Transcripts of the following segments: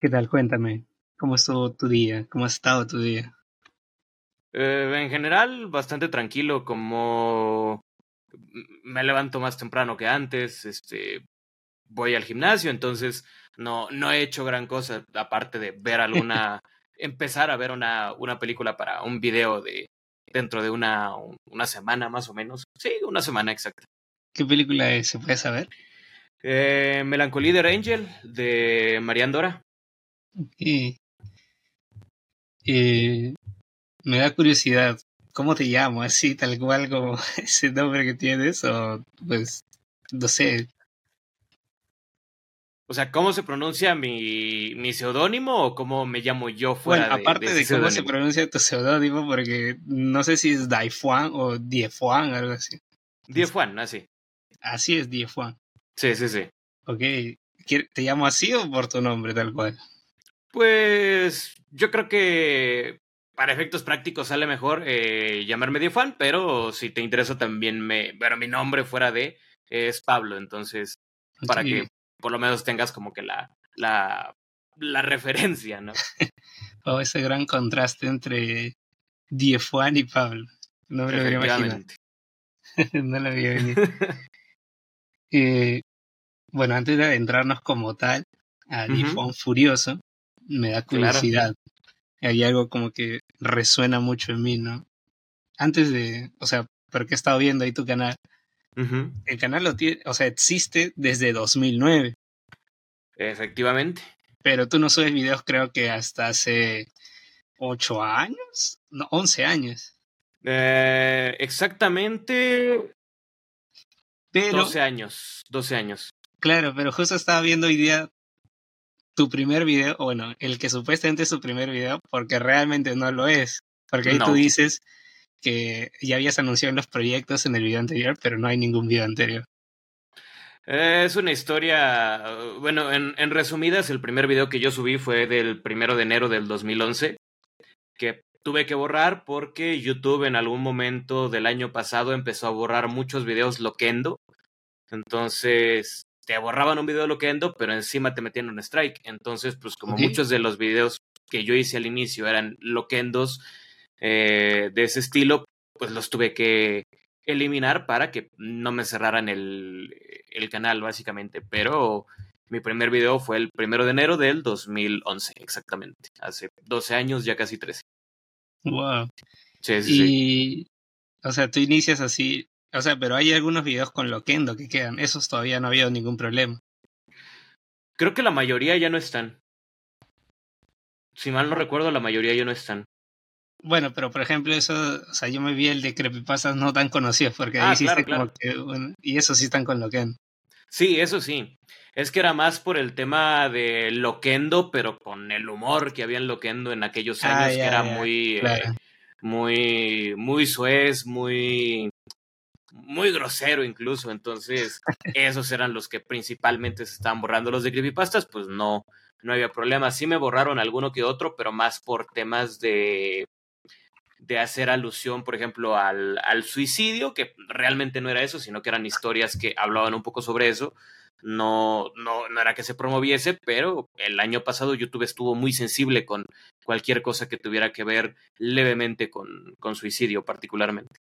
¿Qué tal? Cuéntame. ¿Cómo estuvo tu día? ¿Cómo ha estado tu día? Eh, en general, bastante tranquilo, como me levanto más temprano que antes, este, voy al gimnasio, entonces no, no he hecho gran cosa, aparte de ver alguna, empezar a ver una, una película para un video de dentro de una, una semana más o menos. Sí, una semana exacta. ¿Qué película es? ¿Se puede saber? Eh, Melancolía de Angel, de Marian Dora. Y, eh, me da curiosidad, ¿cómo te llamo? ¿Así, tal cual como ese nombre que tienes? O, pues, no sé. O sea, ¿cómo se pronuncia mi, mi seudónimo o cómo me llamo yo fuera bueno, aparte de, cómo se pronuncia tu seudónimo, porque no sé si es Daifuan o Diefuan, algo así. Diefuan, así. Así es, Diefuan. Sí, sí, sí. Ok. ¿Te llamo así o por tu nombre, tal cual? Pues yo creo que para efectos prácticos sale mejor eh, llamarme Diefuan, pero si te interesa también me... Pero mi nombre fuera de es Pablo, entonces para que por lo menos tengas como que la, la, la referencia, ¿no? oh, ese gran contraste entre Diefuan y Pablo. No me lo había imaginado. no lo había venido. eh, bueno, antes de adentrarnos como tal a Diefuan Furioso, me da curiosidad. Hay algo como que resuena mucho en mí, ¿no? Antes de, o sea, porque he estado viendo ahí tu canal, el canal lo tiene, o sea, existe desde 2009. Efectivamente. Pero tú no subes videos creo que hasta hace 8 años, no, 11 años. Eh, exactamente pero, 12 años, 12 años. Claro, pero justo estaba viendo hoy día tu primer video, bueno, el que supuestamente es tu primer video, porque realmente no lo es. Porque ahí tú dices que ya habías anunciado los proyectos en el video anterior, pero no hay ningún video anterior. Es una historia, bueno, en, en, resumidas, el primer video que yo subí fue del primero de enero del 2011, que tuve que borrar porque YouTube en algún momento del año pasado empezó a borrar muchos videos loquendo. Entonces, te borraban un video loquendo, pero encima te metían un strike. Entonces, pues como muchos de los videos que yo hice al inicio eran loquendos, eh, de ese estilo, pues los tuve que eliminar para que no me cerraran el, el canal, básicamente. Pero mi primer video fue el primero de enero del 2011, exactamente. Hace 12 años, ya casi 13. Wow. Sí, sí, y, o sea, tú inicias así, o sea, pero hay algunos videos con Loquendo que quedan. Esos todavía no ha habido ningún problema. Creo que la mayoría ya no están. Si mal no recuerdo, la mayoría ya no están. Bueno, pero por ejemplo, eso, o sea, yo me vi el de creepypastas no tan conocidos, porque ahí ah, como que, y eso sí están con Loquendo. Sí, eso sí. Es que era más por el tema de Loquendo, pero con el humor que había en Loquendo en aquellos ah, años, que era muy, eh, muy, muy suez, muy, muy grosero incluso. Entonces, esos eran los que principalmente se estaban borrando. Los de creepypastas, pues no, no había problema. Sí me borraron alguno que otro, pero más por temas de de hacer alusión, por ejemplo, al, al, suicidio, que realmente no era eso, sino que eran historias que hablaban un poco sobre eso. No, no, no era que se promoviese, pero el año pasado YouTube estuvo muy sensible con cualquier cosa que tuviera que ver levemente con, con suicidio particularmente.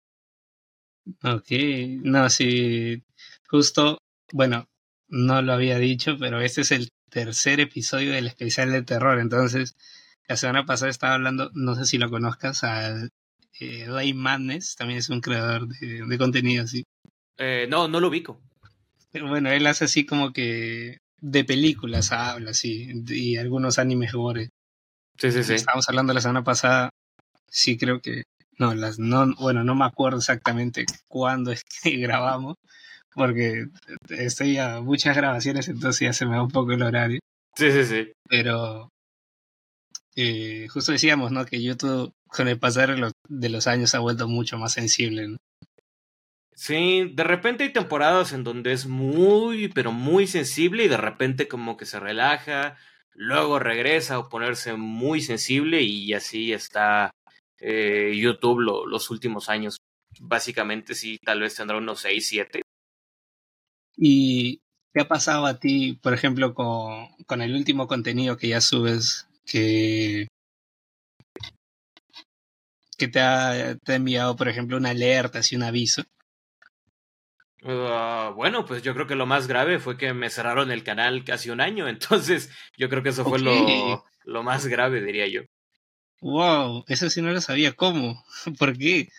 Ok, no, sí, justo, bueno, no lo había dicho, pero este es el tercer episodio del especial de terror, entonces la semana pasada estaba hablando, no sé si lo conozcas, al eh, Ray Madness, también es un creador de, de contenido así. Eh, no, no lo ubico. Pero bueno, él hace así como que de películas habla así, y algunos animes gore. Sí, sí, sí. Estábamos hablando la semana pasada, sí creo que, no, las, no, bueno, no me acuerdo exactamente cuándo es que grabamos, porque estoy a muchas grabaciones, entonces ya se me da un poco el horario. Sí, sí, sí. Pero eh, justo decíamos, ¿no? Que YouTube con el pasar de los, años ha vuelto mucho más sensible, ¿no? Sí, de repente hay temporadas en donde es muy, pero muy sensible y de repente como que se relaja, luego regresa a ponerse muy sensible y así está eh, YouTube los últimos años. Básicamente sí, tal vez tendrá unos 6, 7. Y ¿Qué ha pasado a ti, por ejemplo, con, con el último contenido que ya subes, que, que te, ha, te ha enviado, por ejemplo, una alerta, así un aviso? Uh, bueno, pues yo creo que lo más grave fue que me cerraron el canal casi un año, entonces yo creo que eso fue lo, lo más grave, diría yo. Wow, eso sí no lo sabía. ¿Cómo? ¿Por qué?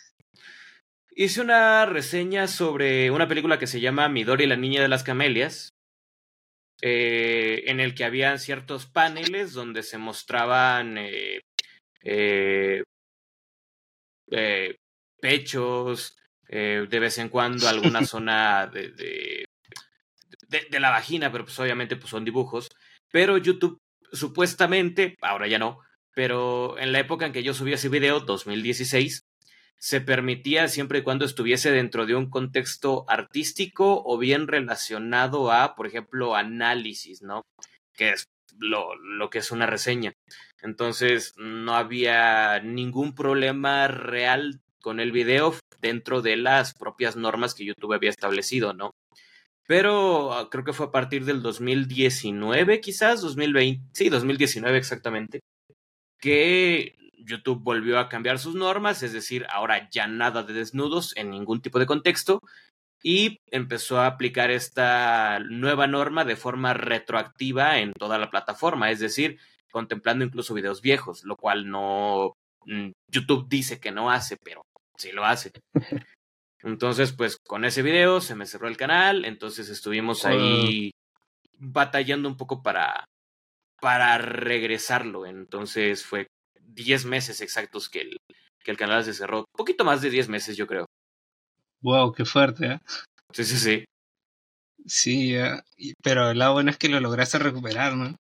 Hice una reseña sobre una película que se llama Midori y la niña de las camelias, eh, en el que habían ciertos paneles donde se mostraban eh, eh, pechos, de vez en cuando alguna zona de, de, de, la vagina, pero pues obviamente pues son dibujos. Pero YouTube supuestamente, ahora ya no, pero en la época en que yo subí ese video, 2016, se permitía siempre y cuando estuviese dentro de un contexto artístico o bien relacionado a, por ejemplo, análisis, ¿no? Que es lo, lo que es una reseña. Entonces, no había ningún problema real con el video dentro de las propias normas que YouTube había establecido, ¿no? Pero ah, creo que fue a partir del 2019, quizás, 2020, sí, 2019 exactamente, que YouTube volvió a cambiar sus normas, es decir, ahora ya nada de desnudos en ningún tipo de contexto, y empezó a aplicar esta nueva norma de forma retroactiva en toda la plataforma, es decir, contemplando incluso videos viejos, lo cual no mm, YouTube dice que no hace, pero sí lo hace. Entonces, pues con ese video se me cerró el canal, entonces estuvimos ahí batallando un poco para para regresarlo. Entonces fue 10 meses exactos que el, que el canal se cerró. Un poquito más de 10 meses, yo creo. Wow, qué fuerte, ¿eh? Sí, sí, sí. Sí, pero el lado bueno es que lo lograste recuperar, ¿no?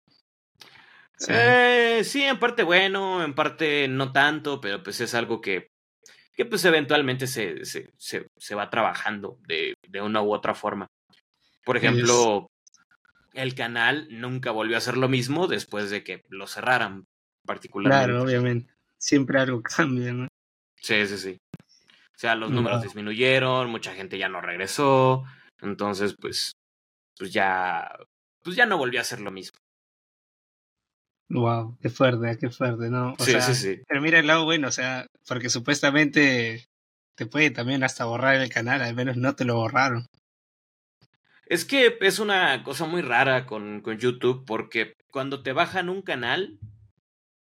Sí. Eh, sí, en parte bueno, en parte no tanto, pero pues es algo que, que pues eventualmente se, se, se, se va trabajando de, de, una u otra forma. Por ejemplo, el canal nunca volvió a ser lo mismo después de que lo cerraran, particularmente. Claro, obviamente. Siempre algo cambia, ¿no? Sí, sí, sí. O sea, los números disminuyeron, mucha gente ya no regresó, entonces pues, pues ya, pues ya no volvió a ser lo mismo. Wow, qué fuerte, qué fuerte, ¿no? sí, sí, sí. Pero mira el lado bueno, o sea, porque supuestamente te puede también hasta borrar el canal, al menos no te lo borraron. Es que es una cosa muy rara con, con YouTube porque cuando te bajan un canal,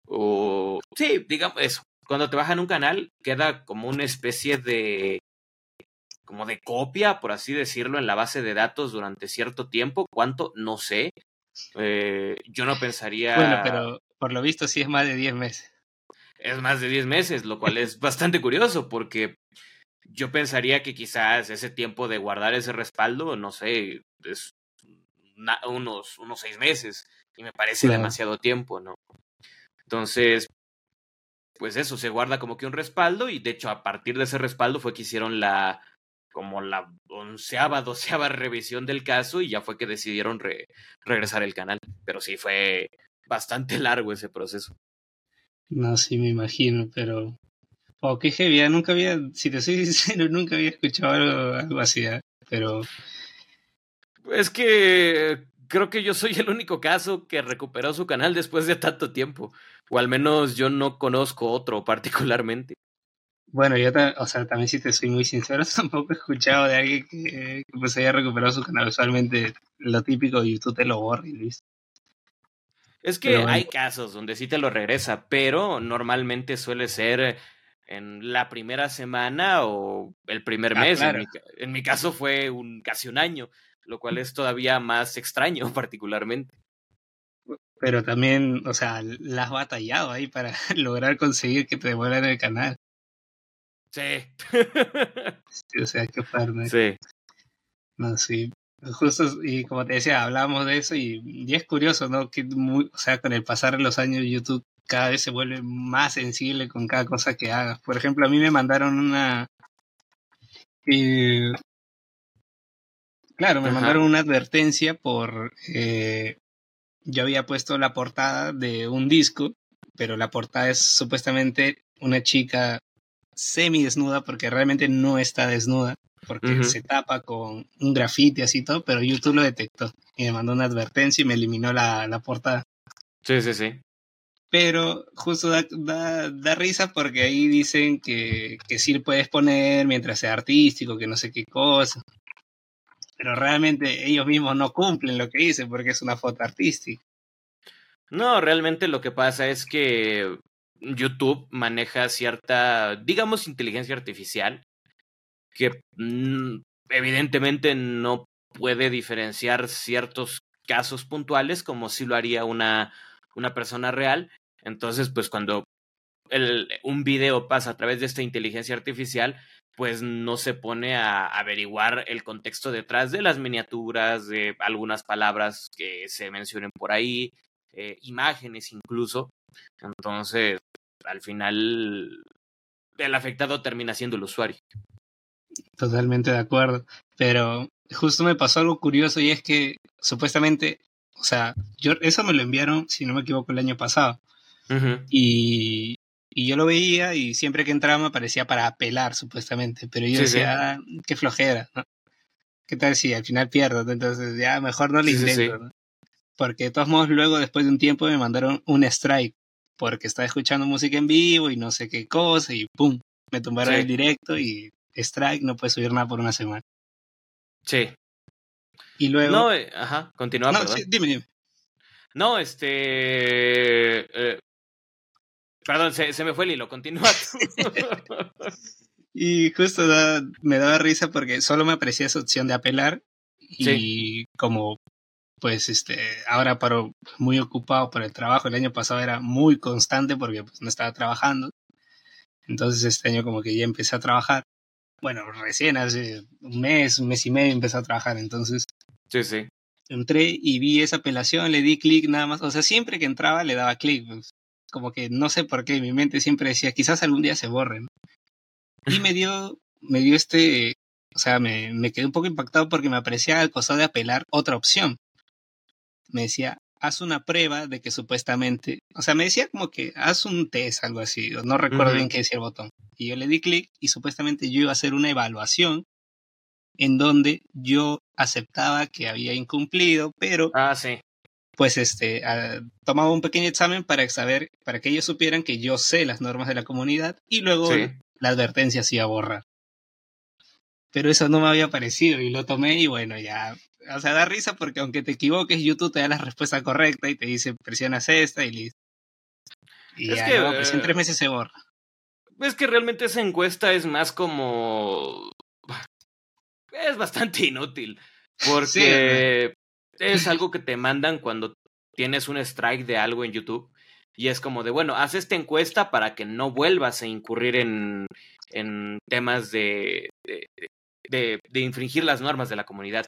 o sí, digamos eso, cuando te bajan un canal queda como una especie de como de copia, por así decirlo, en la base de datos durante cierto tiempo. ¿Cuánto? No sé. Eh, yo no pensaría... Bueno, pero por lo visto sí es más de 10 meses. Es más de 10 meses, lo cual es bastante curioso porque yo pensaría que quizás ese tiempo de guardar ese respaldo, no sé, es unos, unos seis meses y me parece demasiado tiempo, ¿no? Entonces, pues eso, se guarda como que un respaldo y de hecho a partir de ese respaldo fue que hicieron la como la onceava, doceava revisión del caso y ya fue que decidieron regresar el canal. Pero sí fue bastante largo ese proceso. No, sí me imagino, pero Oh, qué heavy, nunca había, si te soy sincero, nunca había escuchado algo, así, ¿eh? pero... Es que creo que yo soy el único caso que recuperó su canal después de tanto tiempo, o al menos yo no conozco otro particularmente. Bueno, yo, o sea, también si te soy muy sincero, tampoco he escuchado de alguien que, pues haya recuperado su canal. Usualmente lo típico YouTube te lo borra y listo. Es que hay casos donde sí te lo regresa, pero normalmente suele ser en la primera semana o el primer ah, mes. En, mi, caso fue un, casi un año, lo cual es todavía más extraño particularmente. Pero también, o sea, la has batallado ahí para lograr conseguir que te devuelvan el canal. Sí. o sea, qué padre. Sí. No, sí. Justo, y como te decía, hablamos de eso y, y es curioso, ¿no? Que muy, o sea, con el pasar de los años YouTube cada vez se vuelve más sensible con cada cosa que hagas. Por ejemplo, a mí me mandaron una... Eh, claro, me mandaron una advertencia por... Eh, yo había puesto la portada de un disco, pero la portada es supuestamente una chica semi desnuda porque realmente no está desnuda porque se tapa con un grafiti así todo, pero YouTube lo detectó y me mandó una advertencia y me eliminó la, la portada. Sí, sí, sí. Pero justo da, da, risa porque ahí dicen que, que sí puedes poner mientras sea artístico, que no sé qué cosa. Pero realmente ellos mismos no cumplen lo que dicen porque es una foto artística. No, realmente lo que pasa es que YouTube maneja cierta, digamos, inteligencia artificial que mm, evidentemente no puede diferenciar ciertos casos puntuales como si lo haría una, una persona real. Entonces, pues cuando el, un video pasa a través de esta inteligencia artificial, pues no se pone a averiguar el contexto detrás de las miniaturas, de algunas palabras que se mencionen por ahí, eh, imágenes incluso. Entonces, al final, el afectado termina siendo el usuario. Totalmente de acuerdo. Pero justo me pasó algo curioso y es que supuestamente, o sea, yo, eso me lo enviaron, si no me equivoco, el año pasado. Y, y, yo lo veía y siempre que entraba me aparecía para apelar, supuestamente. Pero yo decía, ah, qué flojera, ¿no? ¿Qué tal si al final pierdo? Entonces ya mejor no lo intento, Porque de todos modos luego, después de un tiempo, me mandaron un strike porque estaba escuchando música en vivo y no sé qué cosa y ¡pum! Me tumbaron el directo y strike, no puedes subir nada por una semana. Sí. Y luego. No, eh, ajá, continúa. No, sí, dime, dime. No, este. Eh, perdón, se, se, me fue el hilo, continúa y justo me daba risa porque solo me aparecía esa opción de apelar. Y como pues este, ahora paro muy ocupado por el trabajo. El año pasado era muy constante porque pues, no estaba trabajando. Entonces este año como que ya empecé a trabajar bueno, recién hace un mes, un mes y medio empecé a trabajar, entonces. Sí, sí. Entré y vi esa apelación, le di clic nada más. O sea, siempre que entraba le daba clic. Pues, como que no sé por qué, mi mente siempre decía, quizás algún día se borre. Y me dio, me dio este, o sea, me, me quedé un poco impactado porque me aparecía al costado de apelar otra opción. Me decía, haz una prueba de que supuestamente, o sea, me decía como que haz un test, algo así, no recuerdo bien qué decía el botón. Y yo le di clic y supuestamente yo iba a hacer una evaluación en donde yo aceptaba que había incumplido, pero ah, sí. Pues este ah, tomaba un pequeño examen para saber, para que ellos supieran que yo sé las normas de la comunidad y luego la advertencia se iba a borrar. Pero eso no me había parecido y lo tomé y bueno, ya o sea, da risa porque aunque te equivoques, YouTube te da la respuesta correcta y te dice presionas esta y listo. Y es que, pues, en tres meses se borra. Es que realmente esa encuesta es más como. Es bastante inútil. Porque es algo que te mandan cuando tienes un strike de algo en YouTube. Y es como de, bueno, haz esta encuesta para que no vuelvas a incurrir en, en temas de, de, de infringir las normas de la comunidad.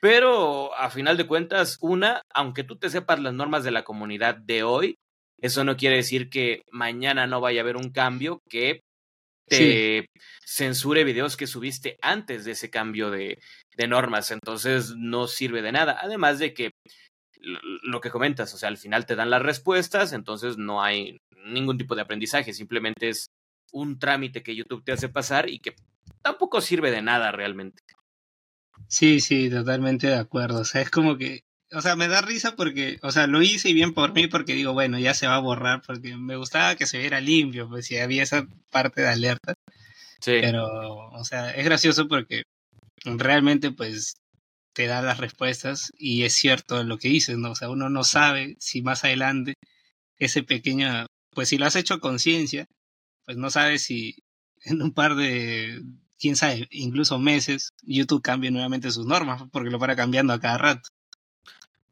Pero a final de cuentas, una, aunque tú te sepas las normas de la comunidad de hoy, eso no quiere decir que mañana no vaya a haber un cambio que te censure videos que subiste antes de ese cambio de, de, normas. Entonces no sirve de nada. Además de que lo que comentas, o sea, al final te dan las respuestas, entonces no hay ningún tipo de aprendizaje, simplemente es un trámite que YouTube te hace pasar y que tampoco sirve de nada realmente. Sí, sí, totalmente de acuerdo. O sea, es como que, o sea, me da risa porque, o sea, lo hice y bien por mí porque digo, bueno, ya se va a borrar porque me gustaba que se viera limpio, pues si había esa parte de alerta. Sí. Pero, o sea, es gracioso porque realmente, pues, te da las respuestas y es cierto lo que dices, ¿no? O sea, uno no sabe si más adelante ese pequeño, pues si lo has hecho a conciencia, pues no sabes si en un par de, quién sabe, incluso meses, YouTube cambia nuevamente sus normas, porque lo para cambiando a cada rato.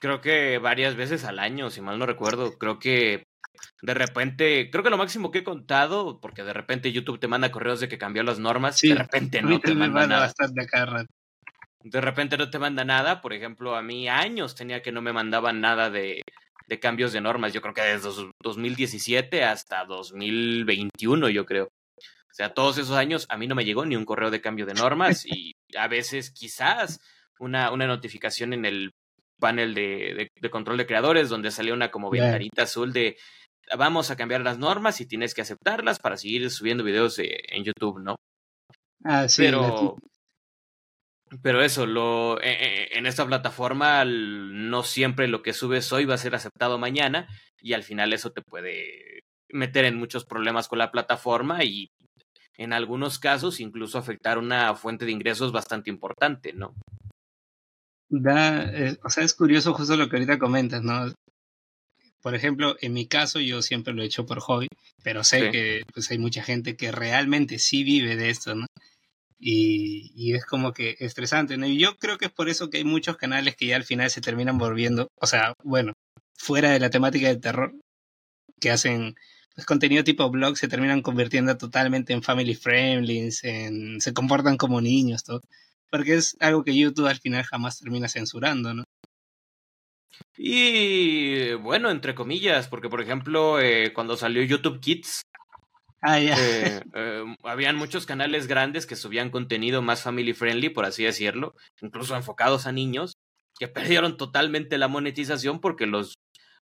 Creo que varias veces al año, si mal no recuerdo. Creo que de repente, creo que lo máximo que he contado, porque de repente YouTube te manda correos de que cambió las normas, de repente no te manda nada. Bastante. De repente no te manda nada, por ejemplo, a mí años tenía que no me mandaban nada de, de cambios de normas, yo creo que desde 2017 hasta 2021, yo creo. O sea, todos esos años a mí no me llegó ni un correo de cambio de normas y a veces quizás una, una notificación en el panel de, de, control de creadores donde salía una como ventanita azul de vamos a cambiar las normas y tienes que aceptarlas para seguir subiendo videos en YouTube, ¿no? Ah, sí. Pero, pero eso, lo, e, e, en esta plataforma no siempre lo que subes hoy va a ser aceptado mañana y al final eso te puede meter en muchos problemas con la plataforma y en algunos casos incluso afectar una fuente de ingresos bastante importante, ¿no? Da, eh, o sea, es curioso justo lo que ahorita comentas, ¿no? Por ejemplo, en mi caso yo siempre lo he hecho por hobby, pero sé que pues hay mucha gente que realmente sí vive de esto, ¿no? Y, y, es como que estresante, ¿no? Y yo creo que es por eso que hay muchos canales que ya al final se terminan volviendo, o sea, bueno, fuera de la temática del terror, que hacen pues, contenido tipo blog, se terminan convirtiendo totalmente en family friendly, en, se comportan como niños, todo. Porque es algo que YouTube al final jamás termina censurando, ¿no? Y bueno, entre comillas, porque por ejemplo, eh, cuando salió YouTube Kids, ah. Eh, eh, habían muchos canales grandes que subían contenido más family friendly, por así decirlo, incluso enfocados a niños, que perdieron totalmente la monetización porque los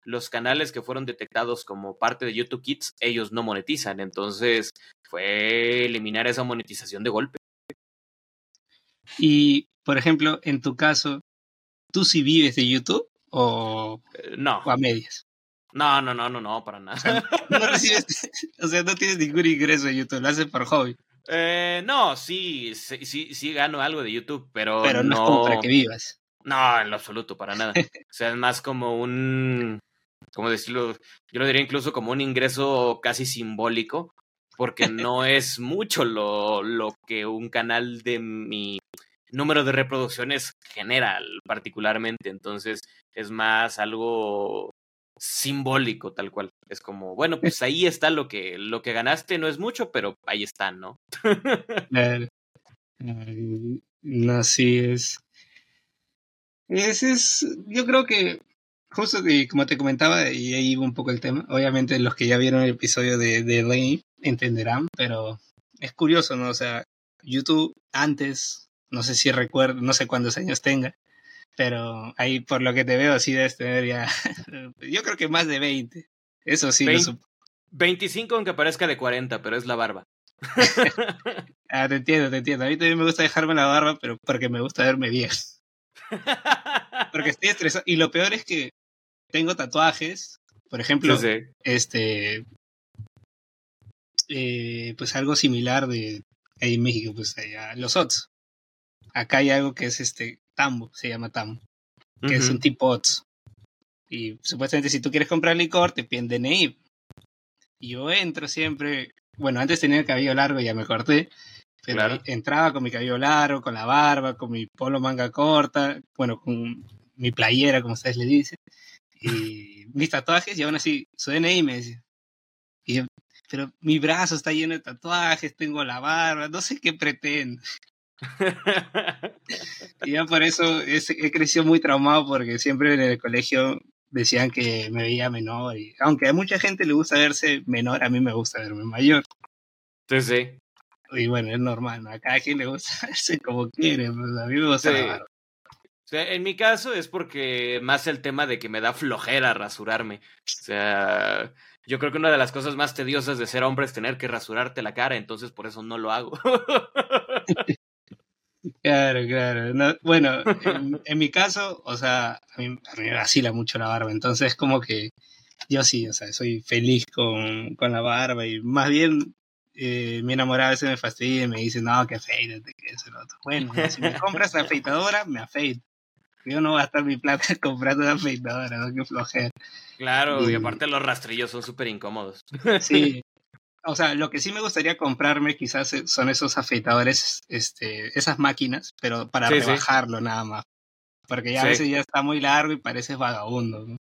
los canales que fueron detectados como parte de YouTube Kids, ellos no monetizan. Entonces fue eliminar esa monetización de golpe. Y, por ejemplo, en tu caso, ¿tú sí vives de YouTube o, eh, no. a medias? No, no, no, no, no, para nada. O sea, no, tienes ningún ingreso de YouTube, lo haces por hobby. Eh, no, sí, sí, sí, gano algo de YouTube, pero, pero no, no es como para que vivas. No, en lo absoluto, para nada. O sea, es más como un, ¿cómo decirlo? Yo lo diría incluso como un ingreso casi simbólico, porque no es mucho lo, lo que un canal de mi número de reproducciones genera particularmente, entonces es más algo simbólico tal cual. Es como, bueno, pues ahí está lo que lo que ganaste, no es mucho, pero ahí está, ¿no? así es. Ese es, yo creo que justo que, como te comentaba, y ahí iba un poco el tema, obviamente los que ya vieron el episodio de, de Lane entenderán, pero es curioso, ¿no? O sea, YouTube antes, no sé si recuerdo, no sé cuántos años tenga, pero ahí por lo que te veo sí debes tener ya, yo creo que más de 20. Eso sí. 25 aunque parezca de 40, pero es la barba. ah, te entiendo, te entiendo. A mí también me gusta dejarme la barba, pero porque me gusta verme bien. Porque estoy estresado. Y lo peor es que tengo tatuajes, por ejemplo, este, eh, pues algo similar de ahí en México, pues allá, los OTS. Acá hay algo que es este tambo, se llama tambo, que es un tipo OTS. Y supuestamente si tú quieres comprar licor, te piden DNI. Y yo entro siempre, bueno, antes tenía el cabello largo, ya me corté, pero entraba con mi cabello largo, con la barba, con mi polo manga corta, bueno, con mi playera, como ustedes le dicen y mis tatuajes y aún así su DNI me decía. Y yo, pero mi brazo está lleno de tatuajes, tengo la barba, no sé qué pretendo. y ya por eso he crecido muy traumado porque siempre en el colegio decían que me veía menor. Y, aunque a mucha gente le gusta verse menor, a mí me gusta verme mayor. Sí, sí. Y bueno, es normal, A cada quien le gusta verse como quiere, pues a mí me gusta la barba en mi caso es porque más el tema de que me da flojera rasurarme. O sea, yo creo que una de las cosas más tediosas de ser hombre es tener que rasurarte la cara, entonces por eso no lo hago. Claro, claro. bueno, en, mi caso, o sea, a mí, me vacila mucho la barba, entonces como que yo sí, o sea, soy feliz con, con la barba y más bien eh, mi enamorada a veces me fastidia y me dice, no, que afeítate, que eso lo otro. Bueno, si me compras la afeitadora, me afeito. Yo no estar mi plata comprando una afeitadora, no que flojera. Claro, y, aparte los rastrillos son súper incómodos. Sí. O sea, lo que sí me gustaría comprarme quizás eh, son esos afeitadores, este, esas máquinas, pero para rebajarlo nada más. Porque ya a veces ya está muy largo y pareces vagabundo. ¿no?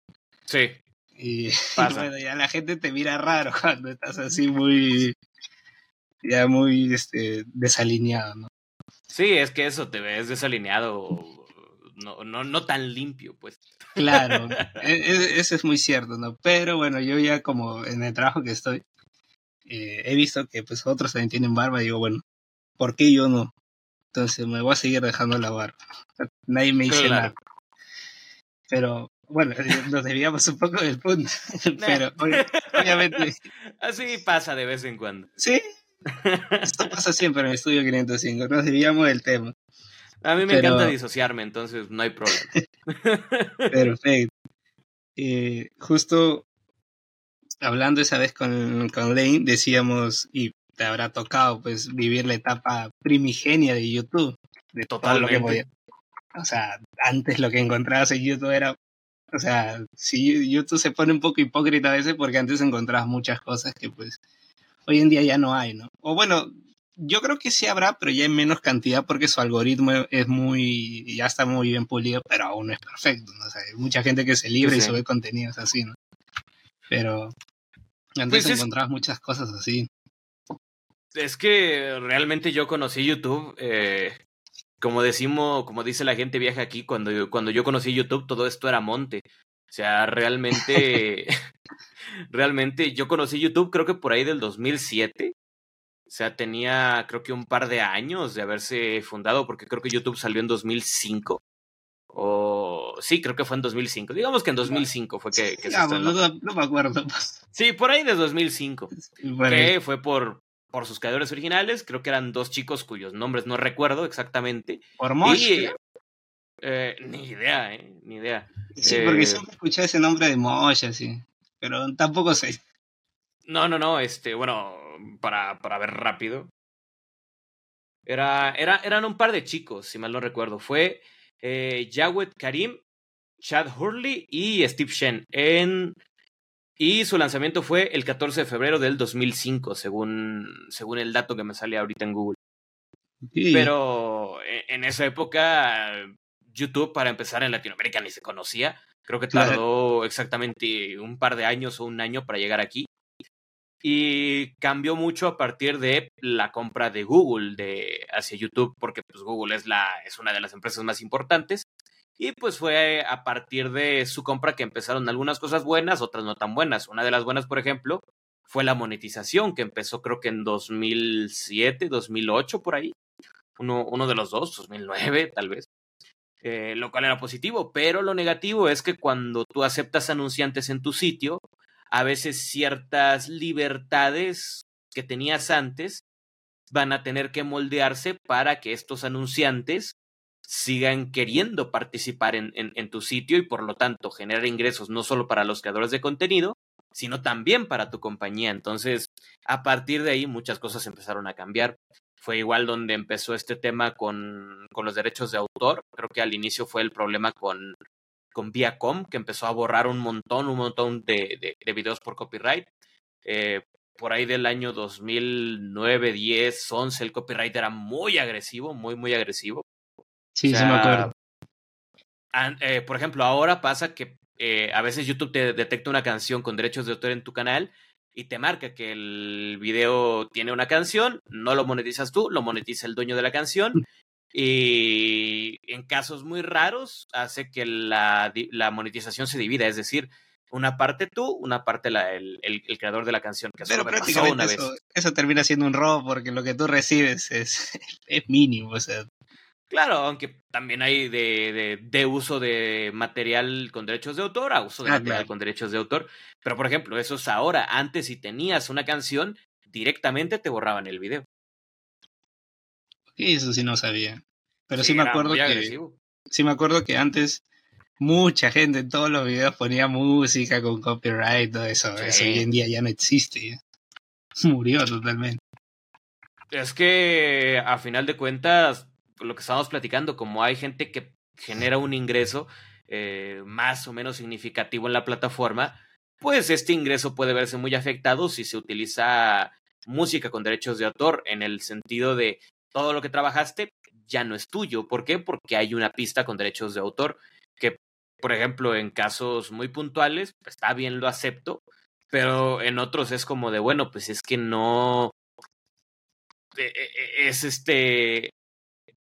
Sí. Y, bueno, ya la gente te mira raro cuando estás así muy, ya muy este, desalineado, ¿no? Sí, es que eso, te ves desalineado no, no, no tan limpio, pues. Claro, e, e, eso es muy cierto, ¿no? Pero bueno, yo ya como en el trabajo que estoy, eh, he visto que pues otros también tienen barba y digo, bueno, ¿por qué yo no? Entonces me voy a seguir dejando la barba. Nadie me dice nada. Pero bueno, nos desviamos un poco del punto, pero obviamente... Así pasa de vez en cuando. Sí, esto pasa siempre en el estudio 505, nos desviamos del tema. A mí me encanta disociarme, entonces no hay problema. Perfecto. Eh, justo hablando esa vez con, con Lane, decíamos, y te habrá tocado pues vivir la etapa primigenia de YouTube. De todo lo que podía. O sea, antes lo que encontrabas en YouTube era. O sea, sí, YouTube se pone un poco hipócrita a veces porque antes encontrabas muchas cosas que pues hoy en día ya no hay, ¿no? O bueno, yo creo que sí habrá, pero ya en menos cantidad porque su algoritmo es muy, ya está muy bien pulido, pero aún no es perfecto, ¿no? O sea, hay mucha gente que se libre y sube contenidos así, ¿no? Pero antes pues encontrabas muchas cosas así. Es que realmente yo conocí YouTube, eh, como decimos, como dice la gente vieja aquí, cuando yo, cuando yo conocí YouTube todo esto era monte. O sea, realmente, realmente yo conocí YouTube creo que por ahí del 2007 o sea, tenía creo que un par de años de haberse fundado, porque creo que YouTube salió en 2005. O sí, creo que fue en 2005. Digamos que en 2005 fue que, se no, no, me acuerdo. Sí, por ahí de 2005. Que fue por, por sus creadores originales. Creo que eran dos chicos cuyos nombres no recuerdo exactamente. Por Mosh. Eh, ni idea, eh, ni idea. Sí, porque eh, siempre escuché ese nombre de Mosh, así. Pero tampoco sé. No, no, no, este, bueno, para, para ver rápido. Era, era, eran un par de chicos, si mal no recuerdo. Fue eh, Jawed Karim, Chad Hurley y Steve Shen. En, y su lanzamiento fue el 14 de febrero del 2005, según, según el dato que me sale ahorita en Google. Pero e, en, esa época, YouTube, para empezar en Latinoamérica, ni se conocía. Creo que tardó exactamente un par de años o un año para llegar aquí y cambió mucho a partir de la compra de Google de, hacia YouTube, porque pues, Google es, la, es una de las empresas más importantes. Y pues fue a partir de su compra que empezaron algunas cosas buenas, otras no tan buenas. Una de las buenas, por ejemplo, fue la monetización, que empezó creo que en 2007, 2008, por ahí. Uno, uno de los dos, 2009 tal vez. Eh, lo cual era positivo, pero lo negativo es que cuando tú aceptas anunciantes en tu sitio, a veces ciertas libertades que tenías antes van a tener que moldearse para que estos anunciantes sigan queriendo participar en, tu sitio y por lo tanto generar ingresos no solo para los creadores de contenido, sino también para tu compañía. Entonces, a partir de ahí muchas cosas empezaron a cambiar. Fue igual donde empezó este tema con los derechos de autor. Creo que al inicio fue el problema con con Viacom, que empezó a borrar un montón, un montón de, de, videos por copyright. Eh, por ahí del año 2009, 10, 11, el copyright era muy agresivo, muy, muy agresivo. Sí, sí me acuerdo. Eh, por ejemplo, ahora pasa que eh, a veces YouTube te detecta una canción con derechos de autor en tu canal y te marca que el video tiene una canción, no lo monetizas tú, lo monetiza el dueño de la canción y en casos muy raros hace que la, la monetización se divida, es decir, una parte tú, una parte la, el, el, creador de la canción. Que Pero prácticamente eso, eso, termina siendo un robo porque lo que tú recibes es, es mínimo. O sea. Claro, aunque también hay de, de, de, uso de material con derechos de autor a uso de ah, material con derechos de autor. Pero, por ejemplo, eso es ahora. Antes, si tenías una canción, directamente te borraban el video. Eso sí no sabía. Pero sí, me acuerdo que. Sí me acuerdo que antes mucha gente en todos los videos ponía música con copyright, todo eso. Eso hoy en día ya no existe. Murió totalmente. Es que a final de cuentas, lo que estábamos platicando, como hay gente que genera un ingreso eh, más o menos significativo en la plataforma, pues este ingreso puede verse muy afectado si se utiliza música con derechos de autor, en el sentido de todo lo que trabajaste ya no es tuyo. ¿Por qué? Porque hay una pista con derechos de autor que, por ejemplo, en casos muy puntuales, pues, está bien, lo acepto, pero en otros es como de, bueno, pues es que no e, e, e, es este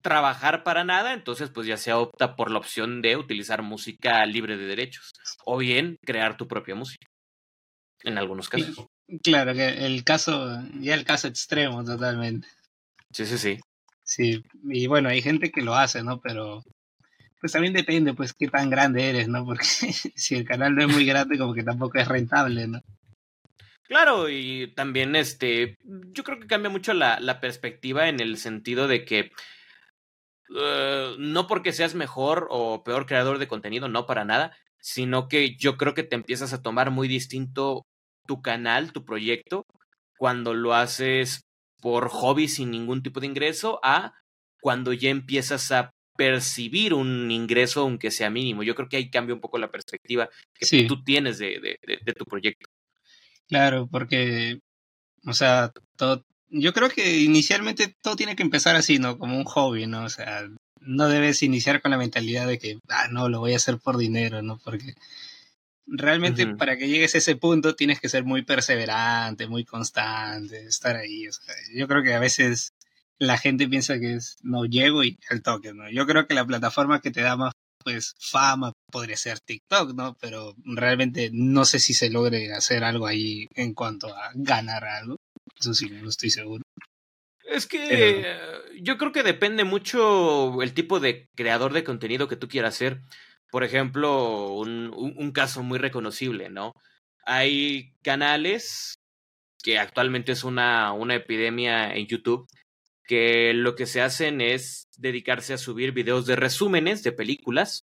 trabajar para nada, entonces pues ya se opta por la opción de utilizar música libre de derechos o bien crear tu propia música. En algunos casos. Claro, que el caso, ya el caso extremo totalmente. Sí, sí, sí. Sí, y bueno, hay gente que lo hace, ¿no? Pero pues también depende, pues, qué tan grande eres, ¿no? Porque si el canal no es muy grande, como que tampoco es rentable, ¿no? Claro, y también este, yo creo que cambia mucho la, la perspectiva en el sentido de que eh, no porque seas mejor o peor creador de contenido, no para nada, sino que yo creo que te empiezas a tomar muy distinto tu canal, tu proyecto, cuando lo haces por hobby sin ningún tipo de ingreso a cuando ya empiezas a percibir un ingreso aunque sea mínimo. Yo creo que ahí cambia un poco la perspectiva que tú tienes de, de, de, tu proyecto. Claro, porque, o sea, todo, yo creo que inicialmente todo tiene que empezar así, ¿no? Como un hobby, ¿no? O sea, no debes iniciar con la mentalidad de que, ah, no, lo voy a hacer por dinero, ¿no? Porque realmente para que llegues a ese punto tienes que ser muy perseverante, muy constante, estar ahí. O sea, yo creo que a veces la gente piensa que es, no, llego y el toque, ¿no? Yo creo que la plataforma que te da más pues fama podría ser TikTok, ¿no? Pero realmente no sé si se logre hacer algo ahí en cuanto a ganar algo. Eso sí, no estoy seguro. Es que yo creo que depende mucho el tipo de creador de contenido que tú quieras ser. Por ejemplo, un, un caso muy reconocible, ¿no? Hay canales que actualmente es una, una epidemia en YouTube que lo que se hacen es dedicarse a subir videos de resúmenes de películas.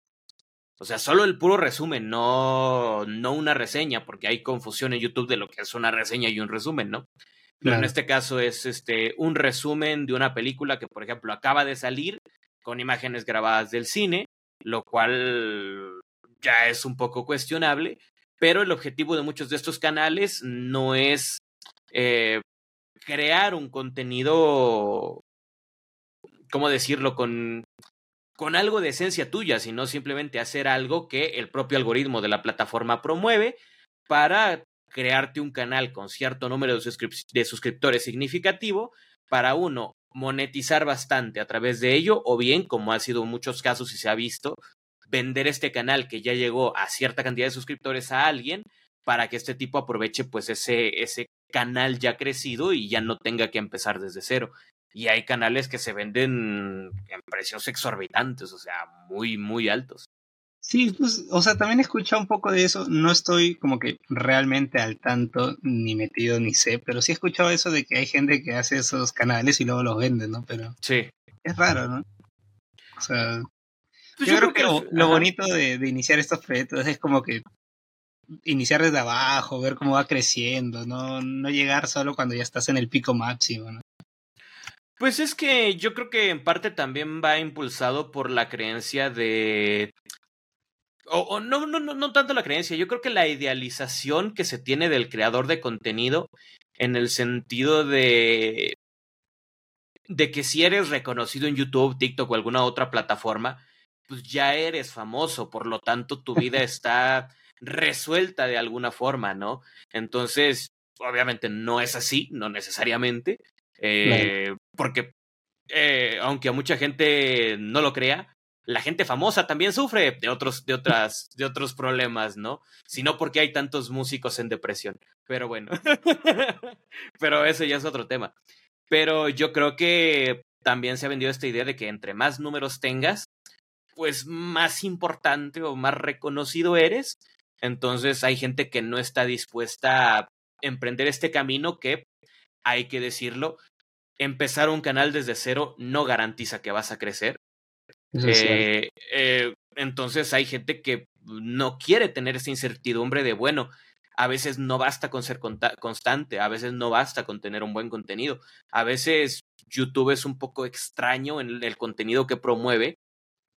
O sea, solo el puro resumen, no, no una reseña, porque hay confusión en YouTube de lo que es una reseña y un resumen, ¿no? Pero en este caso es este, un resumen de una película que, por ejemplo, acaba de salir con imágenes grabadas del cine, lo cual ya es un poco cuestionable, pero el objetivo de muchos de estos canales no es eh, crear un contenido, ¿cómo decirlo? Con, con algo de esencia tuya, sino simplemente hacer algo que el propio algoritmo de la plataforma promueve para crearte un canal con cierto número de, suscriptores significativo para uno monetizar bastante a través de ello o bien, como ha sido en muchos casos y se ha visto, vender este canal que ya llegó a cierta cantidad de suscriptores a alguien para que este tipo aproveche pues ese, ese canal ya crecido y ya no tenga que empezar desde cero. Y hay canales que se venden en precios exorbitantes, o sea, muy, muy altos. Sí, pues, o sea, también he escuchado un poco de eso. No estoy como que realmente al tanto, ni metido, ni sé, pero sí he escuchado eso de que hay gente que hace esos canales y luego los vende, ¿no? Pero sí. es raro, ¿no? O sea, pues yo, creo, que, lo, bonito de, de, iniciar estos proyectos es como que iniciar desde abajo, ver cómo va creciendo, no, no llegar solo cuando ya estás en el pico máximo, ¿no? Pues es que yo creo que en parte también va impulsado por la creencia de o, no, no, no, no tanto la creencia, yo creo que la idealización que se tiene del creador de contenido en el sentido de de que si eres reconocido en YouTube, TikTok o alguna otra plataforma, pues ya eres famoso, por lo tanto tu vida está resuelta de alguna forma, ¿no? Entonces, obviamente no es así, no necesariamente, eh, porque eh, aunque a mucha gente no lo crea, la gente famosa también sufre de otros, de otras, de otros problemas, ¿no? Si no porque hay tantos músicos en depresión. Pero bueno. Pero ese ya es otro tema. Pero yo creo que también se ha vendido esta idea de que entre más números tengas, pues más importante o más reconocido eres. Entonces hay gente que no está dispuesta a emprender este camino que, hay que decirlo, empezar un canal desde cero no garantiza que vas a crecer. Eh, eh, entonces hay gente que no quiere tener esa incertidumbre de, bueno, a veces no basta con ser constante, a veces no basta con tener un buen contenido, a veces YouTube es un poco extraño en el contenido que promueve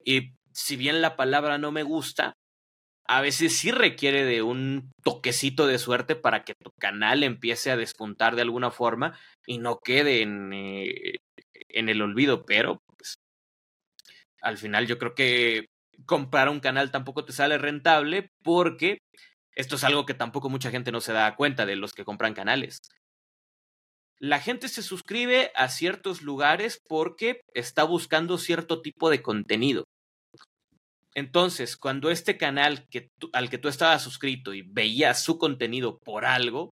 y si bien la palabra no me gusta, a veces sí requiere de un toquecito de suerte para que tu canal empiece a despuntar de alguna forma y no quede en, eh, en el olvido, pero al final yo creo que comprar un canal tampoco te sale rentable porque esto es algo que tampoco mucha gente no se da cuenta de los que compran canales. La gente se suscribe a ciertos lugares porque está buscando cierto tipo de contenido. Entonces, cuando este canal que al que tú estabas suscrito y veías su contenido por algo,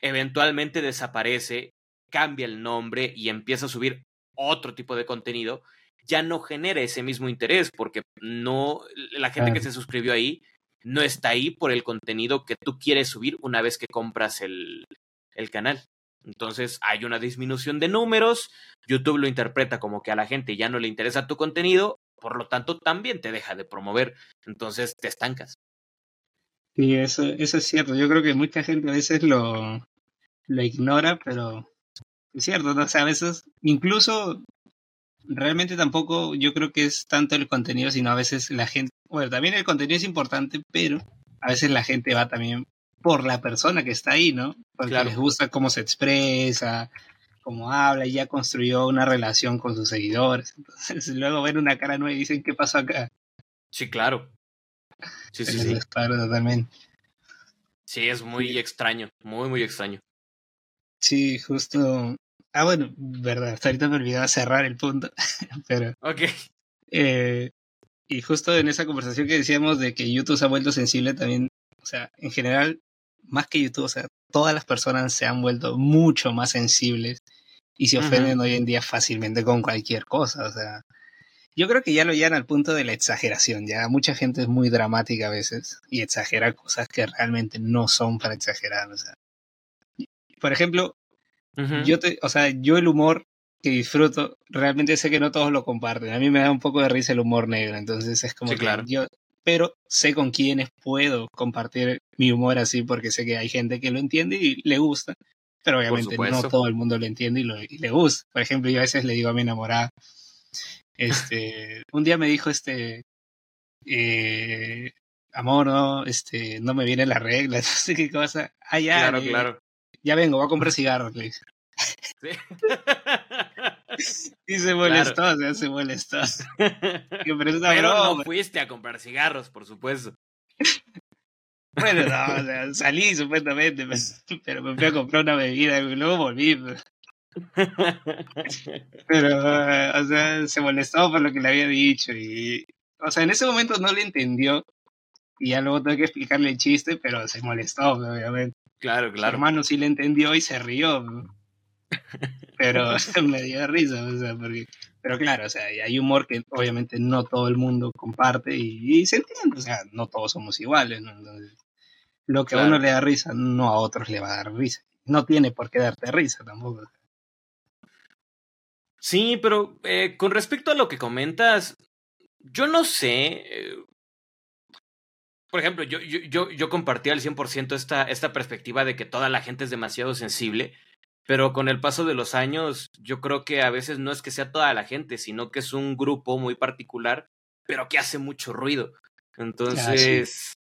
eventualmente desaparece, cambia el nombre y empieza a subir otro tipo de contenido, ya no genera ese mismo interés, porque no, la gente que se suscribió ahí no está ahí por el contenido que tú quieres subir una vez que compras el, el canal. Entonces hay una disminución de números, YouTube lo interpreta como que a la gente ya no le interesa tu contenido, por lo tanto también te deja de promover, entonces te estancas. Sí, eso, eso es cierto. Yo creo que mucha gente a veces lo, lo ignora, pero es cierto, ¿no? o sea, a veces incluso realmente tampoco yo creo que es tanto el contenido, sino a veces la gente, bueno, también el contenido es importante, pero a veces la gente va también por la persona que está ahí, ¿no? Porque les gusta cómo se expresa, cómo habla, y ya construyó una relación con sus seguidores. Entonces luego ven una cara nueva y dicen, ¿qué pasó acá? Sí, claro. Sí, sí, sí. totalmente. Sí, es muy extraño, muy, muy extraño. Sí, justo. Ah, bueno, verdad, hasta ahorita me olvidaba cerrar el punto, pero... Ok. Eh, y justo en esa conversación que decíamos de que YouTube se ha vuelto sensible también, o sea, en general, más que YouTube, o sea, todas las personas se han vuelto mucho más sensibles y se ofenden hoy en día fácilmente con cualquier cosa, o sea, yo creo que ya lo llegan al punto de la exageración, ya mucha gente es muy dramática a veces y exagera cosas que realmente no son para exagerar, o sea. Por ejemplo, yo te, o sea, yo el humor que disfruto, realmente sé que no todos lo comparten. A mí me da un poco de risa el humor negro, entonces es como que claro. yo, pero sé con quiénes puedo compartir mi humor así porque sé que hay gente que lo entiende y le gusta, pero obviamente no todo el mundo lo entiende y, lo, le gusta. Por ejemplo, yo a veces le digo a mi enamorada, este, un día me dijo este, eh, amor, no, este, no me viene la regla, no sé qué cosa. Ah, ya, claro, claro. Ya vengo, voy a comprar cigarros, le dice. Sí. y se molestó, claro. o sea, se molestó. pero, pero no fuiste a comprar cigarros, por supuesto. Bueno, no, o sea, salí supuestamente, pero me fui a comprar una bebida y luego volví. Pero, o sea, se molestó por lo que le había dicho y, o sea, en ese momento no le entendió y ya luego tuve que explicarle el chiste, pero se molestó, obviamente. Claro, claro. Mi hermano sí le entendió y se rió, pero me dio risa, o sea, porque, pero claro, o sea, hay humor que obviamente no todo el mundo comparte y, y se entiende, o sea, no todos somos iguales, ¿no? Entonces, lo que claro. a uno le da risa, no a otros le va a dar risa. No tiene por qué darte risa tampoco. Sí, pero eh, con respecto a lo que comentas, yo no sé. Eh, por ejemplo, yo, yo, yo, yo compartí al 100% esta, esta perspectiva de que toda la gente es demasiado sensible, pero con el paso de los años, yo creo que a veces no es que sea toda la gente, sino que es un grupo muy particular, pero que hace mucho ruido. Entonces, ah,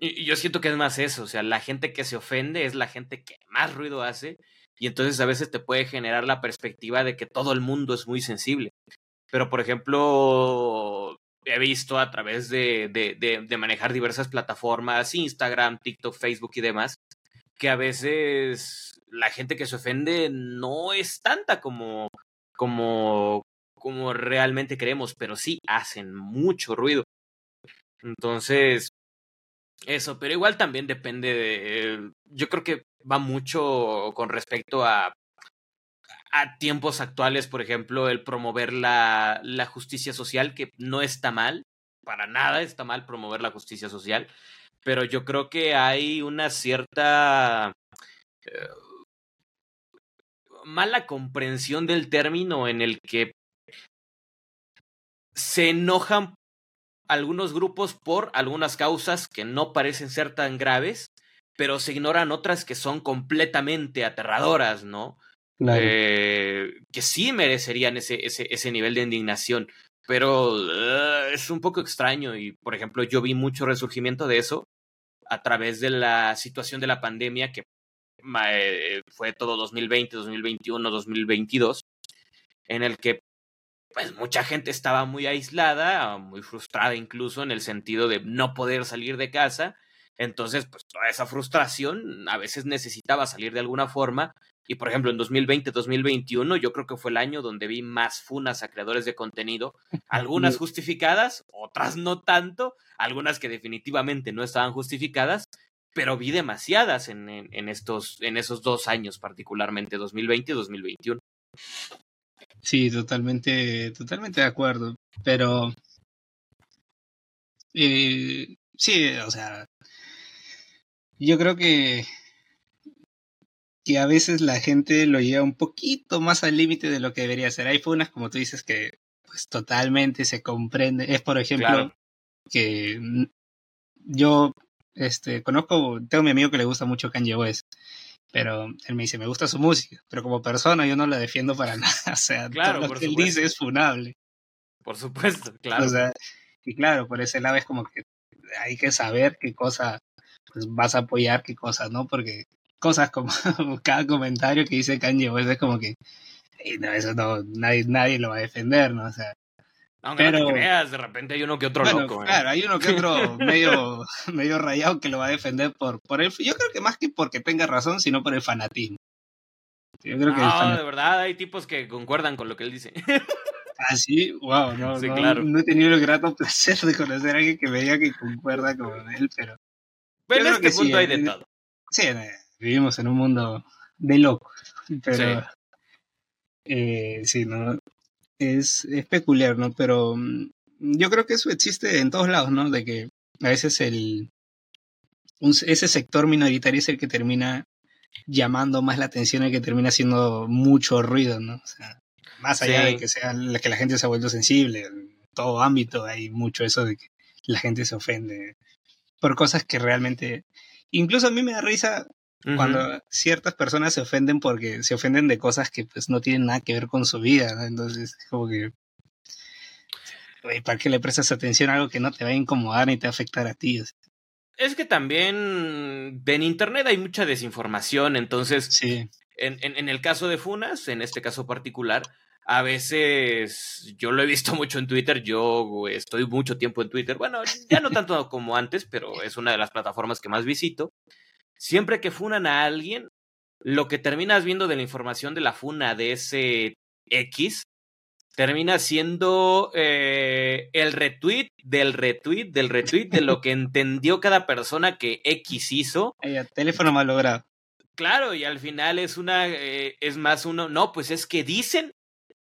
sí. yo siento que es más eso, o sea, la gente que se ofende es la gente que más ruido hace y entonces a veces te puede generar la perspectiva de que todo el mundo es muy sensible. Pero, por ejemplo, he visto a través de, de, de, manejar diversas plataformas, Instagram, TikTok, Facebook y demás, que a veces la gente que se ofende no es tanta como, como, como realmente creemos, pero sí hacen mucho ruido. Entonces, eso, pero igual también depende de... Yo creo que va mucho con respecto a, a tiempos actuales, por ejemplo, el promover la, justicia social, que no está mal, para nada está mal promover la justicia social, pero yo creo que hay una cierta eh, mala comprensión del término en el que se enojan algunos grupos por algunas causas que no parecen ser tan graves, pero se ignoran otras que son completamente aterradoras, ¿no? Eh, que sí merecerían ese, ese, ese nivel de indignación, pero uh, es un poco extraño y, por ejemplo, yo vi mucho resurgimiento de eso a través de la situación de la pandemia que eh, fue todo 2020, 2021, 2022, en el que pues mucha gente estaba muy aislada, muy frustrada incluso en el sentido de no poder salir de casa. Entonces, pues toda esa frustración a veces necesitaba salir de alguna forma. Y por ejemplo, en 2020, 2021, yo creo que fue el año donde vi más funas a creadores de contenido, algunas justificadas, otras no tanto, algunas que definitivamente no estaban justificadas, pero vi demasiadas en, en, en estos, en esos dos años, particularmente 2020 y 2021. Sí, totalmente, totalmente de acuerdo. Pero eh, sí, o sea, yo creo que que a veces la gente lo lleva un poquito más al límite de lo que debería ser. Hay funas, como tú dices, que pues totalmente se comprende. Es, por ejemplo, que yo este, conozco, tengo a mi amigo que le gusta mucho Kanye West, pero él me dice, me gusta su música, pero como persona yo no la defiendo para nada. O sea, claro, todo lo que él dice es funable. Por supuesto, claro. O sea, y claro, por ese lado es como que hay que saber qué cosa pues, vas a apoyar, qué cosas, ¿no? Porque cosas como cada comentario que dice Kanye West es como que no, eso no, nadie, nadie lo va a defender, ¿no? O sea, aunque pero, no te creas, de repente hay uno que otro loco. ¿eh? Claro, hay uno que otro medio, medio rayado que lo va a defender por, por el. Yo creo que más que porque tenga razón, sino por el fanatismo. Yo creo no, de verdad hay tipos que concuerdan con lo que él dice. Ah, sí, wow, no, no, no, he tenido el grato placer de conocer a alguien que me diga que concuerda con él, pero. Pero en este punto hay de todo. Sí, vivimos en un mundo de locos, pero. Sí. Eh, sí, ¿no? Es, es peculiar, ¿no? Pero mm, yo creo que eso existe en todos lados, ¿no? De que a veces el. ese sector minoritario es el que termina llamando más la atención, el que termina haciendo mucho ruido, ¿no? O sea, más allá de que sea la que la gente se ha vuelto sensible, en todo ámbito hay mucho eso de que la gente se ofende por cosas que realmente incluso a mí me da risa cuando ciertas personas se ofenden porque se ofenden de cosas que pues no tienen nada que ver con su vida, ¿no? Entonces, como que ¿para qué le prestas atención a algo que no te va a incomodar ni te va a afectar a ti? Es que también en internet hay mucha desinformación, entonces sí. en, en, en, el caso de Funas, en este caso particular, a veces yo lo he visto mucho en Twitter, yo estoy mucho tiempo en Twitter, bueno, ya no tanto como antes, pero es una de las plataformas que más visito. Siempre que funan a alguien, lo que terminas viendo de la información de la funa de ese X termina siendo eh, el retweet del retweet del retweet de lo que entendió cada persona que X hizo. El teléfono mal logrado. Claro, y al final es una, eh, es más uno, no, pues es que dicen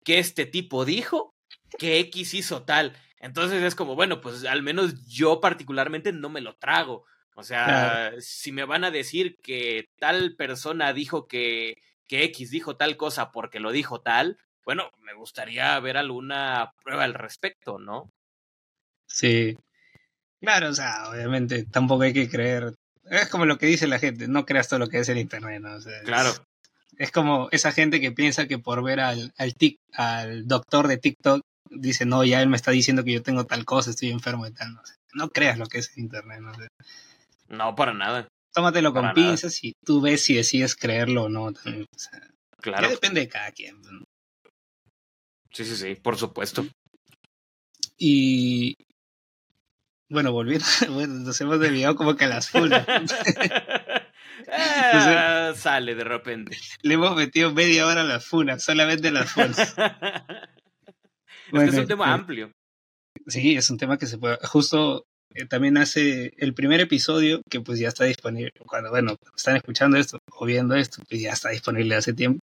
que este tipo dijo que X hizo tal. Entonces es como, bueno, pues al menos yo particularmente no me lo trago. O sea, si me van a decir que tal persona dijo que, que X dijo tal cosa porque lo dijo tal, bueno, me gustaría ver alguna prueba al respecto, ¿no? Sí. Claro, o sea, obviamente tampoco hay que creer. Es como lo que dice la gente, no creas todo lo que es el internet, ¿no? claro. Es como esa gente que piensa que por ver al, al, tic, al doctor de TikTok dice, no, ya él me está diciendo que yo tengo tal cosa, estoy enfermo y tal. No, no creas lo que es Internet. No, no para nada. Tómatelo con pinzas y tú ves si decides creerlo o no. claro. Ya depende de cada quien. Sí, sí, sí, por supuesto. Y bueno, volviendo, bueno, nos hemos desviado como que a las funas. Ah, sale de repente. Le hemos metido media hora a las funas, solamente a las funas. es, un tema este, amplio. Sí, es un tema que se puede. Justo eh, también hace el primer episodio que pues ya está disponible. Cuando, bueno, están escuchando esto o viendo esto, pues ya está disponible hace tiempo.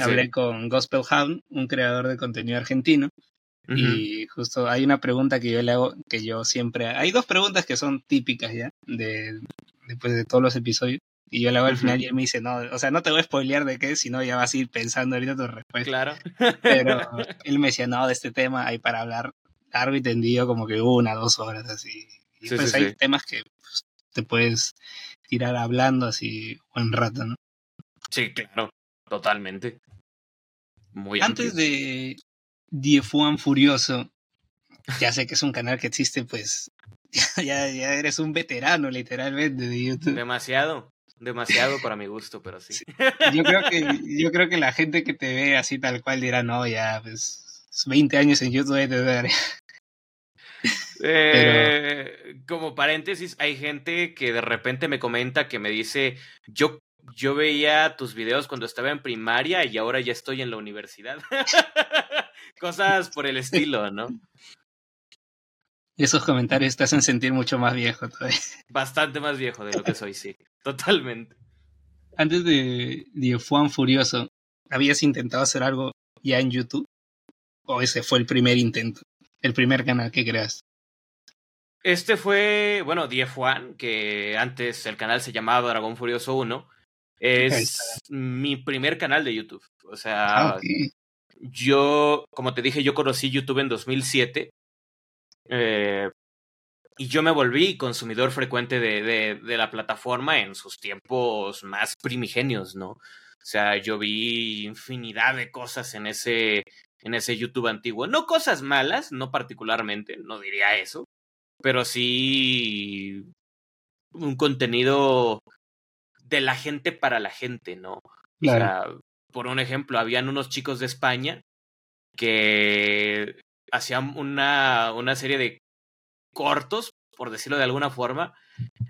Hablé con Gospel Hound, un creador de contenido argentino. Y justo hay una pregunta que yo le hago, que yo siempre... Hay dos preguntas que son típicas ya, de, después de todos los episodios. Y yo le hago al final y él me dice, no, o sea, no te voy a spoilear de qué, sino ya vas a ir pensando ahorita tu respuesta. Claro. Pero él me decía, no, de este tema hay para hablar largo y tendido como que una, dos horas así. Y pues hay temas que pues, te puedes tirar hablando así buen rato, ¿no? Sí, claro, totalmente. Muy Antes de Diefuan Furioso, ya sé que es un canal que existe pues ya, ya eres un veterano literalmente de YouTube. Demasiado, demasiado para mi gusto, pero sí. Yo creo que, yo creo que la gente que te ve así tal cual dirá, no, ya, pues 20 años en YouTube de. Eh, Como paréntesis, hay gente que de repente me comenta que me dice, yo, yo veía tus videos cuando estaba en primaria y ahora ya estoy en la universidad. Cosas por el estilo, ¿no? esos comentarios te hacen sentir mucho más viejo todavía. Bastante más viejo de lo que soy, sí. Totalmente. Antes de, de Juan Furioso, ¿habías intentado hacer algo ya en YouTube? ¿O ese fue el primer intento? El primer canal que creaste. Este fue, bueno, DF1, que antes el canal se llamaba Dragón Furioso 1. Es mi primer canal de YouTube. O sea, ah, yo, como te dije, yo conocí YouTube en 2007. Eh, y yo me volví consumidor frecuente de, de, de, la plataforma en sus tiempos más primigenios, ¿no? O sea, yo vi infinidad de cosas en ese, en ese YouTube antiguo. No cosas malas, no particularmente, no diría eso, pero sí un contenido de la gente para la gente, ¿no? O sea, por un ejemplo, habían unos chicos de España que hacían una, una serie de cortos, por decirlo de alguna forma,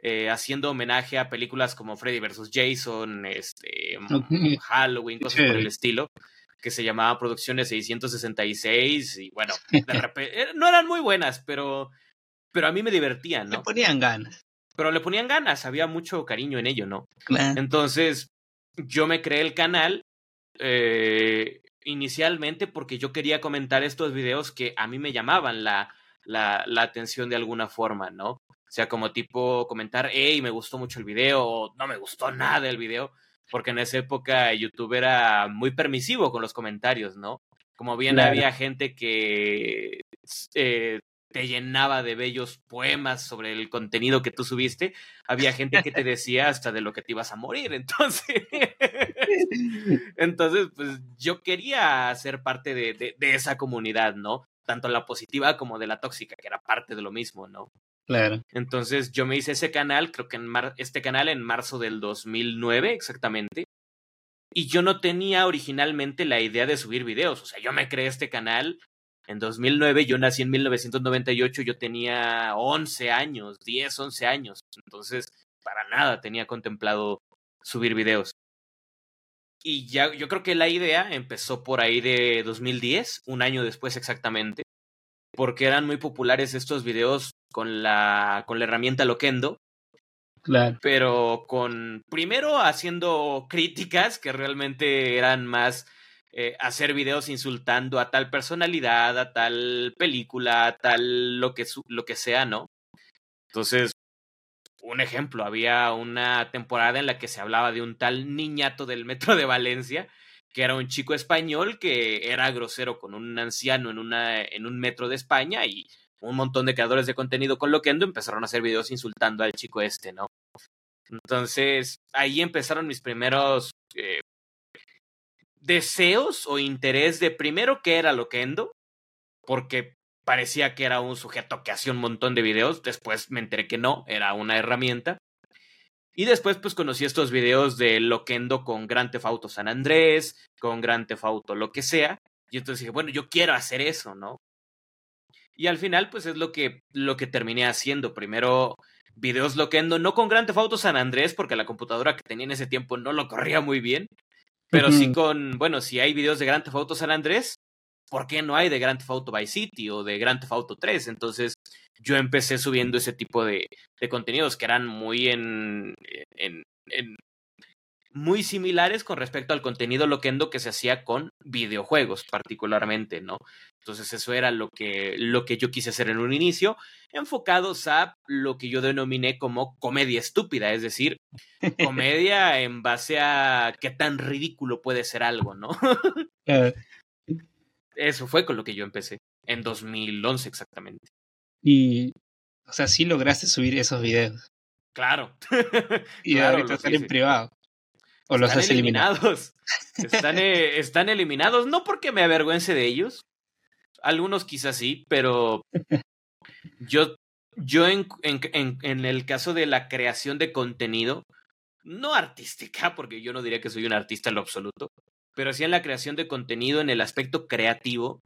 eh, haciendo homenaje a películas como Freddy vs. Jason, este, Halloween, cosas por el estilo, que se llamaba Producciones 666 y bueno, de repente, eh, no eran muy buenas, pero, pero a mí me divertían, ¿no? Le ponían ganas. Pero le ponían ganas, había mucho cariño en ello, ¿no? Entonces, yo me creé el canal eh, inicialmente porque yo quería comentar estos videos que a mí me llamaban la, la, la atención de alguna forma, ¿no? O sea, como tipo comentar, hey, me gustó mucho el video, o no me gustó nada el video, porque en esa época YouTube era muy permisivo con los comentarios, ¿no? Como bien había gente que eh, te llenaba de bellos poemas sobre el contenido que tú subiste, había gente que te decía hasta de lo que te ibas a morir. Entonces, entonces pues yo quería ser parte de, de, de, esa comunidad, ¿no? Tanto la positiva como de la tóxica, que era parte de lo mismo, ¿no? Claro. Entonces yo me hice ese canal, creo que en mar este canal en marzo del 2009 exactamente. Y yo no tenía originalmente la idea de subir videos. O sea, yo me creé este canal en 2009, yo nací en 1998, yo tenía 11 años, 10, 11 años. Entonces, para nada tenía contemplado subir videos. Y ya, yo creo que la idea empezó por ahí de 2010, un año después exactamente, porque eran muy populares estos videos con la, con la herramienta Loquendo. Claro. Pero con, primero haciendo críticas que realmente eran más eh, hacer videos insultando a tal personalidad, a tal película, a tal lo que, lo que sea, ¿no? Entonces, un ejemplo, había una temporada en la que se hablaba de un tal niñato del metro de Valencia, que era un chico español que era grosero con un anciano en, una, en un metro de España y un montón de creadores de contenido con Loquendo empezaron a hacer videos insultando al chico este, ¿no? Entonces, ahí empezaron mis primeros eh, deseos o interés de primero qué era Loquendo, porque parecía que era un sujeto que hacía un montón de videos, después me enteré que no, era una herramienta. Y después pues conocí estos videos de Loquendo con Grand Theft Auto San Andrés, con Grand Theft Auto lo que sea, y entonces dije, bueno, yo quiero hacer eso, ¿no? Y al final, pues es lo que, lo que terminé haciendo. Primero, videos loquendo, no con Grand Theft Auto San Andrés, porque la computadora que tenía en ese tiempo no lo corría muy bien. Pero sí con, bueno, si hay videos de Grand Theft Auto San Andrés, ¿por qué no hay de Grand Theft Auto Vice City o de Grand Theft Auto 3? Entonces, yo empecé subiendo ese tipo de, de contenidos que eran muy en, en, en, muy similares con respecto al contenido loquendo que se hacía con videojuegos particularmente, ¿no? Entonces eso era lo que, lo que yo quise hacer en un inicio, enfocados a lo que yo denominé como comedia estúpida, es decir, comedia en base a qué tan ridículo puede ser algo, ¿no? Eso fue con lo que yo empecé, en 2011 exactamente. Y, o sea, sí lograste subir esos videos. Claro. y ahorita están en privado. ¿O los has eliminados? Están, eh, están eliminados, no porque me avergüence de ellos, algunos quizás sí, pero yo, yo en, en, en, el caso de la creación de contenido, no artística, porque yo no diría que soy un artista en lo absoluto, pero sí en la creación de contenido, en el aspecto creativo,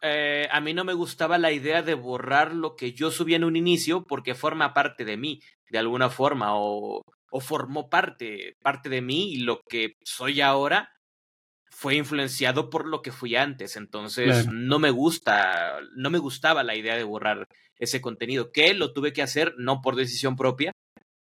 eh, a mí no me gustaba la idea de borrar lo que yo subía en un inicio porque forma parte de mí, de alguna forma, o, o formó parte, parte de mí y lo que soy ahora fue influenciado por lo que fui antes. Entonces, no me gusta, no me gustaba la idea de borrar ese contenido, que lo tuve que hacer no por decisión propia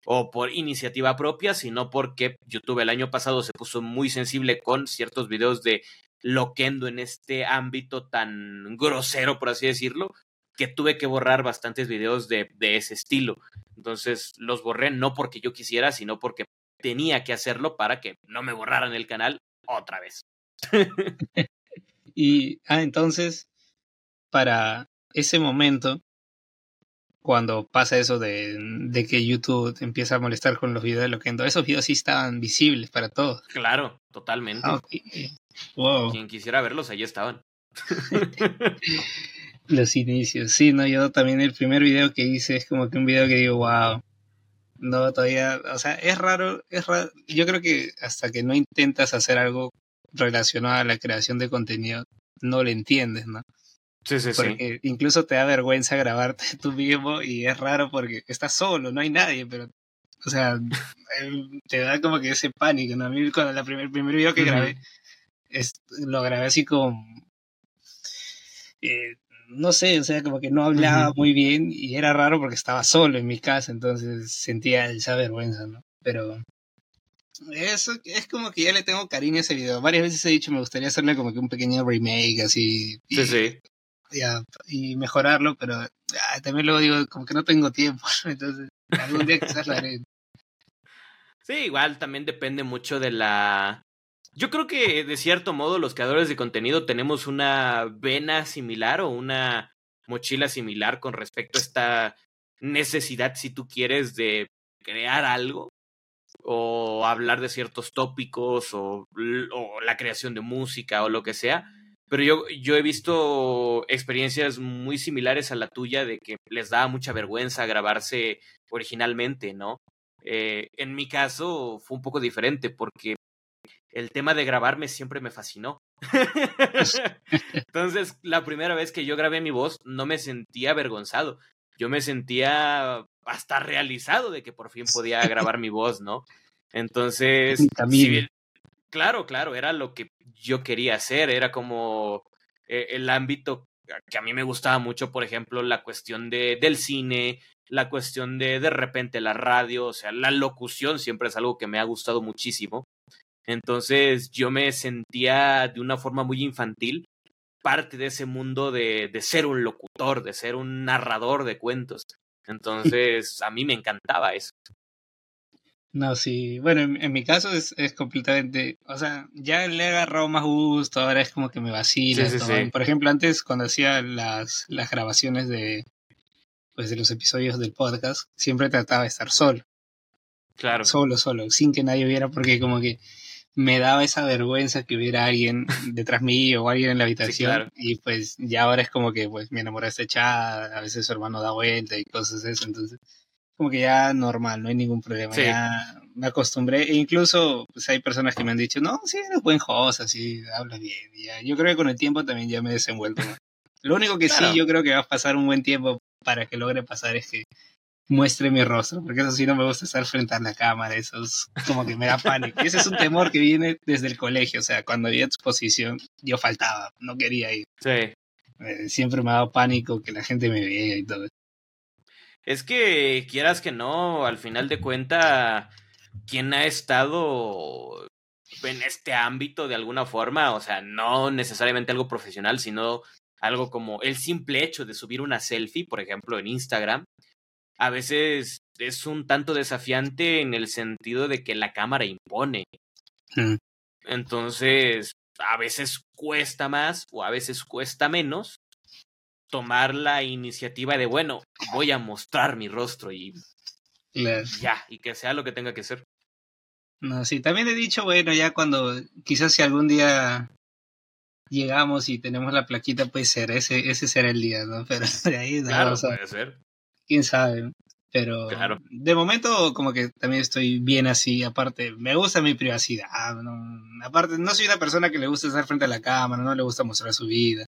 o por iniciativa propia, sino porque YouTube el año pasado se puso muy sensible con ciertos videos de loquendo en este ámbito tan grosero, por así decirlo, que tuve que borrar bastantes videos de, de ese estilo. Entonces los borré no porque yo quisiera, sino porque tenía que hacerlo para que no me borraran el canal otra vez. y, ah, entonces, para ese momento, cuando pasa eso de, de, que YouTube empieza a molestar con los videos de Loquendo, esos videos sí estaban visibles para todos. Claro, totalmente. Ah, Quien quisiera verlos, ahí estaban. los inicios, sí, no, yo también el primer video que hice es como que un video que digo, wow. No, todavía, o sea, es raro, es raro. Yo creo que hasta que no intentas hacer algo relacionado a la creación de contenido, no lo entiendes, ¿no? Sí, sí, porque incluso te da vergüenza grabarte tú mismo y es raro porque estás solo, no hay nadie, pero, o sea, te da como que ese pánico, ¿no? A mí cuando la primer, primer video que grabé, es, lo grabé así como, eh, no sé, o sea, como que no hablaba muy bien y era raro porque estaba solo en mi casa, entonces sentía esa vergüenza, ¿no? Pero eso es como que ya le tengo cariño a ese video. Varias veces he dicho me gustaría hacerle como que un pequeño remake así. Sí, sí y mejorarlo, pero también luego digo, como que no tengo tiempo, entonces algún día quizás lo haré. Sí, igual también depende mucho de la... Yo creo que de cierto modo los creadores de contenido tenemos una vena similar o una mochila similar con respecto a esta necesidad, si tú quieres, de crear algo o hablar de ciertos tópicos o, la creación de música o lo que sea pero yo, yo he visto experiencias muy similares a la tuya de que les daba mucha vergüenza grabarse originalmente, ¿no? Eh, en mi caso fue un poco diferente porque el tema de grabarme siempre me fascinó. Entonces, la primera vez que yo grabé mi voz no me sentía avergonzado. Yo me sentía hasta realizado de que por fin podía grabar mi voz, ¿no? Entonces, si Claro, claro, era lo que yo quería hacer, era como eh, el ámbito que a mí me gustaba mucho, por ejemplo, la cuestión de, del cine, la cuestión de de repente la radio, o sea, la locución siempre es algo que me ha gustado muchísimo. Entonces yo me sentía de una forma muy infantil parte de ese mundo de, de ser un locutor, de ser un narrador de cuentos. Entonces a mí me encantaba eso. No, sí. Bueno, en, mi caso es, es, completamente. O sea, ya le he agarrado más gusto, ahora es como que me vacila. Por ejemplo, antes cuando hacía las, las grabaciones de, pues, de los episodios del podcast, siempre trataba de estar solo. Claro. Solo, solo, sin que nadie viera, porque como que me daba esa vergüenza que hubiera alguien detrás mío o alguien en la habitación. Y pues ya ahora es como que pues mi enamorada está echada, a veces su hermano da vuelta y cosas de eso. Entonces como que ya normal, no hay ningún problema. Ya me acostumbré. E incluso pues, hay personas que me han dicho, no, sí, eres buen host, así, hablas bien. Ya. Yo creo que con el tiempo también ya me he desenvuelto. Lo único que sí, yo creo que va a pasar un buen tiempo para que logre pasar es que muestre mi rostro, porque eso sí no me gusta estar frente a la cámara, eso es como que me da pánico. Y ese es un temor que viene desde el colegio, o sea, cuando había exposición yo faltaba, no quería ir. Sí. Eh, siempre me ha dado pánico que la gente me vea y todo. Es que quieras que no, al final de cuenta, quien ha estado en este ámbito de alguna forma, o sea, no necesariamente algo profesional, sino algo como el simple hecho de subir una selfie, por ejemplo, en Instagram, a veces es un tanto desafiante en el sentido de que la cámara impone. Mm. Entonces, a veces cuesta más o a veces cuesta menos tomar la iniciativa de, bueno, voy a mostrar mi rostro y ya, y que sea lo que tenga que ser. No, sí, también he dicho, bueno, ya cuando, quizás si algún día llegamos y tenemos la plaquita, puede ser, ese, ese será el día, ¿no? Pero de ahí, claro, puede ser. Quién sabe. Pero de momento como que también estoy bien así, aparte me gusta mi privacidad, aparte no soy una persona que le gusta estar frente a la cámara, no le gusta mostrar su vida.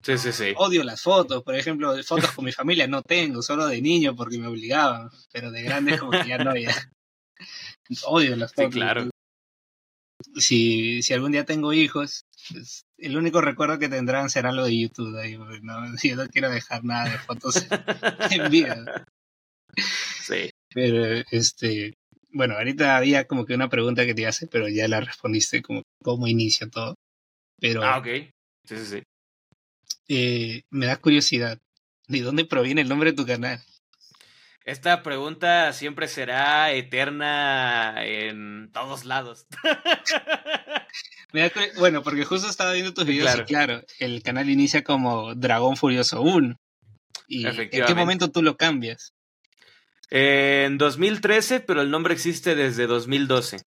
Sí, sí, sí. Odio las fotos, por ejemplo, fotos con mi familia no tengo, solo de niño porque me obligaban, pero de grande como que ya no, ya. Odio las fotos. Sí, claro. Si, si algún día tengo hijos, pues, el único recuerdo que tendrán será lo de YouTube. Ahí, ¿no? Yo no quiero dejar nada de fotos en vida. Sí. Pero, este, bueno, ahorita había como que una pregunta que te hace, pero ya la respondiste como cómo inicia todo. Pero, ah, ok. Sí, sí, sí. Eh, me da curiosidad. ¿De dónde proviene el nombre de tu canal? Esta pregunta siempre será eterna en todos lados. bueno, porque justo estaba viendo tus videos y claro, el canal inicia como Dragón Furioso 1. ¿Y en qué momento tú lo cambias? En 2013, pero el nombre existe desde 2012.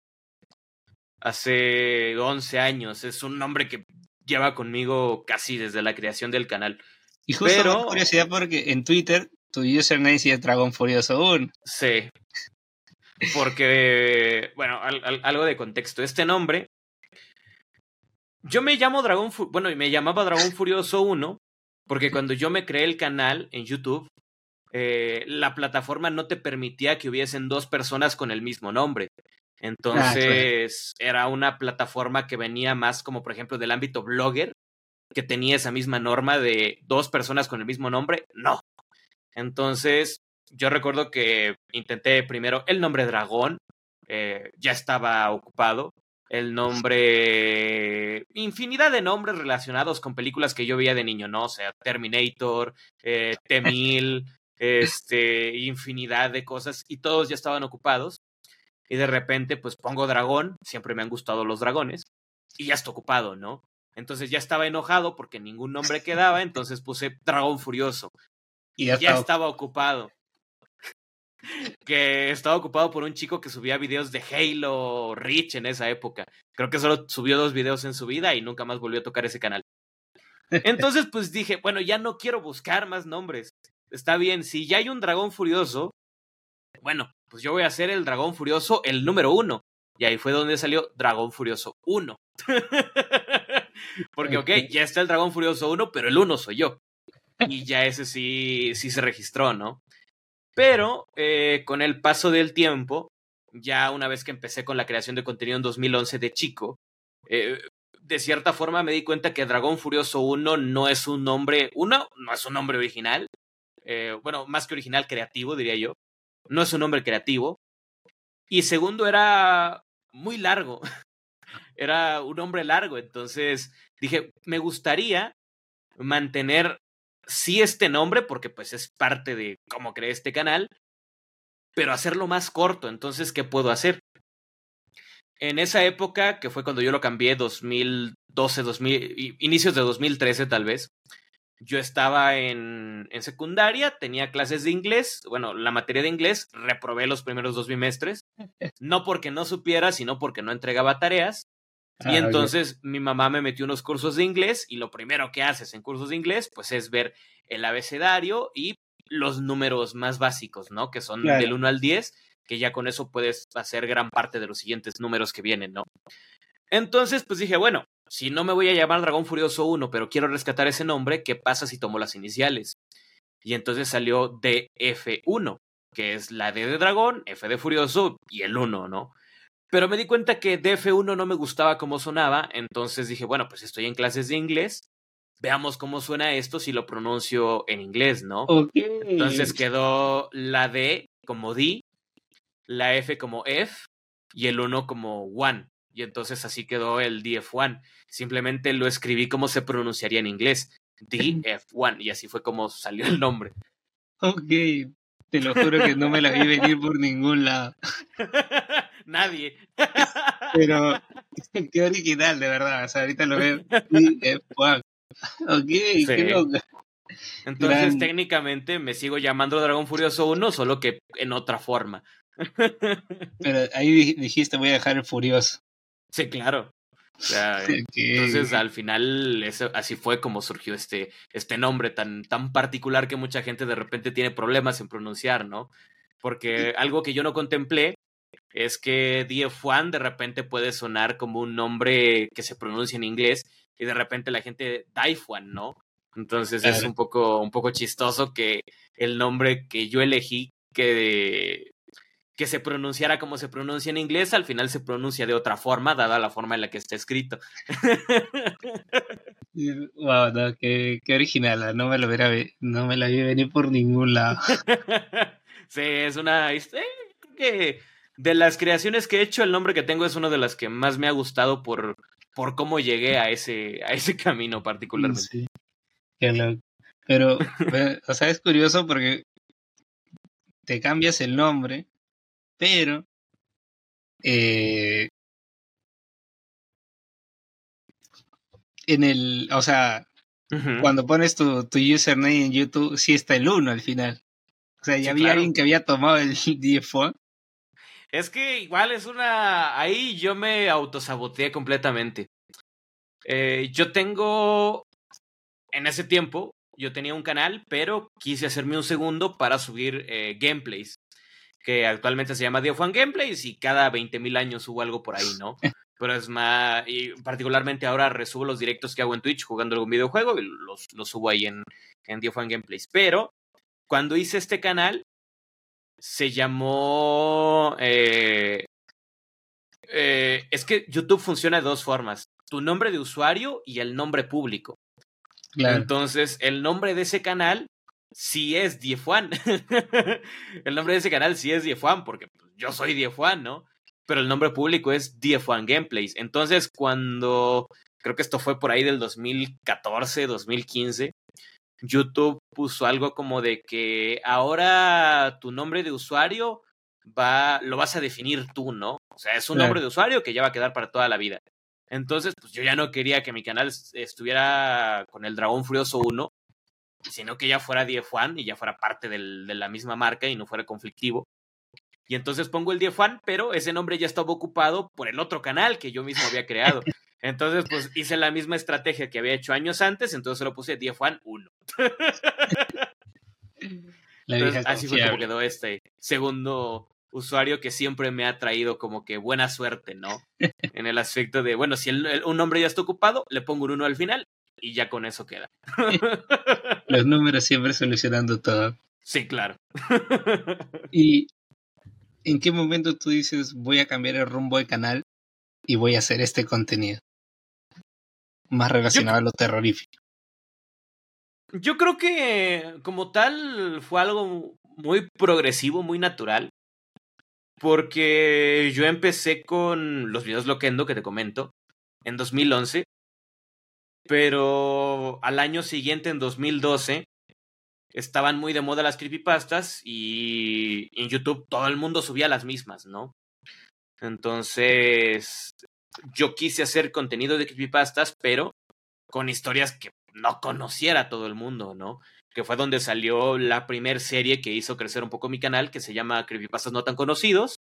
Hace 11 años. Es un nombre que lleva conmigo casi desde la creación del canal. Y justo pero... curiosidad porque en Twitter tu username es Dragón Furioso 1. Sí. Porque, bueno, algo de contexto. Este nombre. Yo me llamo Dragón. Bueno, me llamaba Dragón Furioso 1 porque cuando yo me creé el canal en YouTube, eh, la plataforma no te permitía que hubiesen dos personas con el mismo nombre. Entonces, era una plataforma que venía más como, por ejemplo, del ámbito blogger, que tenía esa misma norma de dos personas con el mismo nombre. No. Entonces, yo recuerdo que intenté primero el nombre dragón, eh, ya estaba ocupado el nombre, infinidad de nombres relacionados con películas que yo veía de niño, ¿no? O sea, Terminator, eh, T-1000, este, infinidad de cosas y todos ya estaban ocupados. Y de repente, pues pongo dragón, siempre me han gustado los dragones, y ya está ocupado, ¿no? Entonces ya estaba enojado porque ningún nombre quedaba, entonces puse dragón furioso. Y ya, ya estaba ocupado que estaba ocupado por un chico que subía videos de Halo Rich en esa época. Creo que solo subió dos videos en su vida y nunca más volvió a tocar ese canal. Entonces, pues dije, bueno, ya no quiero buscar más nombres. Está bien, si ya hay un dragón furioso, bueno, pues yo voy a hacer el dragón furioso el número uno. Y ahí fue donde salió Dragón Furioso 1. Porque, ok, ya está el Dragón Furioso 1, pero el 1 soy yo. Y ya ese sí, sí se registró, ¿no? Pero eh, con el paso del tiempo, ya una vez que empecé con la creación de contenido en 2011 de chico, eh, de cierta forma me di cuenta que Dragón Furioso 1 no es un nombre, uno, no es un nombre original, eh, bueno, más que original, creativo, diría yo, no es un nombre creativo, y segundo, era muy largo, era un nombre largo, entonces dije, me gustaría mantener sí este nombre, porque pues es parte de cómo creé este canal, pero hacerlo más corto. Entonces, ¿qué puedo hacer? En esa época, que fue cuando yo lo cambié, 2012, 2000, inicios de 2013 tal vez, yo estaba en, en secundaria, tenía clases de inglés, bueno, la materia de inglés, reprobé los primeros dos bimestres, no porque no supiera, sino porque no entregaba tareas, y ah, entonces mi mamá me metió unos cursos de inglés y lo primero que haces en cursos de inglés pues es ver el abecedario y los números más básicos, ¿no? Que son del 1 al 10, que ya con eso puedes hacer gran parte de los siguientes números que vienen, ¿no? Entonces pues dije, bueno, si no me voy a llamar Dragón Furioso 1, pero quiero rescatar ese nombre, ¿qué pasa si tomo las iniciales? Y entonces salió DF1, que es la D de dragón, F de furioso y el 1, ¿no? Pero me di cuenta que DF1 no me gustaba cómo sonaba, entonces dije, bueno, pues estoy en clases de inglés, veamos cómo suena esto si lo pronuncio en inglés, ¿no? Entonces quedó la D como D, la F como F y el 1 como one. Y entonces así quedó el DF1. Simplemente lo escribí como se pronunciaría en inglés, DF1, y así fue como salió el nombre. Ok, te lo juro que no me la vi venir por ningún lado. Nadie. Pero qué original, de verdad. O sea, ahorita lo veo. Ok, qué loca. Entonces, técnicamente me sigo llamando Dragón Furioso 1, solo que en otra forma. Pero ahí dijiste, voy a dejar el Furioso. Sí, claro. Entonces, al final, eso, así fue como surgió este, este nombre tan, tan particular que mucha gente de repente tiene problemas en pronunciar, ¿no? Porque algo que yo no contemplé es que Juan de repente puede sonar como un nombre que se pronuncia en inglés y de repente la gente Daifuan, ¿no? Entonces es un poco, un poco chistoso que el nombre que yo elegí que que se pronunciara como se pronuncia en inglés, al final se pronuncia de otra forma, dada la forma en la que está escrito. wow, no, qué, original, no me lo hubiera no me la vi venir por ningún lado. sí, es una que de las creaciones que he hecho, el nombre que tengo es uno de las que más me ha gustado por, por cómo llegué a ese, a ese camino particularmente. Sí. Pero, o sea, es curioso porque te cambias el nombre, pero eh, en el, o sea, cuando pones tu, tu username en YouTube, sí está el 1 al final. O sea, ya había alguien que había tomado el DFO. Es que igual es una. Ahí yo me autosaboteé completamente. Eh, yo tengo. En ese tiempo, yo tenía un canal, pero quise hacerme un segundo para subir eh, gameplays. Que actualmente se llama Diofan Gameplays y cada 20.000 años subo algo por ahí, ¿no? pero es más, y particularmente ahora resubo los directos que hago en Twitch jugando algún videojuego y los, los subo ahí en, en Gameplays. Pero cuando hice este canal, se llamó... Eh, eh, es que YouTube funciona de dos formas, tu nombre de usuario y el nombre público. Entonces, el nombre de ese canal sí es Diefuan. el nombre de ese canal sí es Diefuan, porque yo soy Diefuan, ¿no? pero el nombre público es DF1 Gameplays. Entonces, cuando creo que esto fue por ahí del 2014, 2015, YouTube puso algo como de que ahora tu nombre de usuario va, lo vas a definir tú, ¿no? O sea, es un nombre de usuario que ya va a quedar para toda la vida. Entonces, pues yo ya no quería que mi canal estuviera con el Dragón Furioso 1, sino que ya fuera DF1 y ya fuera parte del, de la misma marca y no fuera conflictivo. Y entonces pongo el Diefan, pero ese nombre ya estaba ocupado por el otro canal que yo mismo había creado. Entonces, pues hice la misma estrategia que había hecho años antes, entonces lo puse Diefan 1. así fue como quedó este segundo usuario que siempre me ha traído como que buena suerte, ¿no? En el aspecto de, bueno, si un nombre ya está ocupado, le pongo un 1 al final y ya con eso queda. Los números siempre solucionando todo. Sí, claro. Y ¿en qué momento tú dices voy a cambiar el rumbo del canal y voy a hacer este contenido? Más relacionado a lo terrorífico. Yo creo que como tal fue algo muy progresivo, muy natural. Porque yo empecé con los videos Loquendo que te comento en 2011. Pero al año siguiente, en 2012, estaban muy de moda las creepypastas y en YouTube todo el mundo subía las mismas, ¿no? Entonces, yo quise hacer contenido de creepypastas, pero con historias que no conociera todo el mundo, ¿no? Que fue donde salió la primera serie que hizo crecer un poco mi canal, que se llama Creepypastas no tan conocidos,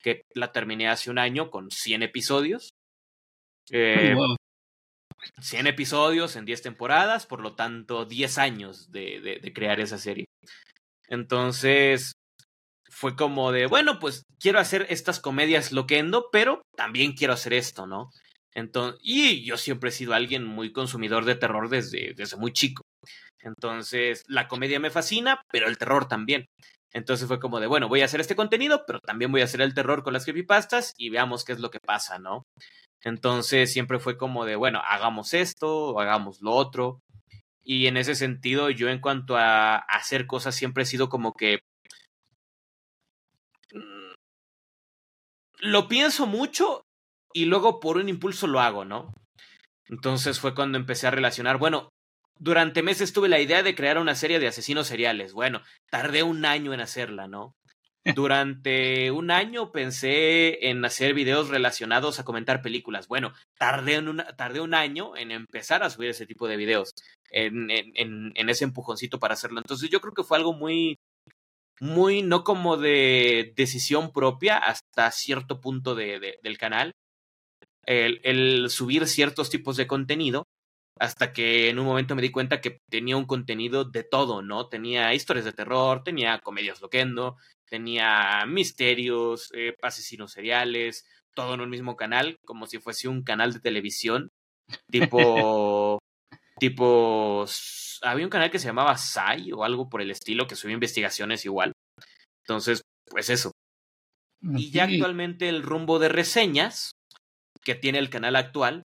que la terminé hace un año con 100 episodios. Eh, 100 episodios en 10 temporadas, por lo tanto 10 años de, de, crear esa serie. Entonces, fue como de, bueno, pues quiero hacer estas comedias loquendo, pero también quiero hacer esto, ¿no? Entonces, y yo siempre he sido alguien muy consumidor de terror desde, desde muy chico. Entonces, la comedia me fascina, pero el terror también. Entonces fue como de, bueno, voy a hacer este contenido, pero también voy a hacer el terror con las creepypastas y veamos qué es lo que pasa, ¿no? Entonces siempre fue como de, bueno, hagamos esto, hagamos lo otro. Y en ese sentido, yo en cuanto a hacer cosas siempre he sido como que... Mm, lo pienso mucho y luego por un impulso lo hago, ¿no? Entonces fue cuando empecé a relacionar, bueno, durante meses tuve la idea de crear una serie de asesinos seriales. Bueno, tardé un año en hacerla, ¿no? Durante un año pensé en hacer videos relacionados a comentar películas. Bueno, tardé, tardé un año en empezar a subir ese tipo de videos, en, en, en, ese empujoncito para hacerlo. Entonces yo creo que fue algo muy, muy, no como de decisión propia hasta cierto punto de, del canal, el, el subir ciertos tipos de contenido hasta que en un momento me di cuenta que tenía un contenido de todo, ¿no? Tenía historias de terror, tenía comedias loquendo, tenía misterios, eh, asesinos seriales, todo en un mismo canal, como si fuese un canal de televisión, tipo, tipo, había un canal que se llamaba Sai o algo por el estilo, que subía investigaciones igual. Entonces, pues eso. Y ya actualmente el rumbo de reseñas que tiene el canal actual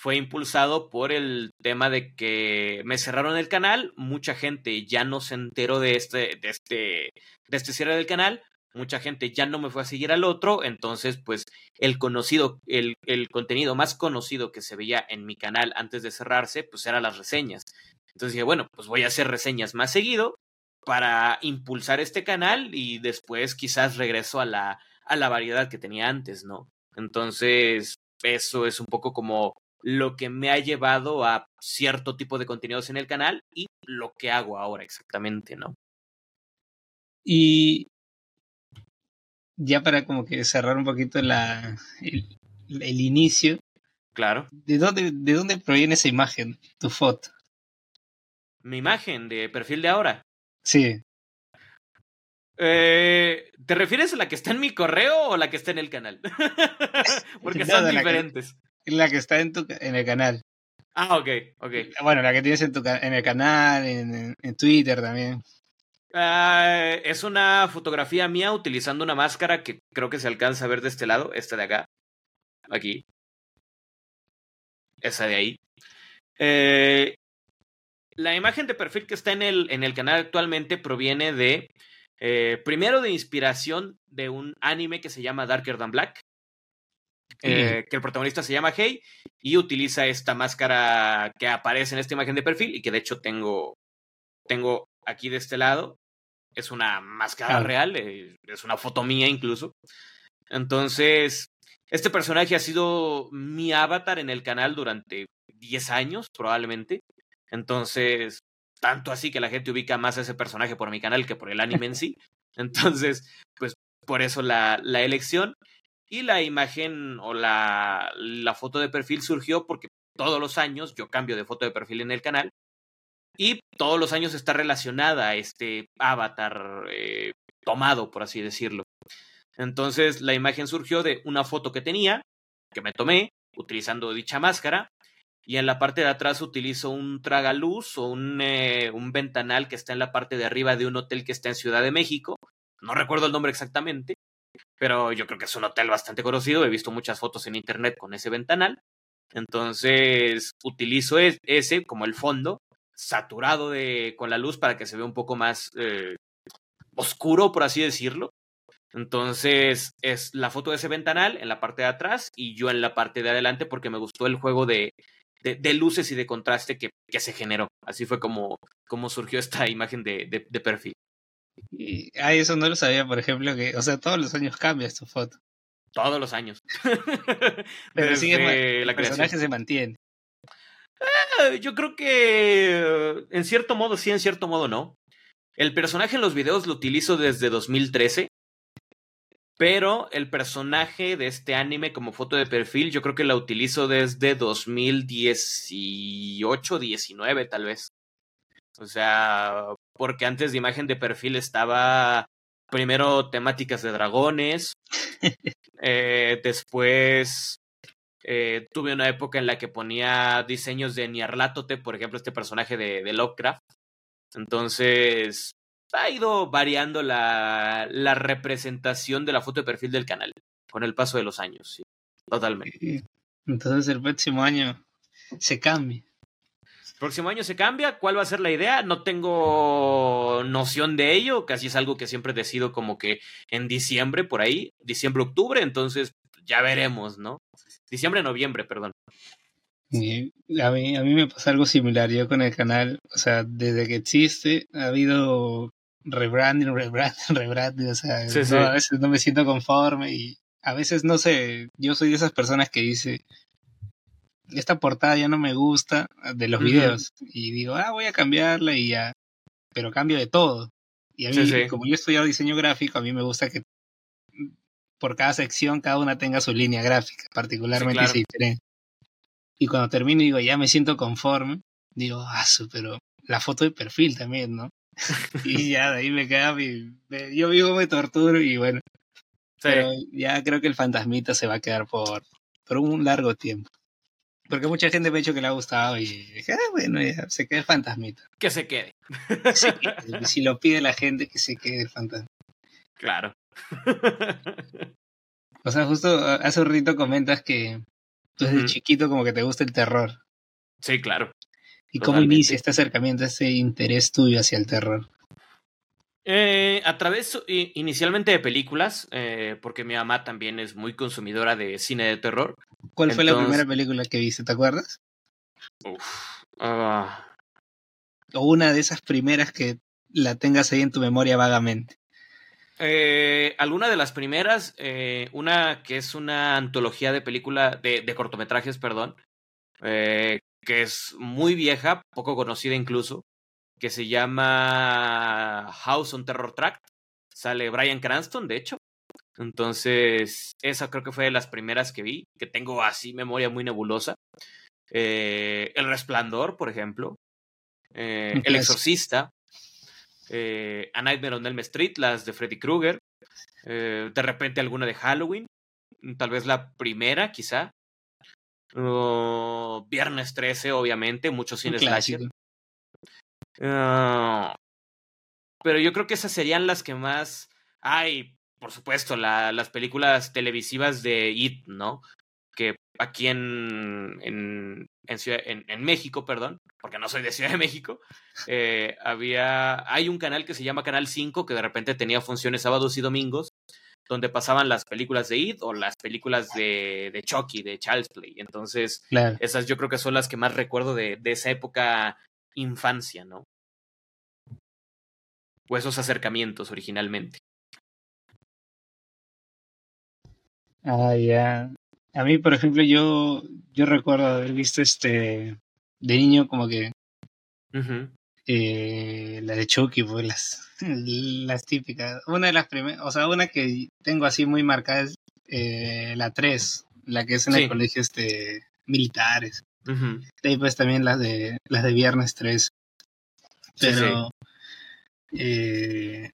fue impulsado por el tema de que me cerraron el canal, mucha gente ya no se enteró de este, de este, de este cierre del canal, mucha gente ya no me fue a seguir al otro, entonces pues el conocido, el, el, contenido más conocido que se veía en mi canal antes de cerrarse, pues eran las reseñas. Entonces dije, bueno, pues voy a hacer reseñas más seguido para impulsar este canal y después quizás regreso a la, a la variedad que tenía antes, ¿no? Entonces, eso es un poco como lo que me ha llevado a cierto tipo de contenidos en el canal y lo que hago ahora exactamente, ¿no? Y ya para como que cerrar un poquito la, el, el inicio. Claro. ¿de dónde, ¿De dónde proviene esa imagen, tu foto? Mi imagen de perfil de ahora. Sí. Eh, ¿Te refieres a la que está en mi correo o la que está en el canal? Porque son diferentes. La que, está en, tu, en el canal. Ah, ok, ok. Bueno, la que tienes en, tu, en el canal, en, en Twitter también. Ah, es una fotografía mía utilizando una máscara que creo que se alcanza a ver de este lado, esta de acá. Aquí. Esa de ahí. Eh, la imagen de perfil que está en el, en el canal actualmente proviene de, eh, primero de inspiración de un anime que se llama Darker Than Black, eh, que el protagonista se llama Hey y utiliza esta máscara que aparece en esta imagen de perfil y que de hecho tengo, tengo aquí de este lado. Es una máscara real, eh, es una foto mía incluso. Entonces, este personaje ha sido mi avatar en el canal durante 10 años, probablemente. Entonces, tanto así que la gente ubica más a ese personaje por mi canal que por el anime en sí. Entonces, pues por eso la, la elección. Y la imagen o la, la foto de perfil surgió porque todos los años yo cambio de foto de perfil en el canal y todos los años está relacionada a este avatar eh, tomado, por así decirlo. Entonces la imagen surgió de una foto que tenía, que me tomé, utilizando dicha máscara, y en la parte de atrás utilizo un tragaluz o un, eh, un ventanal que está en la parte de arriba de un hotel que está en Ciudad de México. No recuerdo el nombre exactamente, pero yo creo que es un hotel bastante conocido. He visto muchas fotos en internet con ese ventanal. Entonces utilizo ese como el fondo, saturado de, con la luz para que se vea un poco más eh, oscuro, por así decirlo. Entonces es la foto de ese ventanal en la parte de atrás y yo en la parte de adelante porque me gustó el juego de, luces y de contraste que, se generó. Así fue como, surgió esta imagen de, perfil. Y, ah, eso no lo sabía, por ejemplo, que, o sea, todos los años cambia tu foto. Todos los años. Pero sigue, el personaje se mantiene. Ah, yo creo que en cierto modo sí, en cierto modo no. El personaje en los videos lo utilizo desde 2013. Pero el personaje de este anime como foto de perfil, yo creo que la utilizo desde 2018, 19 tal vez. O sea, porque antes de imagen de perfil estaba primero temáticas de dragones, eh, después eh, tuve una época en la que ponía diseños de Nyarlathotep, por ejemplo, este personaje de, de Lovecraft. Entonces, ha ido variando la, la, representación de la foto de perfil del canal con el paso de los años, sí, totalmente. Entonces el próximo año se cambia. Próximo año se cambia, ¿cuál va a ser la idea? No tengo noción de ello, casi es algo que siempre decido como que en diciembre, por ahí, diciembre, octubre, entonces ya veremos, ¿no? Diciembre, noviembre, perdón. a, mí, a mí me pasa algo similar. Yo con el canal, o sea, desde que existe, ha habido rebranding, rebranding, rebranding, o sea, a veces no me siento conforme y a veces no sé, yo soy de esas personas que dice, esta portada ya no me gusta de los videos y digo, ah, voy a cambiarla y ya, pero cambio de todo. Y a mí, como yo he estudiado diseño gráfico, a mí me gusta que por cada sección cada una tenga su línea gráfica, particularmente si diferente. Y cuando termino digo, ya me siento conforme, digo, ah, pero la foto de perfil también, ¿no? y ya de ahí me queda mi, yo vivo me torturo y bueno. Pero ya creo que el fantasmita se va a quedar por, por un largo tiempo. Porque mucha gente me ha dicho que le ha gustado y dije, ah, bueno, ya se quede el fantasmita. Que se quede. si lo pide la gente, que se quede el fantasma. Claro. o sea, justo hace un rito comentas que tú desde chiquito como que te gusta el terror. Sí, claro. ¿Y cómo inicia este acercamiento, este interés tuyo hacia el terror? Eh, a través inicialmente de películas, eh, porque mi mamá también es muy consumidora de cine de terror. ¿Cuál fue la primera película que viste? ¿Te acuerdas? Ah. O una de esas primeras que la tengas ahí en tu memoria vagamente. Eh, alguna de las primeras, una que es una antología de película, de, de cortometrajes, perdón, que es muy vieja, poco conocida incluso, que se llama House on Terror Track. Sale Brian Cranston, de hecho. Entonces, esa creo que fue de las primeras que vi, que tengo así memoria muy nebulosa. Eh, el Resplandor, por ejemplo. Eh, el Exorcista. Eh, A Nightmare on Elm Street, las de Freddy Krueger. de repente alguna de Halloween. Tal vez la primera, quizá. Viernes 13, obviamente, muchos cines slasher. Ah, pero yo creo que esas serían las que más. Hay, por supuesto, la, las películas televisivas de IT, ¿no? Que aquí en, en, en, en, México, perdón, porque no soy de Ciudad de México, eh, había. Hay un canal que se llama Canal 5 que de repente tenía funciones sábados y domingos donde pasaban las películas de It o las películas de, de Chucky, de Child's Play. Entonces, esas yo creo que son las que más recuerdo de, de esa época infancia, ¿no? O esos acercamientos originalmente. Ah, ya. A mí, por ejemplo, yo, yo recuerdo haber visto este de niño como que eh, la de Chucky, pues las, las típicas. Una de las primeras, o sea, una que tengo así muy marcada es eh, la 3, la que es en el colegio este, militares. Y pues también las de las de viernes 3. Pero eh,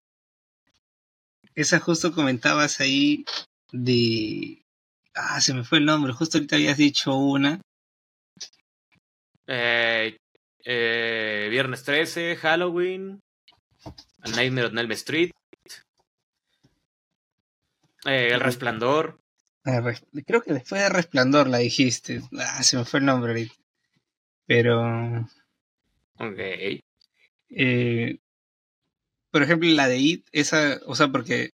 esa justo comentabas ahí de ah se me fue el nombre, justo ahorita habías dicho una. Eh, eh, viernes 13, Halloween, A Nightmare on Elm Street, eh, El Resplandor. Creo que después de Resplandor la dijiste. Ah, se me fue el nombre ahorita. Pero. Ok. Eh, por ejemplo, la de It, esa. O sea, porque.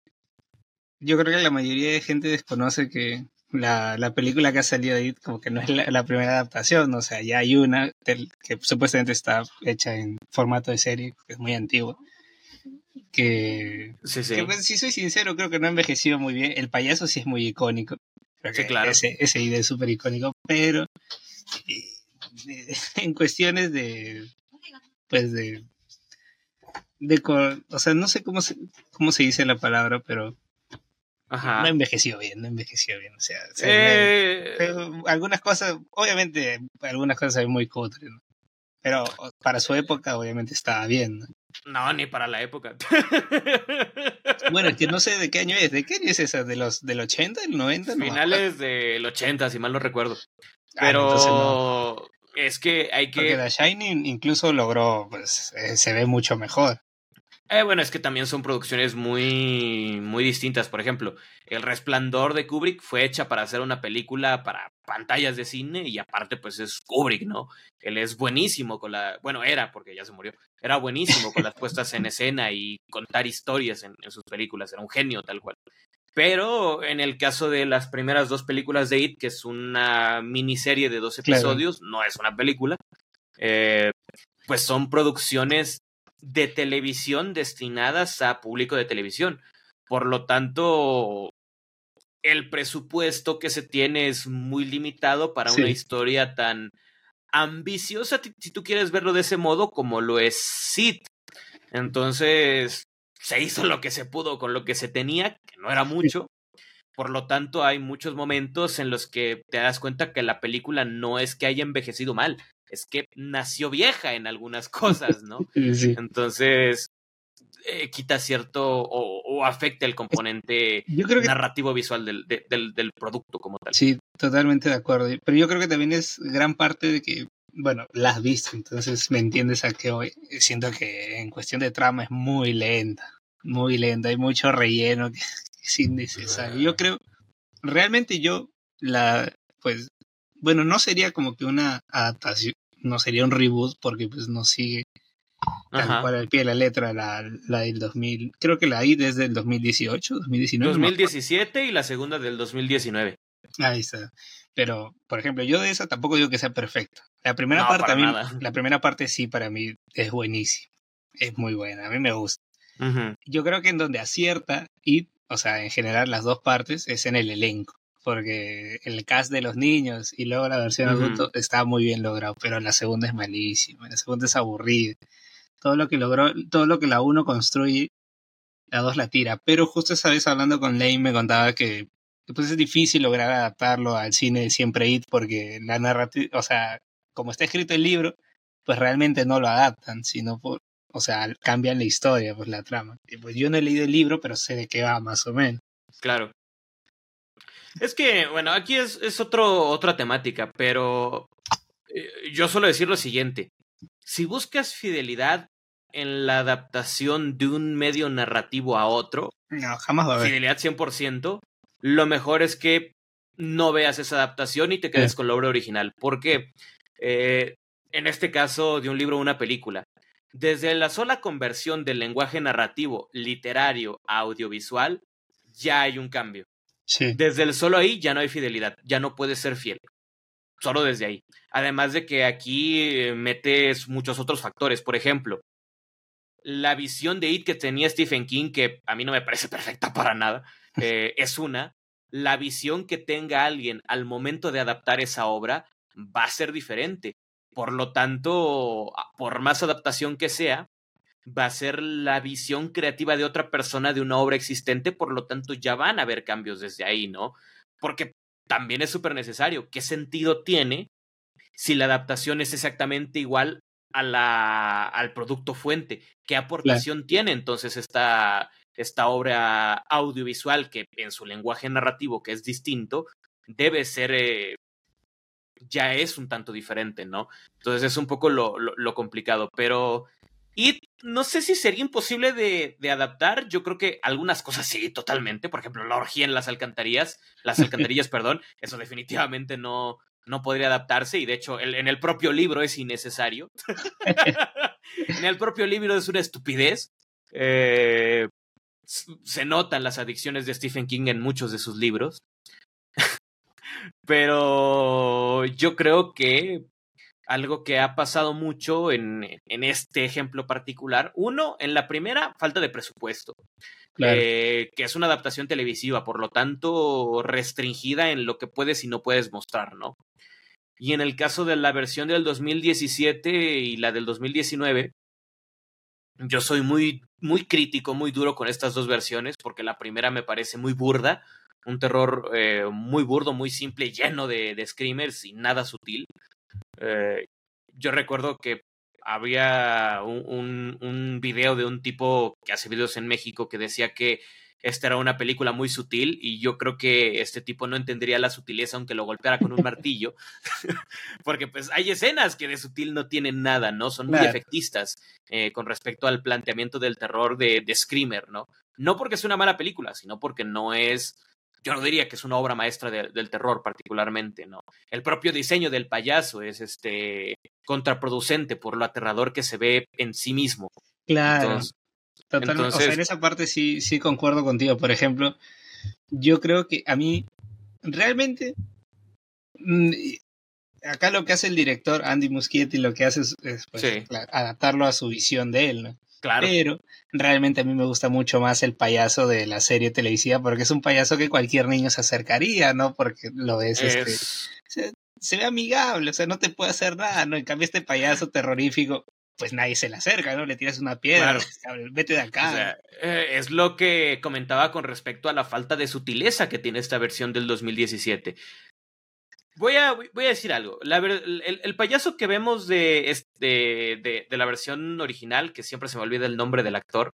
Yo creo que la mayoría de gente desconoce que la, la película que ha salido It, como que no es la, primera adaptación. O sea, ya hay una que supuestamente está hecha en formato de serie, que es muy antigua que, sí, sí. Pues, si soy sincero, creo que no ha envejecido muy bien. El payaso sí es muy icónico. sí, claro. Ese, ese idea es súper icónico, pero eh, en cuestiones de, pues de, de, o sea, no sé cómo se, cómo se dice la palabra, pero Ajá. no envejeció bien, no envejeció bien. O sea, eh... algunas cosas, obviamente, algunas cosas muy cutres, pero para su época, obviamente estaba bien. No, ni para la época. Bueno, es que no sé de qué año es. ¿De qué año es esa? ¿De los, del 80, del 90? Finales del 80, si mal no recuerdo. Ah, Pero es que hay que... Porque The Shining incluso logró, pues, eh, se ve mucho mejor. Eh, bueno, es que también son producciones muy, muy distintas. Por ejemplo, El Resplandor de Kubrick fue hecha para hacer una película para pantallas de cine y aparte pues es Kubrick, ¿no? Él es buenísimo con la... Bueno, era porque ya se murió. Era buenísimo con las puestas en escena y contar historias en, sus películas. Era un genio tal cual. Pero en el caso de las primeras dos películas de It, que es una miniserie de dos episodios, no es una película, eh, pues son producciones de televisión destinadas a público de televisión. Por lo tanto, el presupuesto que se tiene es muy limitado para una historia tan ambiciosa, si tú quieres verlo de ese modo, como lo es Sid. Entonces, se hizo lo que se pudo con lo que se tenía, que no era mucho. Por lo tanto, hay muchos momentos en los que te das cuenta que la película no es que haya envejecido mal, es que nació vieja en algunas cosas, ¿no? Entonces, eh, quita cierto o, afecta el componente narrativo visual del, del, producto como tal. Sí, totalmente de acuerdo. Pero yo creo que también es gran parte de que, bueno, la has visto, entonces me entiendes a que hoy siento que en cuestión de trama es muy lenta, muy lenta, hay mucho relleno que es innecesario. Yo creo, realmente yo la, pues, bueno, no sería como que una adaptación, no sería un reboot porque pues no sigue Tal cual al pie de la letra, la, la, del 2000. Creo que la I desde el 2018, 2019. 2017 y la segunda del 2019. Ahí está. Pero, por ejemplo, yo de esa tampoco digo que sea perfecta. La primera parte, a mí, la primera parte sí para mí es buenísima. Es muy buena, a mí me gusta. Yo creo que en donde acierta y, o sea, en general las dos partes es en el elenco. Porque el cast de los niños y luego la versión adulto está muy bien logrado, pero la segunda es malísima, la segunda es aburrida. Todo lo que logró, todo lo que la uno construye, la dos la tira. Pero justo esa vez hablando con Lane me contaba que pues es difícil lograr adaptarlo al cine de siempre It porque la narrativa, o sea, como está escrito el libro, pues realmente no lo adaptan, sino por, o sea, cambian la historia, pues la trama. Y pues yo no he leído el libro, pero sé de qué va más o menos. Claro. Es que, bueno, aquí es, es otro, otra temática, pero eh, yo suelo decir lo siguiente. Si buscas fidelidad en la adaptación de un medio narrativo a otro, no, jamás va a haber. Fidelidad 100%, lo mejor es que no veas esa adaptación y te quedes con la obra original. ¿Por qué? Eh, en este caso, de un libro o una película. Desde la sola conversión del lenguaje narrativo, literario a audiovisual, ya hay un cambio. Sí. Desde el solo ahí ya no hay fidelidad, ya no puedes ser fiel. Solo desde ahí. Además de que aquí eh, metes muchos otros factores. Por ejemplo, la visión de It que tenía Stephen King, que a mí no me parece perfecta para nada, eh, es una. La visión que tenga alguien al momento de adaptar esa obra va a ser diferente. Por lo tanto, por más adaptación que sea, va a ser la visión creativa de otra persona de una obra existente, por lo tanto ya van a haber cambios desde ahí, ¿no? Porque también es súper necesario. ¿Qué sentido tiene si la adaptación es exactamente igual a la, al producto fuente? ¿Qué aportación tiene entonces esta, esta obra audiovisual que en su lenguaje narrativo, que es distinto, debe ser eh, ya es un tanto diferente, ¿no? Entonces es un poco lo, lo, complicado, pero... Y no sé si sería imposible de, de, adaptar. Yo creo que algunas cosas sí, totalmente. Por ejemplo, la orgía en las alcantarillas, las alcantarillas, perdón, eso definitivamente no, no podría adaptarse y de hecho en el propio libro es innecesario. en el propio libro es una estupidez. Eh, se notan las adicciones de Stephen King en muchos de sus libros. Pero yo creo que algo que ha pasado mucho en, en, este ejemplo particular, uno, en la primera, falta de presupuesto, eh, que es una adaptación televisiva, por lo tanto, restringida en lo que puedes y no puedes mostrar, ¿no? Y en el caso de la versión del 2017 y la del 2019, yo soy muy, muy crítico, muy duro con estas dos versiones, porque la primera me parece muy burda, un terror eh, muy burdo, muy simple, lleno de, de screamers y nada sutil. Eh, yo recuerdo que había un, un, un, video de un tipo que hace videos en México que decía que esta era una película muy sutil y yo creo que este tipo no entendería la sutileza aunque lo golpeara con un martillo, porque pues hay escenas que de sutil no tienen nada, ¿no? Son muy efectistas eh, con respecto al planteamiento del terror de, de Screamer, ¿no? No porque es una mala película, sino porque no es yo no diría que es una obra maestra del terror particularmente, ¿no? El propio diseño del payaso es este contraproducente por lo aterrador que se ve en sí mismo. Claro. Totalmente. O sea, en esa parte sí, sí concuerdo contigo. Por ejemplo, yo creo que a mí realmente mm, acá lo que hace el director Andy Muschietti lo que hace es, pues, adaptarlo a su visión de él, ¿no? Claro. Pero realmente a mí me gusta mucho más el payaso de la serie televisiva porque es un payaso que cualquier niño se acercaría, ¿no? Porque lo ves, este, se, se, ve amigable, o sea, no te puede hacer nada, ¿no? En cambio, este payaso terrorífico, pues nadie se le acerca, ¿no? Le tiras una piedra, vete de acá. Eh, es lo que comentaba con respecto a la falta de sutileza que tiene esta versión del 2017. Voy a, voy a decir algo. el, payaso que vemos de, de, de, la versión original, que siempre se me olvida el nombre del actor.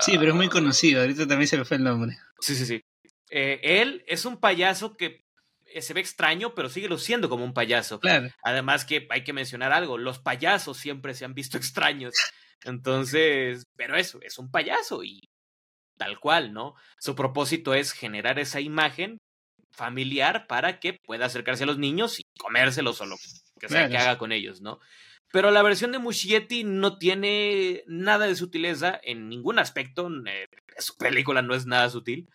Sí, pero es muy conocido. Ahorita también se me fue el nombre. Sí, sí, sí. Eh, él es un payaso que eh, se ve extraño, pero sigue luciendo como un payaso. Claro. Además que hay que mencionar algo, los payasos siempre se han visto extraños. Entonces, pero eso, es un payaso y tal cual, ¿no? Su propósito es generar esa imagen familiar para que pueda acercarse a los niños y comérselos o lo que sea que haga con ellos, ¿no? Pero la versión de Muschietti no tiene nada de sutileza en ningún aspecto. Eh, su película no es nada sutil.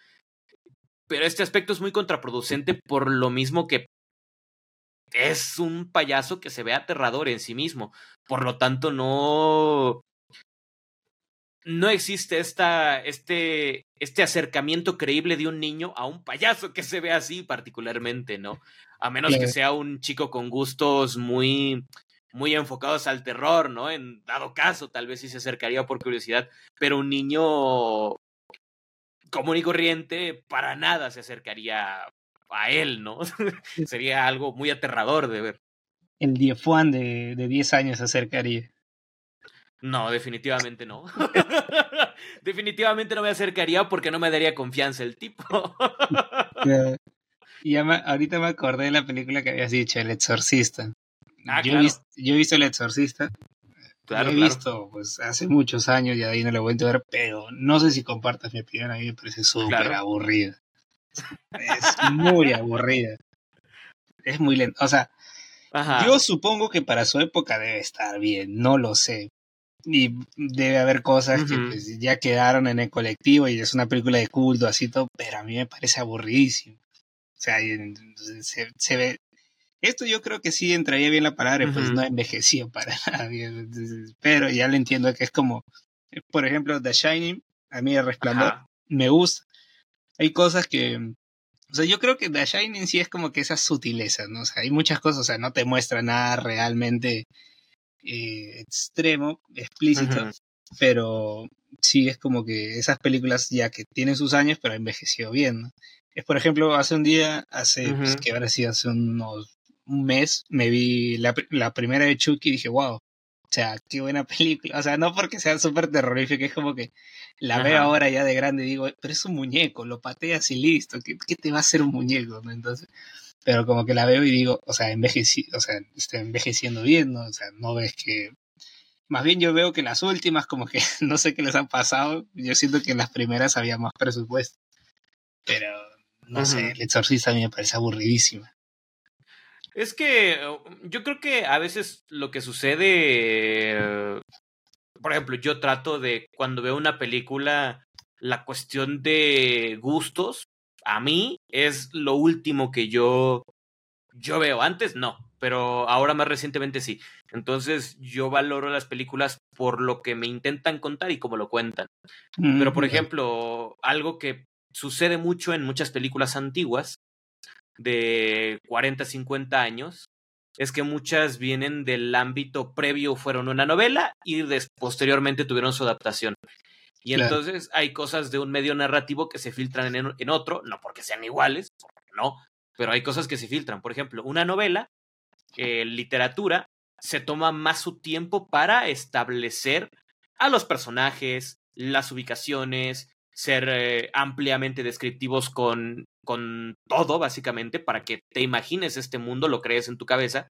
Pero este aspecto es muy contraproducente por lo mismo que es un payaso que se ve aterrador en sí mismo. Por lo tanto, no. No existe esta, este, este acercamiento creíble de un niño a un payaso que se ve así particularmente, ¿no? A menos que sea un chico con gustos muy, muy enfocados al terror, ¿no? En dado caso, tal vez sí se acercaría por curiosidad, pero un niño común y corriente para nada se acercaría a él, ¿no? Sería algo muy aterrador de ver. El Diefuan de, de 10 años se acercaría. No, definitivamente no. definitivamente no me acercaría porque no me daría confianza el tipo. y ya ahorita me acordé de la película que habías dicho, El Exorcista. Ah, yo, he visto, yo, he visto, El Exorcista. Claro, lo he visto pues hace muchos años y ahí no lo voy a ver, pero no sé si compartas mi opinión, a mí me parece súper aburrida. Es muy aburrida. Es muy lento. O sea, yo supongo que para su época debe estar bien, no lo sé. Y debe haber cosas que pues, ya quedaron en el colectivo y es una película de culto, así todo, pero a mí me parece aburridísimo. O sea, se, se ve. Esto yo creo que sí entraría bien la palabra, pues no envejeció para nadie. Pero ya lo entiendo que es como, por ejemplo, The Shining, a mí el resplandor me gusta, hay cosas que, o sea, yo creo que The Shining sí es como que esas sutilezas, ¿no? O sea, hay muchas cosas, o sea, no te muestra nada realmente eh, extremo, explícito, pero sí es como que esas películas ya que tienen sus años, pero envejeció bien, ¿no? Es, por ejemplo, hace un día, hace, pues, que ahora sí, hace unos, un mes, me vi la, la primera de Chucky y dije, wow, o sea, qué buena película. O sea, no porque sea súper terrorífica, es como que la veo ahora ya de grande y digo, pero es un muñeco, lo pateas y listo, ¿qué, qué te va a hacer un muñeco? Entonces, pero como que la veo y digo, o sea, envejeci o sea, está envejeciendo bien, ¿no? O sea, no ves que... Más bien yo veo que las últimas como que no sé qué les han pasado, yo siento que en las primeras había más presupuesto. Pero, no sé, el exorcista a mí me parece aburridísima. Es que yo creo que a veces lo que sucede, por ejemplo, yo trato de cuando veo una película, la cuestión de gustos, a mí es lo último que yo, yo veo. Antes no, pero ahora más recientemente sí. Entonces yo valoro las películas por lo que me intentan contar y cómo lo cuentan. Pero por ejemplo, algo que sucede mucho en muchas películas antiguas de 40, 50 años, es que muchas vienen del ámbito previo, fueron una novela y posteriormente tuvieron su adaptación. Y entonces hay cosas de un medio narrativo que se filtran en, otro, no porque sean iguales, no, pero hay cosas que se filtran. Por ejemplo, una novela, eh, literatura, se toma más su tiempo para establecer a los personajes, las ubicaciones, ser eh, ampliamente descriptivos con, con todo, básicamente, para que te imagines este mundo, lo crees en tu cabeza.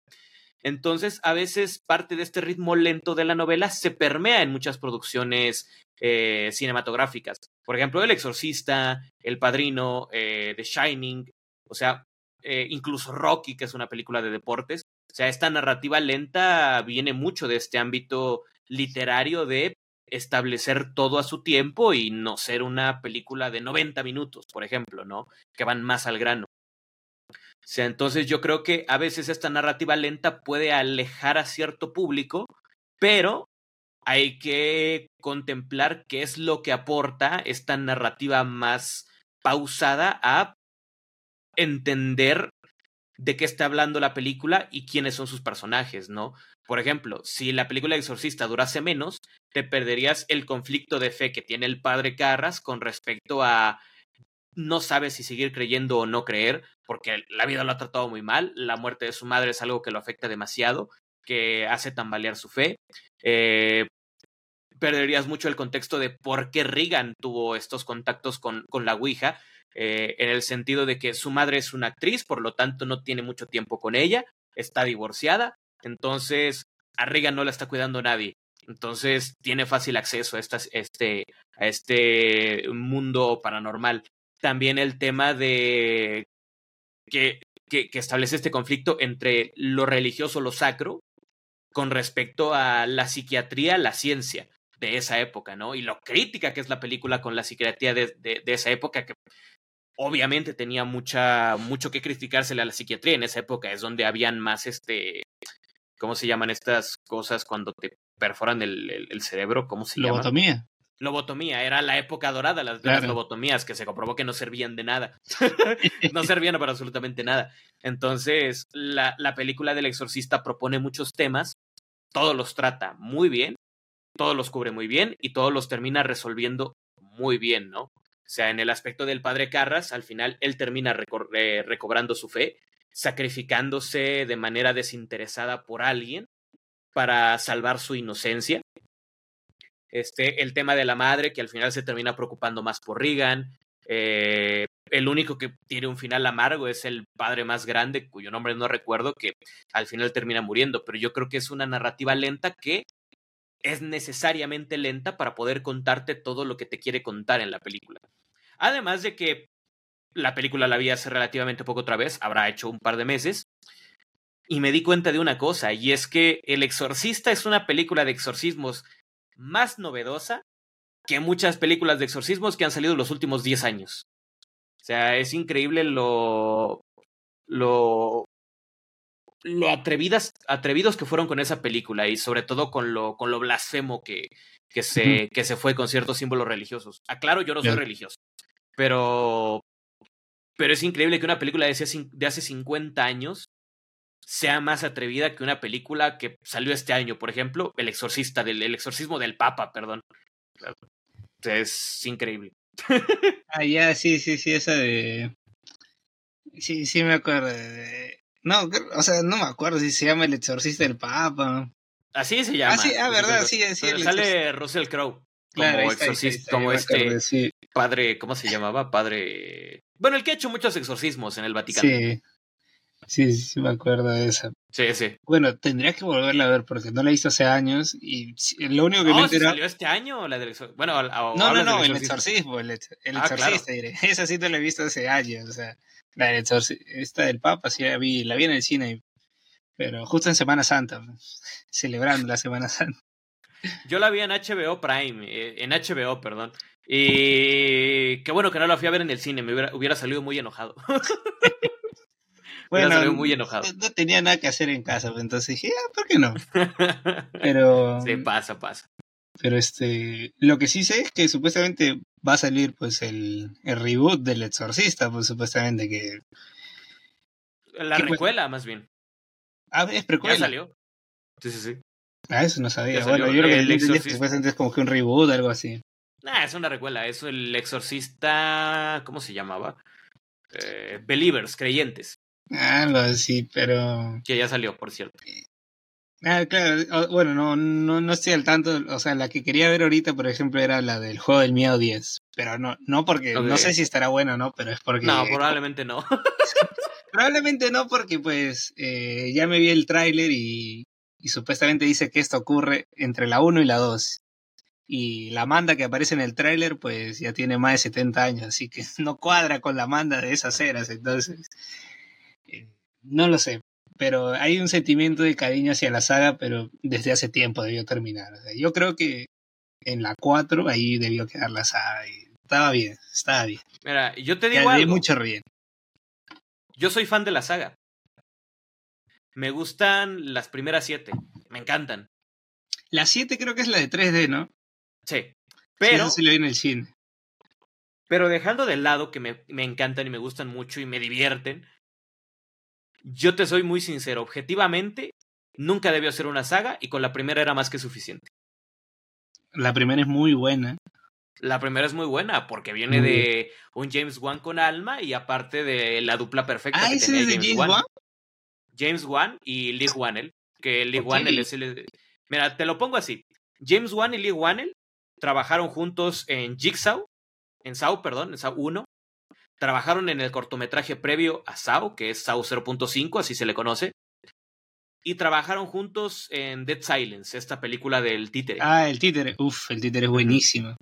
Entonces, a veces parte de este ritmo lento de la novela se permea en muchas producciones eh, cinematográficas. Por ejemplo, El Exorcista, El Padrino, eh, The Shining, o sea, incluso Rocky, que es una película de deportes. O sea, esta narrativa lenta viene mucho de este ámbito literario de establecer todo a su tiempo y no ser una película de 90 minutos, por ejemplo, ¿no? Que van más al grano. Sea, entonces yo creo que a veces esta narrativa lenta puede alejar a cierto público, pero hay que contemplar qué es lo que aporta esta narrativa más pausada a entender de qué está hablando la película y quiénes son sus personajes, ¿no? Por ejemplo, si la película Exorcista durase menos, te perderías el conflicto de fe que tiene el padre Carras con respecto a no sabe si seguir creyendo o no creer, porque la vida lo ha tratado muy mal, la muerte de su madre es algo que lo afecta demasiado, que hace tambalear su fe. Eh, perderías mucho el contexto de por qué Reagan tuvo estos contactos con, con la Ouija, eh, en el sentido de que su madre es una actriz, por lo tanto no tiene mucho tiempo con ella, está divorciada, entonces, a Reagan no la está cuidando nadie. Entonces, tiene fácil acceso a, este, a este mundo paranormal. También el tema de que, que, establece este conflicto entre lo religioso, lo sacro, con respecto a la psiquiatría, la ciencia de esa época, ¿no? Y lo crítica que es la película con la psiquiatría de, de, esa época, que obviamente tenía mucha, mucho que criticársele a la psiquiatría en esa época, es donde habían más, este, ¿cómo se llaman estas cosas cuando te perforan el, el, cerebro? ¿Cómo se llama? Lobotomía, era la época dorada las, de las lobotomías que se comprobó que no servían de nada. no servían para absolutamente nada. Entonces, la, la película del exorcista propone muchos temas, todos los trata muy bien, todos los cubre muy bien y todos los termina resolviendo muy bien, ¿no? O sea, en el aspecto del padre Carras, al final él termina eh, recobrando su fe, sacrificándose de manera desinteresada por alguien para salvar su inocencia. Este, el tema de la madre, que al final se termina preocupando más por Regan. Eh, el único que tiene un final amargo es el padre más grande, cuyo nombre no recuerdo, que al final termina muriendo. Pero yo creo que es una narrativa lenta que es necesariamente lenta para poder contarte todo lo que te quiere contar en la película. Además de que la película la vi hace relativamente poco otra vez, habrá hecho un par de meses, y me di cuenta de una cosa, y es que El Exorcista es una película de exorcismos más novedosa que muchas películas de exorcismos que han salido en los últimos 10 años. O sea, es increíble lo, lo lo atrevidas, atrevidos que fueron con esa película y sobre todo con lo, con lo blasfemo que, que, se, que se fue con ciertos símbolos religiosos. Aclaro, yo no soy religioso, pero, pero es increíble que una película de hace, de hace 50 años sea más atrevida que una película que salió este año, por ejemplo, El Exorcista, del, el exorcismo del Papa, perdón. Es increíble. ah, ya, sí, sí, sí, esa de... Sí, sí me acuerdo. De... No, o sea, no me acuerdo si se llama El Exorcista del Papa. Así se llama. Ah, sí, ah verdad, sí, sí. Sale Russell Crowe. Como exorcista, como este padre, ¿cómo se llamaba? Padre. Bueno, el que ha hecho muchos exorcismos en el Vaticano. Sí. Sí, sí, me acuerdo de esa. Sí, sí. Bueno, tendría que volverla a ver porque no la he visto hace años y lo único que me enteré. ¿Salió este año la del Bueno, no, no, no, el exorcismo, el, el ah, exorcista, diré. Esa sí te la he visto hace años, o sea. La esta del Papa, sí la vi, la vi en el cine, pero justo en Semana Santa, celebrando la Semana Santa. Yo la vi en HBO Prime, eh, en HBO, perdón. Y qué bueno que no la fui a ver en el cine, me hubiera, salido muy enojado. bueno, salido muy enojado. No, tenía nada que hacer en casa, pues, entonces dije, ah, ¿por qué no? Pero. Sí, pasa, pasa. Pero este, lo que sí sé es que supuestamente va a salir pues el, el reboot del Exorcista, pues supuestamente que... La pues recuela, más bien. Ah, es precuela. Ya salió. Sí, sí, sí. Ah, eso no sabía. Bueno, yo creo que el Exorcista supuestamente es como que un reboot, algo así. Nah, es una recuela. Es el Exorcista. ¿Cómo se llamaba? Eh, Believers, creyentes. Algo así, pero. Que ya salió, por cierto. Ah, claro, bueno, no, no, no estoy al tanto, o sea, la que quería ver ahorita, por ejemplo, era la del juego del miedo 10, pero no, no porque, no sé si estará bueno no, pero es porque... No, probablemente no. probablemente no porque pues eh, ya me vi el tráiler y, y supuestamente dice que esto ocurre entre la 1 y la 2. Y la manda que aparece en el tráiler pues ya tiene más de 70 años, así que no cuadra con la manda de esas eras, entonces... No lo sé, pero hay un sentimiento de cariño hacia la saga, pero desde hace tiempo debió terminar. yo creo que en la 4 ahí debió quedar la saga. Y estaba bien, estaba bien. Mira, yo te digo algo. mucho bien. Yo soy fan de la saga. Me gustan las primeras siete. Me encantan. La 7 creo que es la de 3D, ¿no? Sí. Pero. Sí, lo vi en el cine. Pero dejando de lado que me, me encantan y me gustan mucho y me divierten, yo te soy muy sincero, objetivamente, nunca debió ser una saga y con la primera era más que suficiente. La primera es muy buena. La primera es muy buena porque viene de un James Wan con alma y aparte de la dupla perfecta ah, que tenía James, James Wan. James Wan y Lee Wanell, que Lee Wanell es el... Mira, te lo pongo así. James Wan y Lee Wanell trabajaron juntos en Jigsaw, en Saw, perdón, en Saw 1, Trabajaron en el cortometraje previo a Sao, que es Sao 0.5, así se le conoce. Y trabajaron juntos en Dead Silence, esta película del títere. Ah, el títere. Uf, el títere es buenísimo.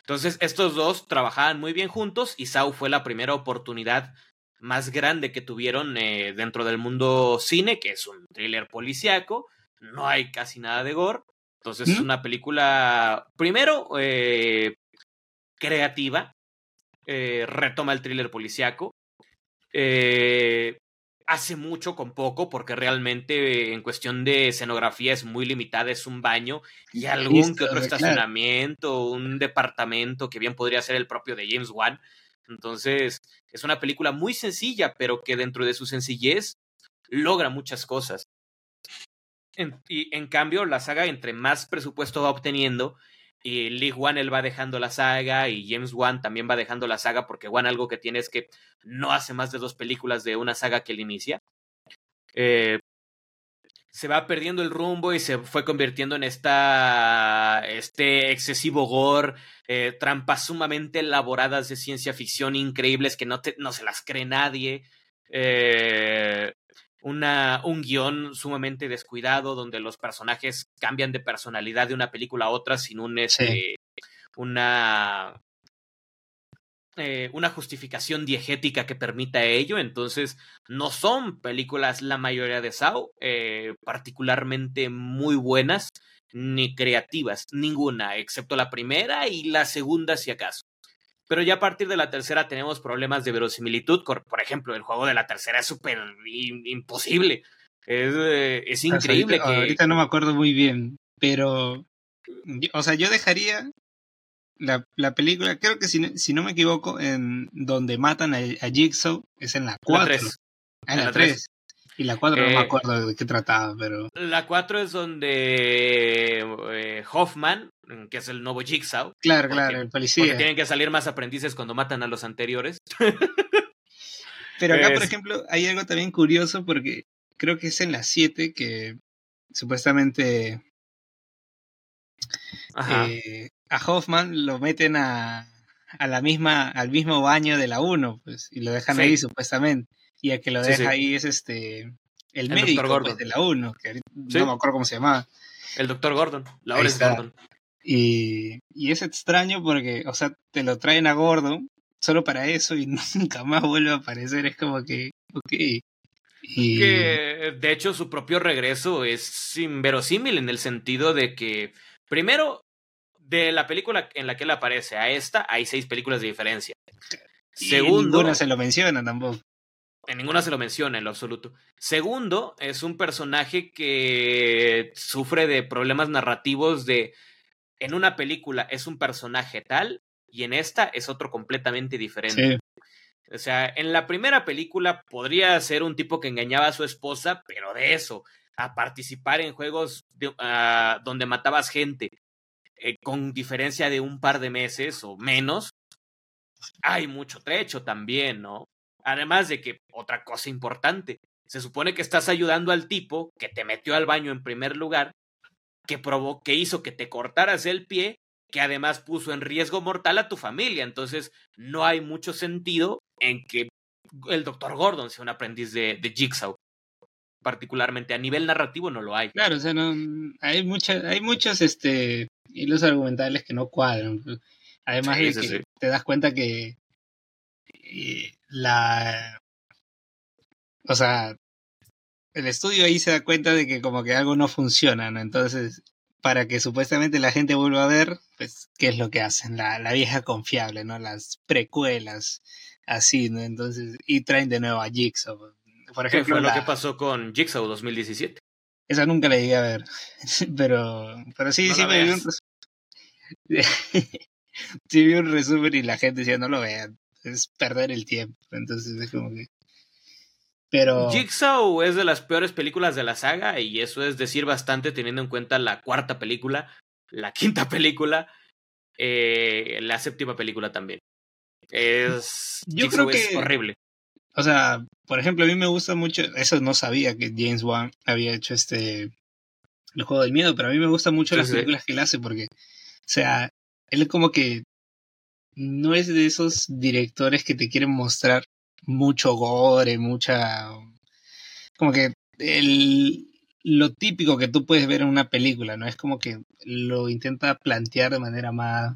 Entonces, estos dos trabajaban muy bien juntos y Sao fue la primera oportunidad más grande que tuvieron eh, dentro del mundo cine, que es un thriller policíaco, no hay casi nada de gore. Entonces es una película, primero, eh, creativa, eh, retoma el thriller policiaco, eh, hace mucho con poco, porque realmente en cuestión de escenografía es muy limitada, es un baño y algún que otro estacionamiento, un departamento que bien podría ser el propio de James Wan. Entonces, es una película muy sencilla, pero que dentro de su sencillez logra muchas cosas. y en cambio, la saga, entre más presupuesto va obteniendo, y Lee Wan él va dejando la saga y James Wan también va dejando la saga porque Wan algo que tiene es que no hace más de dos películas de una saga que él inicia. Eh, se va perdiendo el rumbo y se fue convirtiendo en esta, este excesivo gore, eh, trampas sumamente elaboradas de ciencia ficción increíbles que no, no se las cree nadie. Eh, una, un guion sumamente descuidado donde los personajes cambian de personalidad de una película a otra sin un, este, una, eh, una justificación diegética que permita ello. Entonces, no son películas, la mayoría de Sao, eh, particularmente muy buenas ni creativas, ninguna, excepto la primera y la segunda, si acaso pero ya a partir de la tercera tenemos problemas de verosimilitud. Por ejemplo, el juego de la tercera es súper imposible. Es, eh, es increíble que... Ahorita no me acuerdo muy bien, pero... O sea, yo dejaría la, la película, creo que si, si, no me equivoco, en donde matan a, Jigsaw, es en la 4. Ah, en la 3. Y la 4 no me eh, acuerdo de qué trataba, pero... La 4 es donde eh, Hoffman que es el nuevo Jigsaw. Claro, claro, el policía. Porque tienen que salir más aprendices cuando matan a los anteriores. Pero acá, por ejemplo, hay algo también curioso porque creo que es en las 7 que supuestamente eh, a Hoffman lo meten a, a, la misma, al mismo baño de la 1, pues, y lo dejan ahí supuestamente. Y el que lo deja ahí es este el, médico pues, de la 1, que no me acuerdo cómo se llamaba. El doctor Gordon, Lawrence Gordon. Y, y es extraño porque, o sea, te lo traen a gordo solo para eso y nunca más vuelve a aparecer. Es como que, ok. Y... Que de hecho su propio regreso es inverosímil en el sentido de que, primero, de la película en la que él aparece a esta, hay seis películas de diferencia. Segundo, en ninguna se lo menciona tampoco. En ninguna se lo menciona en lo absoluto. Segundo, es un personaje que sufre de problemas narrativos de en una película es un personaje tal y en esta es otro completamente diferente. O sea, en la primera película podría ser un tipo que engañaba a su esposa, pero de eso, a participar en juegos ah, donde matabas gente eh, con diferencia de un par de meses o menos, hay mucho trecho también, ¿no? Además de que, otra cosa importante, se supone que estás ayudando al tipo que te metió al baño en primer lugar que, provocó, que hizo que te cortaras el pie, que además puso en riesgo mortal a tu familia. Entonces, no hay mucho sentido en que el doctor Gordon sea un aprendiz de, de Jigsaw. Particularmente a nivel narrativo no lo hay. Claro, o sea, no, hay, muchas hay muchos este, hilos argumentales que no cuadran. Además de que te das cuenta que eh, la... O sea, el estudio ahí se da cuenta de que como que algo no funciona, ¿no? Entonces, para que supuestamente la gente vuelva a ver, pues, ¿qué es lo que hacen? La, la vieja confiable, ¿no? Las precuelas, así, ¿no? Entonces, y traen de nuevo a Jigsaw. Por ejemplo, ¿Qué fue lo que pasó con Jigsaw 2017? Esa nunca la llegué a ver, pero, pero sí, sí me vi un sí vi un resumen y la gente decía, no lo vean, es perder el tiempo. Entonces es como que... Pero... Jigsaw es de las peores películas de la saga y eso es decir bastante teniendo en cuenta la cuarta película, la quinta película, eh, la séptima película también. Es, Yo creo que es horrible. O sea, por ejemplo, a mí me gusta mucho, eso no sabía que James Wan había hecho este el juego del miedo, pero a mí me gustan mucho las películas que él hace porque, o sea, él como que no es de esos directores que te quieren mostrar mucho gore, mucha... como que el, lo típico que tú puedes ver en una película, ¿no? Es como que lo intenta plantear de manera más...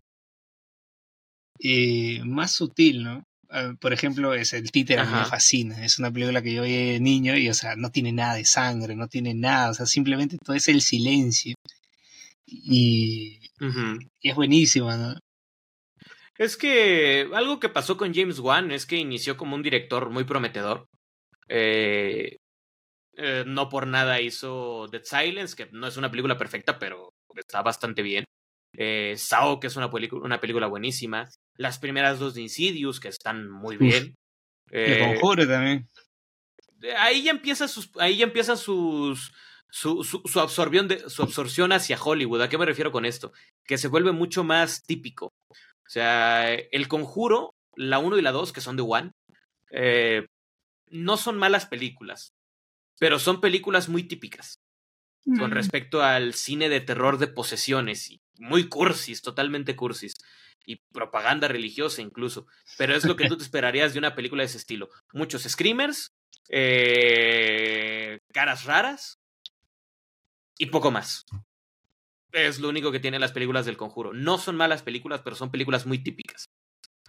Eh, más sutil, ¿no? ah, por ejemplo, es el títere, me fascina. Es una película que yo vi de niño y, o sea, no tiene nada de sangre, no tiene nada, o sea, simplemente todo es el silencio. Y, y es buenísima, ¿no? Es que algo que pasó con James Wan es que inició como un director muy prometedor. Eh, eh, no por nada hizo Dead Silence, que no es una película perfecta, pero está bastante bien. Eh, Sao, que es una, una película buenísima. Las primeras dos de Insidious, que están muy bien. Eh, Conjuro también. Ahí ya empieza sus, ahí ya empieza sus, su, su, su, absorción de, su absorción hacia Hollywood. ¿A qué me refiero con esto? Que se vuelve mucho más típico. O sea, El Conjuro, la 1 y la 2, que son de One, eh, no son malas películas, pero son películas muy típicas con respecto al cine de terror de posesiones y muy cursis, totalmente cursis y propaganda religiosa incluso, pero es lo que tú te esperarías de una película de ese estilo. Muchos screamers, eh, caras raras y poco más. Es lo único que tienen las películas del conjuro. No son malas películas, pero son películas muy típicas,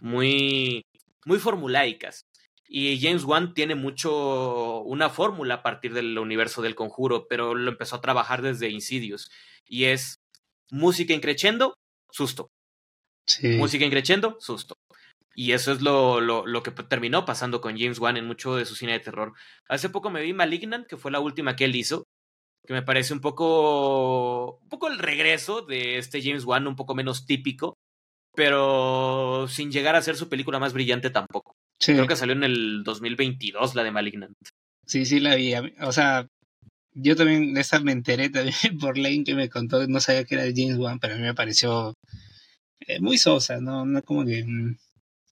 muy, muy formulaicas. Y James Wan tiene mucho una fórmula a partir del universo del conjuro, pero lo empezó a trabajar desde Insidious. Y es música increchendo, susto. Música increchendo, susto. Y eso es lo, lo, lo, que terminó pasando con James Wan en mucho de su cine de terror. Hace poco me vi Malignant, que fue la última que él hizo, que me parece un poco, un poco el regreso de este James Wan, un poco menos típico, pero sin llegar a ser su película más brillante tampoco. Creo que salió en el 2022 la de Malignant. Sí, sí la vi. O sea, yo también de esa me enteré también por Lane que me contó, no sabía que era de James Wan, pero a mí me pareció eh, muy sosa, ¿no? No como que... Mm,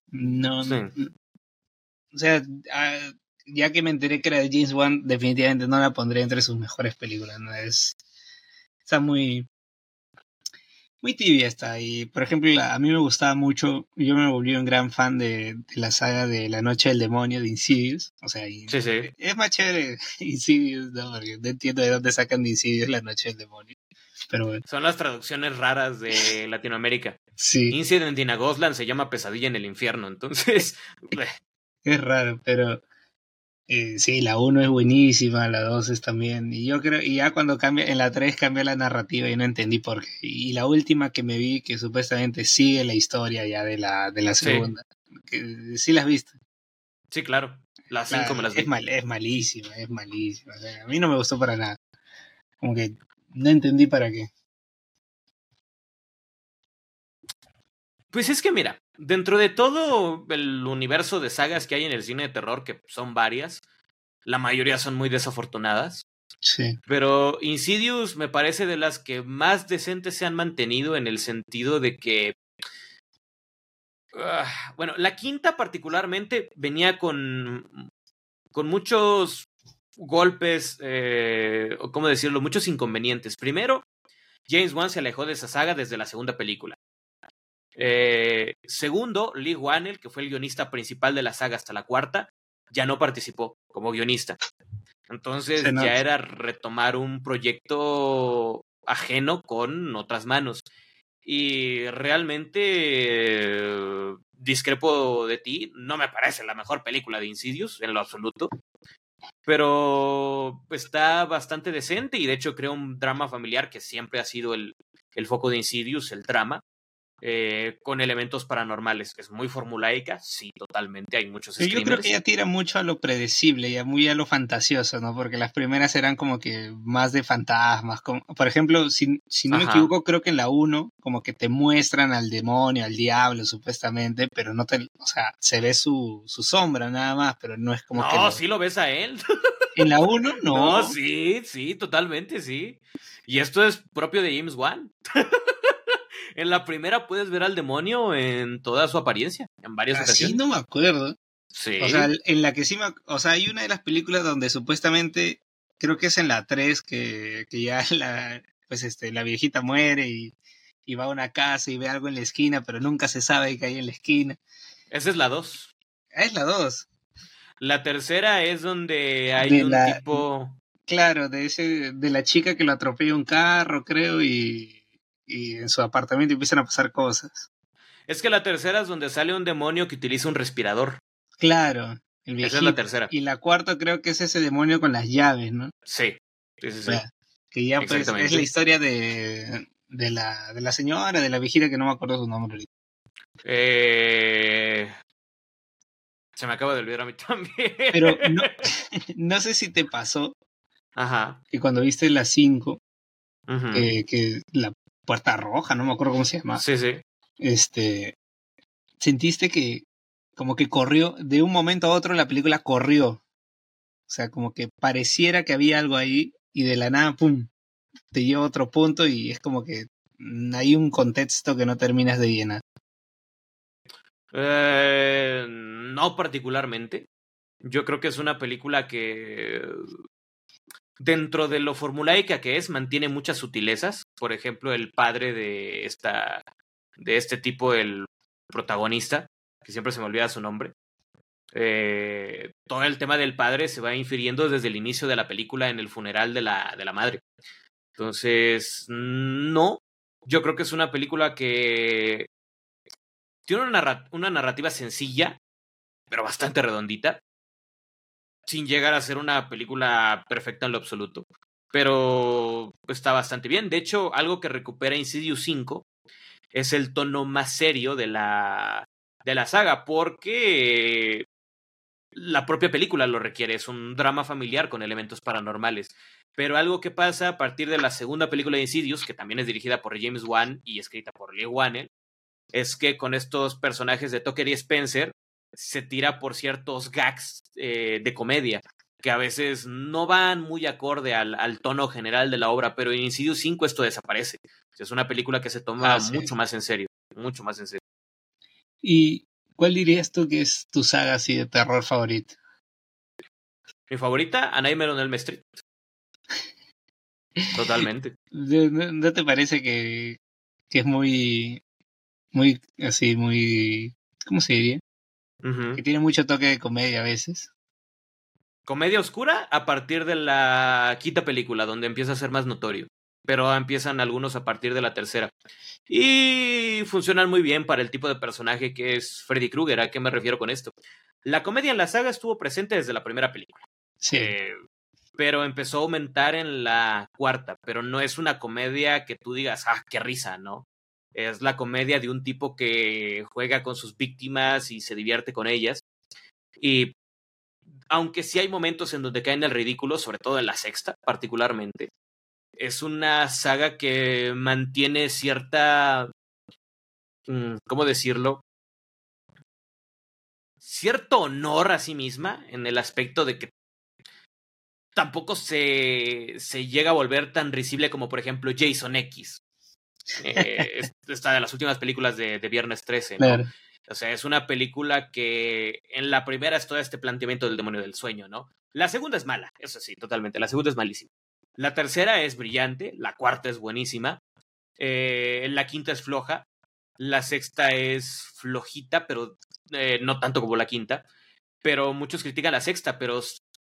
no, o sea, ah, ya que me enteré que era de James Wan, definitivamente no la pondré entre sus mejores películas, ¿no? Es... Está muy muy tibia está. Y por ejemplo, a mí me gustaba mucho, yo me volví un gran fan de, la saga de La Noche del Demonio de Insidious. O sea, es más chévere Insidious, ¿no? Porque no entiendo de dónde sacan de Insidious La Noche del Demonio. Pero Son las traducciones raras de Latinoamérica. Sí. Incident in a se llama Pesadilla en el Infierno, entonces... es raro, pero eh, sí, la 1 es buenísima, la 2 es también. Y yo creo, y ya cuando cambia, en la 3 cambia la narrativa y no entendí por qué. Y la última que me vi, que supuestamente sigue la historia ya de la, de la segunda. Sí. Que, ¿Sí la has visto? Sí, claro. La 5 me las vi. Es, mal, es malísima, es malísima. a mí no me gustó para nada. Como que no entendí para qué. Pues es que mira, dentro de todo el universo de sagas que hay en el cine de terror, que son varias, la mayoría son muy desafortunadas. Sí. Pero Insidious me parece de las que más decentes se han mantenido en el sentido de que. Uh, bueno, la quinta particularmente venía con. con muchos golpes, eh, ¿cómo decirlo? Muchos inconvenientes. Primero, James Wan se alejó de esa saga desde la segunda película. Eh, segundo, Lee Wannell, que fue el guionista principal de la saga hasta la cuarta, ya no participó como guionista. Entonces ya era retomar un proyecto ajeno con otras manos. Y realmente discrepo de ti, no me parece la mejor película de Insidious en lo absoluto, pero está bastante decente y de hecho crea un drama familiar que siempre ha sido el, el foco de Insidious, el drama. Eh, con elementos paranormales. Es muy formulaica, sí, totalmente, hay muchos Yo creo que ella tira mucho a lo predecible, ya muy a lo fantasioso, ¿no? Porque las primeras eran como que más de fantasmas. Como, por ejemplo, si, si no me equivoco, creo que en la 1 como que te muestran al demonio, al diablo, supuestamente, pero no te, o sea, se ve su, su sombra nada más, pero no es como no, que... No, sí lo ves a él. En la 1 no. No, sí, sí, totalmente, sí. Y esto es propio de James Wan. En la primera puedes ver al demonio en toda su apariencia, en varias Así ocasiones. no me acuerdo. Sí. O sea, en la que sí me... O sea, hay una de las películas donde supuestamente, creo que es en la 3, que, que ya la, pues este, la viejita muere y, y va a una casa y ve algo en la esquina, pero nunca se sabe qué hay en la esquina. Esa es la 2. Ah, es la 2. La tercera es donde hay un tipo... Claro, de ese, de la chica que lo atropella un carro, creo, y y en su apartamento empiezan a pasar cosas. Es que la tercera es donde sale un demonio que utiliza un respirador. Claro. El Esa es la tercera. Y la cuarta creo que es ese demonio con las llaves, ¿no? Sí. Sí, sí, que ya pues es la historia de, de, la, de la señora, de la viejita que no me acuerdo su nombre ahorita. Eh, se me acaba de olvidar a mí también. Pero no, no sé si te pasó Ajá. que cuando viste las 5, que la puerta roja, no me acuerdo cómo se llama. Sí, sí. Este, sentiste que como que corrió, de un momento a otro la película corrió. O sea, como que pareciera que había algo ahí y de la nada, ¡pum!, te lleva a otro punto y es como que hay un contexto que no terminas de llenar. Eh, no particularmente. Yo creo que es una película que dentro de lo formulaica que es, mantiene muchas sutilezas. Por ejemplo, el padre de esta de este tipo, el protagonista, que siempre se me olvida su nombre. Eh, todo el tema del padre se va infiriendo desde el inicio de la película en el funeral de la, de la madre. Entonces, no, yo creo que es una película que tiene una, narrativa sencilla, pero bastante redondita, sin llegar a ser una película perfecta en lo absoluto. Pero está bastante bien. De hecho, algo que recupera Insidious 5 es el tono más serio de la, de la saga, porque la propia película lo requiere. Es un drama familiar con elementos paranormales. Pero algo que pasa a partir de la segunda película de Insidious, que también es dirigida por James Wan y escrita por Lee Wannell, es que con estos personajes de Tucker y Spencer se tira por ciertos gags eh, de comedia que a veces no van muy acorde al, al, tono general de la obra, pero en Insidious 5 esto desaparece. Es una película que se toma ah, mucho más en serio, mucho más en serio. ¿Y cuál dirías tú que es tu saga así de terror favorita? Mi favorita, A Nightmare on Elm Street. Totalmente. ¿No, te parece que, que es muy muy así, muy, ¿cómo se diría? Que tiene mucho toque de comedia a veces. Comedia oscura a partir de la quinta película, donde empieza a ser más notorio. Pero empiezan algunos a partir de la tercera. Y funcionan muy bien para el tipo de personaje que es Freddy Krueger. ¿A qué me refiero con esto? La comedia en la saga estuvo presente desde la primera película. Sí. Eh, pero empezó a aumentar en la cuarta. Pero no es una comedia que tú digas, ah, qué risa, ¿no? Es la comedia de un tipo que juega con sus víctimas y se divierte con ellas. Y aunque sí hay momentos en donde caen el ridículo, sobre todo en la sexta particularmente, es una saga que mantiene cierta... Mm, ¿Cómo decirlo? Cierto honor a sí misma en el aspecto de que tampoco se, se llega a volver tan risible como por ejemplo Jason X. Eh, esta de las últimas películas de, de Viernes 13, ¿no? O sea, es una película que en la primera es todo este planteamiento del demonio del sueño, ¿no? La segunda es mala, eso sí, totalmente. La segunda es malísima. La tercera es brillante, la cuarta es buenísima, eh, la quinta es floja, la sexta es flojita, pero eh, no tanto como la quinta. Pero muchos critican la sexta, pero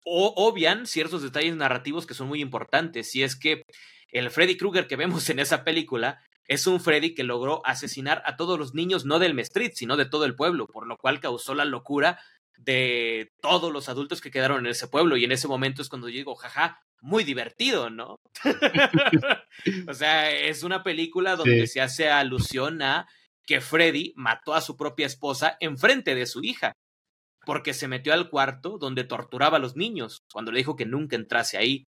obvian ciertos detalles narrativos que son muy importantes. Y es que el Freddy Krueger que vemos en esa película es un Freddy que logró asesinar a todos los niños, no del Street, sino de todo el pueblo, por lo cual causó la locura de todos los adultos que quedaron en ese pueblo. Y en ese momento es cuando yo digo, jaja, muy divertido, ¿no? o sea, es una película donde se hace alusión a que Freddy mató a su propia esposa enfrente de su hija, porque se metió al cuarto donde torturaba a los niños, cuando le dijo que nunca entrase ahí.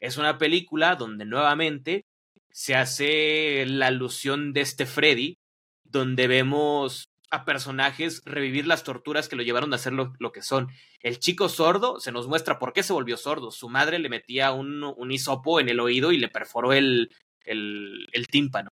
Es una película donde nuevamente se hace la alusión de este Freddy, donde vemos a personajes revivir las torturas que lo llevaron a hacer lo, que son. El chico sordo se nos muestra por qué se volvió sordo. Su madre le metía un, un hisopo en el oído y le perforó el, el, el tímpano.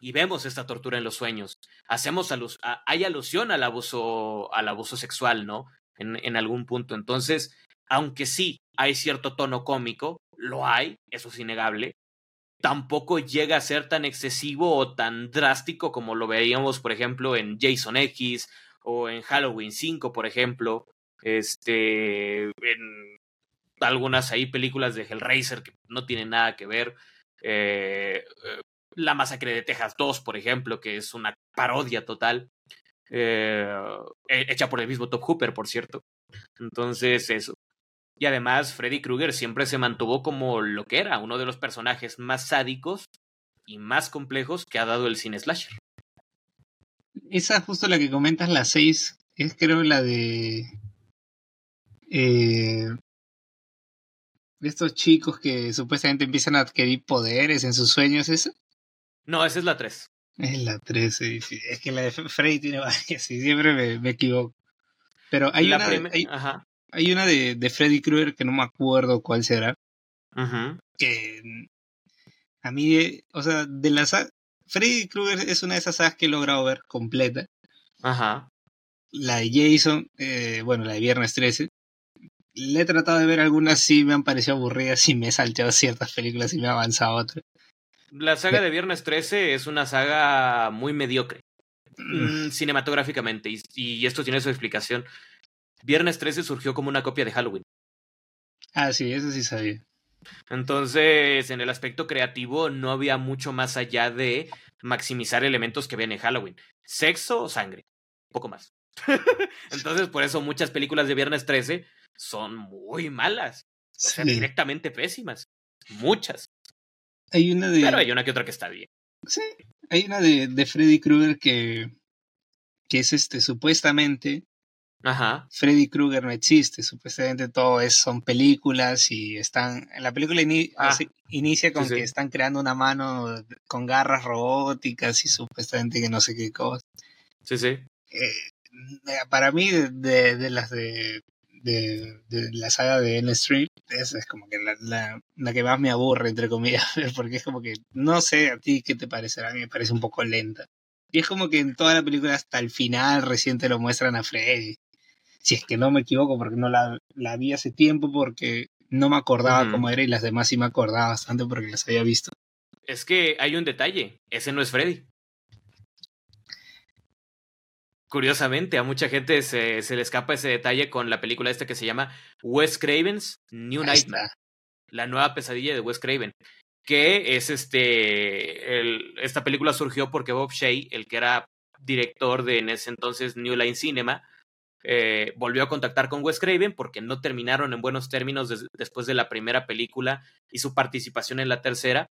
Y vemos esta tortura en los sueños. Hacemos alus hay alusión al abuso, al abuso sexual, ¿no? En, en algún punto. Entonces, aunque sí hay cierto tono cómico, lo hay, eso es innegable, tampoco llega a ser tan excesivo o tan drástico como lo veíamos, por ejemplo, en Jason X o en Halloween 5, por ejemplo, este, en algunas ahí películas de Hellraiser que no tienen nada que ver. Eh, la masacre de Texas 2, por ejemplo, que es una parodia total. eh, hecha por el mismo Top Hooper, por cierto. Entonces, eso. Y además, Freddy Krueger siempre se mantuvo como lo que era, uno de los personajes más sádicos y más complejos que ha dado el cine slasher. Esa justo la que comentas, la 6, es creo la de... Eh, de estos chicos que supuestamente empiezan a adquirir poderes en sus sueños, ¿esa? No, esa es la 3. Es la 13, es que la de Freddy tiene varias y siempre me, equivoco. Pero hay una, hay, una de, de, Freddy Krueger que no me acuerdo cuál será. Que a mí, o sea, de la saga, Freddy Krueger es una de esas sagas que he logrado ver completa. Ajá. La de Jason, eh, bueno, la de Viernes 13. Le he tratado de ver algunas, sí me han parecido aburridas y me he salteado ciertas películas y me he avanzado otras. La saga de Viernes 13 es una saga muy mediocre. Mm, cinematográficamente, y, esto tiene su explicación. Viernes 13 surgió como una copia de Halloween. Ah, sí, eso sí sabía. Entonces, en el aspecto creativo no había mucho más allá de maximizar elementos que ven en Halloween. Sexo o sangre. Poco más. Entonces, por eso muchas películas de Viernes 13 son muy malas. O sea, directamente pésimas. Muchas. Hay una de. Pero hay una que otra que está bien. Sí. Hay una de, de Freddy Krueger que. que es este, supuestamente. Ajá. Freddy Krueger no existe, supuestamente todo es, son películas y están. En la película ah. inicia con que están creando una mano con garras robóticas y supuestamente que no sé qué cosa. Sí, sí. Eh, para mí, de, de, las de de, la saga de N Street, esa es como que la, la, que más me aburre, entre comillas, porque es como que, no sé a ti qué te parecerá, a mí me parece un poco lenta. Y es como que en toda la película hasta el final recién te lo muestran a Freddy. Si es que no me equivoco, porque no la, la vi hace tiempo, porque no me acordaba cómo era y las demás sí me acordaba bastante porque las había visto. Es que hay un detalle, ese no es Freddy. Curiosamente, a mucha gente se, se, le escapa ese detalle con la película esta que se llama Wes Craven's New Nightmare. La nueva pesadilla de Wes Craven. Que es este. El, esta película surgió porque Bob Shea, el que era director de en ese entonces New Line Cinema, eh, volvió a contactar con Wes Craven porque no terminaron en buenos términos después de la primera película y su participación en la tercera.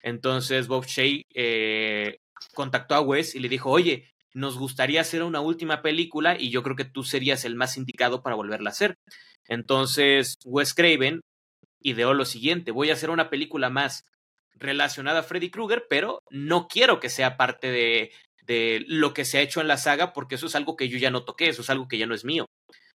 Entonces Bob Shea eh, contactó a Wes y le dijo, oye, nos gustaría hacer una última película y yo creo que tú serías el más indicado para volverla a hacer. Entonces, Wes Craven ideó lo siguiente, voy a hacer una película más relacionada a Freddy Krueger, pero no quiero que sea parte de, de lo que se ha hecho en la saga porque eso es algo que yo ya no toqué, eso es algo que ya no es mío.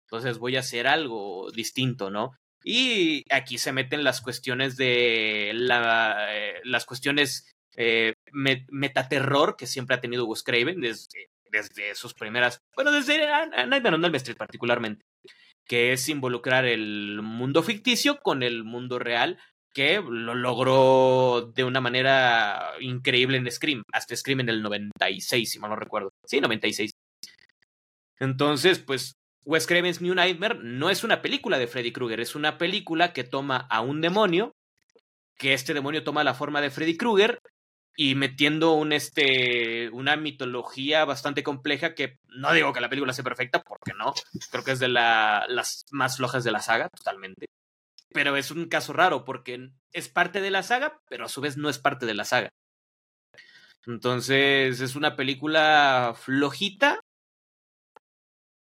Entonces voy a hacer algo distinto, ¿no? Y aquí se meten las cuestiones de la, eh, las cuestiones eh, metaterror que siempre ha tenido Wes Craven desde, desde sus primeras, bueno, desde Nightmare on Elm Street particularmente, que es involucrar el mundo ficticio con el mundo real, que lo logró de una manera increíble en Scream, hasta Scream en el 96, si mal no recuerdo. Sí, 96. Entonces, pues Wes Craven's New Nightmare no es una película de Freddy Krueger, es una película que toma a un demonio, que este demonio toma la forma de Freddy Krueger y metiendo un este una mitología bastante compleja que no digo que la película sea perfecta porque no creo que es de la, las más flojas de la saga totalmente pero es un caso raro porque es parte de la saga pero a su vez no es parte de la saga. Entonces es una película flojita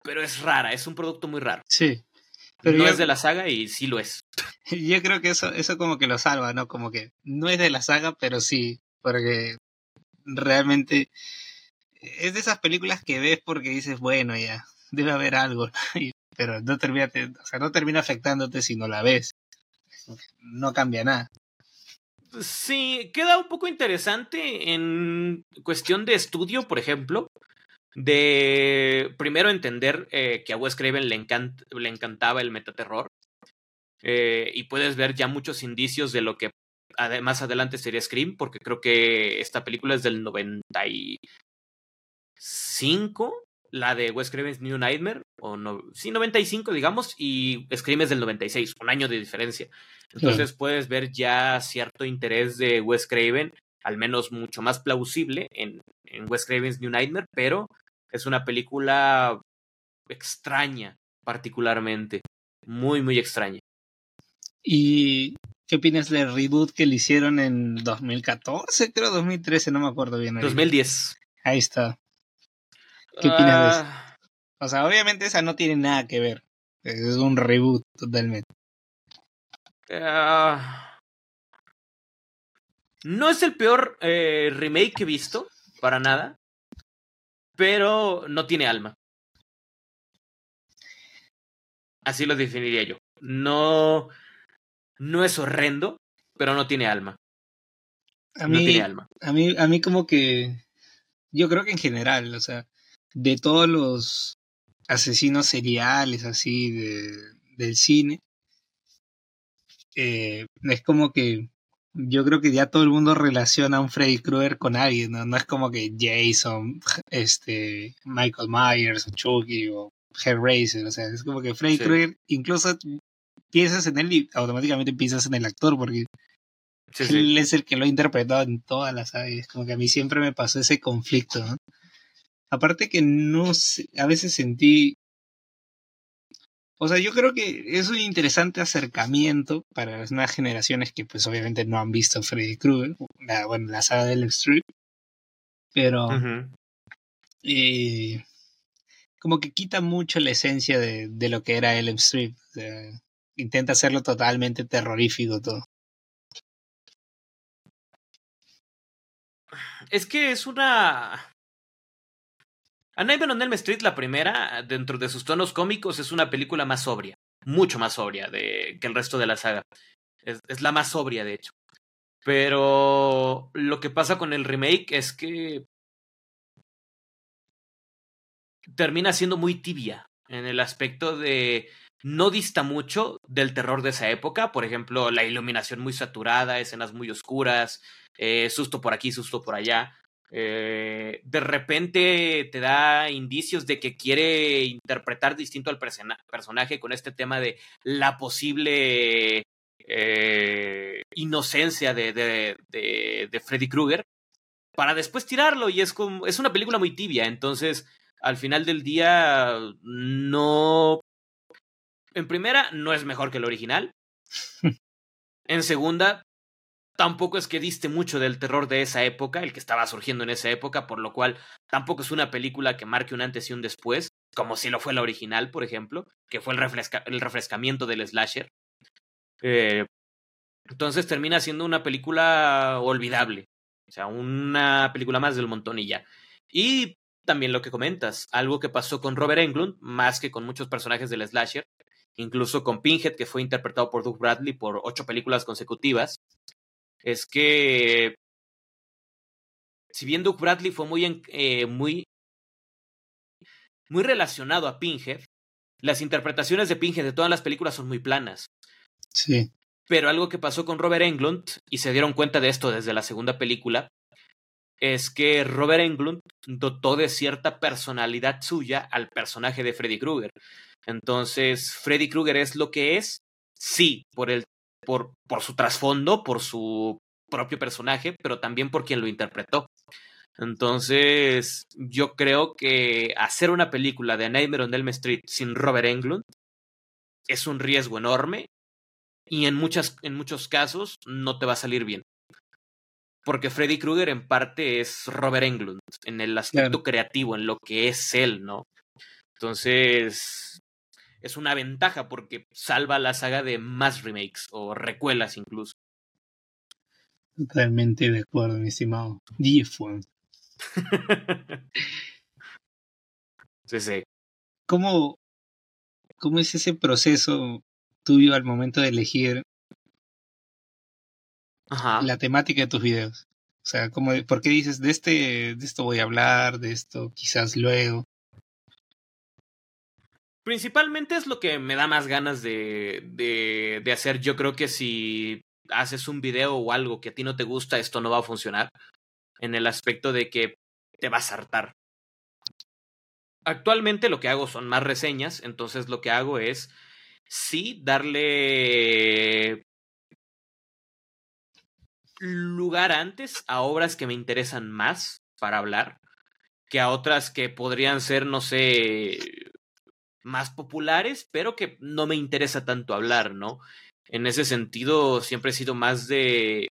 pero es rara es un producto muy raro. Sí pero no es de la saga y sí lo es. yo creo que eso eso como que lo salva no como que no es de la saga pero sí porque realmente es de esas películas que ves porque dices, bueno, ya, debe haber algo, pero no termina, afectándote si no la ves. No cambia nada. Sí, queda un poco interesante en cuestión de estudio, por ejemplo, de primero entender eh, que a Wes Craven le, le encantaba el metaterror. Eh, y puedes ver ya muchos indicios de lo que más adelante sería Scream, porque creo que esta película es del 95, la de Wes Craven's New Nightmare, o no, sí, 95, digamos, y Scream es del 96, un año de diferencia. Entonces puedes ver ya cierto interés de Wes Craven, al menos mucho más plausible en, en Wes Craven's New Nightmare, pero Es una película extraña, particularmente. Muy, muy extraña. ¿Y qué opinas del reboot que le hicieron en 2014, creo 2013, no me acuerdo bien. 2010. Ahí está. ¿Qué opinas de eso? Ah. O sea, obviamente esa no tiene nada que ver. Es un reboot totalmente. Ah. no es el peor eh, remake que he visto, para nada. Pero no tiene alma. Así lo definiría yo. No, no es horrendo, pero no tiene alma. A mí, no tiene alma. A mí, a mí como que, yo creo que en general, o sea, de todos los asesinos seriales así de, del cine, eh, es como que yo creo que ya todo el mundo relaciona a un Freddy Krueger con alguien, ¿no? No es como que Jason, este, Michael Myers, o Chucky, o Hellraiser, o sea, es como que Freddy Krueger, incluso piensas en él y automáticamente piensas en el actor, porque él es el que lo ha interpretado en todas las áreas, como que a mí siempre me pasó ese conflicto, ¿no? Aparte que no sé, a veces sentí o sea, yo creo que es un interesante acercamiento para las nuevas generaciones que pues obviamente no han visto Freddy Krueger, la, bueno, la saga del Street, pero eh, como que quita mucho la esencia de, de lo que era Elm Street. intenta hacerlo totalmente terrorífico todo. Es que es una a Nightmare on Elm Street, la primera, dentro de sus tonos cómicos, es una película más sobria, mucho más sobria de, que el resto de la saga. Es, la más sobria, de hecho. Pero lo que pasa con el remake es que termina siendo muy tibia en el aspecto de no dista mucho del terror de esa época. Por ejemplo, la iluminación muy saturada, escenas muy oscuras, eh, susto por aquí, susto por allá. Eh, de repente te da indicios de que quiere interpretar distinto al personaje con este tema de la posible eh, inocencia de, de, de, Freddy Krueger para después tirarlo y es como es una película muy tibia entonces al final del día no en primera no es mejor que el original. En segunda tampoco es que diste mucho del terror de esa época, el que estaba surgiendo en esa época, por lo cual tampoco es una película que marque un antes y un después, como si lo fue la original, por ejemplo, que fue el, el refrescamiento del slasher. Eh, entonces termina siendo una película olvidable, o sea, una película más del montón y ya. Y también lo que comentas, algo que pasó con Robert Englund, más que con muchos personajes del slasher, incluso con Pinhead, que fue interpretado por Doug Bradley por ocho películas consecutivas, es que si bien Doug Bradley fue muy, eh, muy, muy relacionado a Pinhead, las interpretaciones de Pinhead de todas las películas son muy planas. Sí. Pero algo que pasó con Robert Englund, y se dieron cuenta de esto desde la segunda película, es que Robert Englund dotó de cierta personalidad suya al personaje de Freddy Krueger. Entonces, Freddy Krueger es lo que es, sí, por el por, por su trasfondo, por su propio personaje, pero también por quien lo interpretó. Entonces, yo creo que hacer una película de Nightmare on Elm Street sin Robert Englund es un riesgo enorme y en, muchas, en muchos casos no te va a salir bien. Porque Freddy Krueger en parte es Robert Englund, en el aspecto creativo, en lo que es él, ¿no? Entonces, es una ventaja porque salva la saga de más remakes o recuelas incluso. Totalmente de acuerdo, mi estimado. Diez sí, sí. ¿Cómo, ¿Cómo es ese proceso tuyo al momento de elegir la temática de tus videos? O sea, ¿cómo, ¿por qué dices de este, de esto voy a hablar, de esto quizás luego? Principalmente es lo que me da más ganas de, de, hacer. Yo creo que si haces un video o algo que a ti no te gusta, esto no va a funcionar. En el aspecto de que te vas a hartar. Actualmente lo que hago son más reseñas, entonces lo que hago es sí darle lugar antes a obras que me interesan más para hablar que a otras que podrían ser, no sé, más populares, pero que no me interesa tanto hablar, ¿no? En ese sentido, siempre he sido más de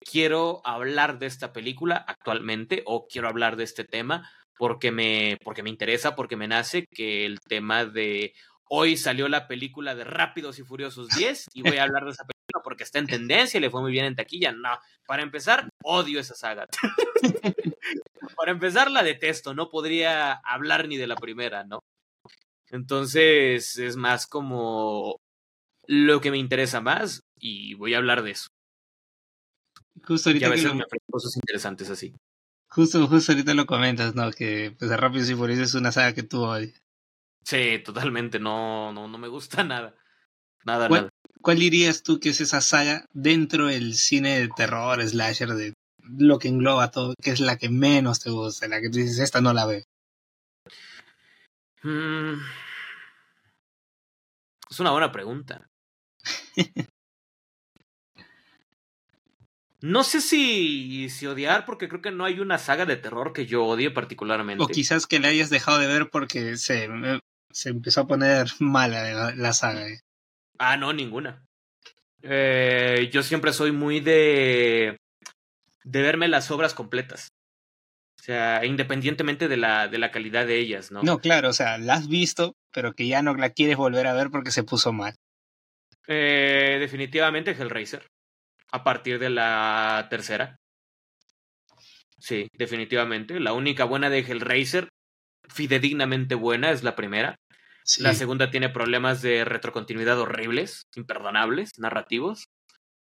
quiero hablar de esta película actualmente o quiero hablar de este tema porque me, porque me interesa, porque me nace, que el tema de hoy salió la película de Rápidos y Furiosos 10 y voy a hablar de esa película porque está en tendencia y le fue muy bien en taquilla. No, para empezar, odio esa saga. para empezar, la detesto, no podría hablar ni de la primera, ¿no? Entonces, es más como lo que me interesa más y voy a hablar de eso. Justo ahorita. a veces me cosas interesantes así. Justo, justo ahorita lo comentas, ¿no? Que pues Rápidos y Furiosos es una saga que tuvo hoy. Sí, totalmente. No, no, no me gusta nada. Nada, ¿Cuál, nada. ¿Cuál dirías tú que es esa saga dentro del cine de terror, slasher, de lo que engloba todo, que es la que menos te gusta, la que tú dices, esta no la veo? Mm. Es una buena pregunta. No sé si, si odiar, porque creo que no hay una saga de terror que yo odie particularmente. O quizás que la hayas dejado de ver porque se, se empezó a poner mala la, saga. Eh. Ah, no, ninguna. Eh, yo siempre soy muy de, de verme las obras completas. O sea, independientemente de la, de la calidad de ellas, ¿no? No, claro, o sea, la has visto, pero que ya no la quieres volver a ver porque se puso mal. Eh, definitivamente Hellraiser a partir de la tercera. Sí, definitivamente. La única buena de Hellraiser, fidedignamente buena, es la primera. La segunda tiene problemas de retrocontinuidad horribles, imperdonables, narrativos.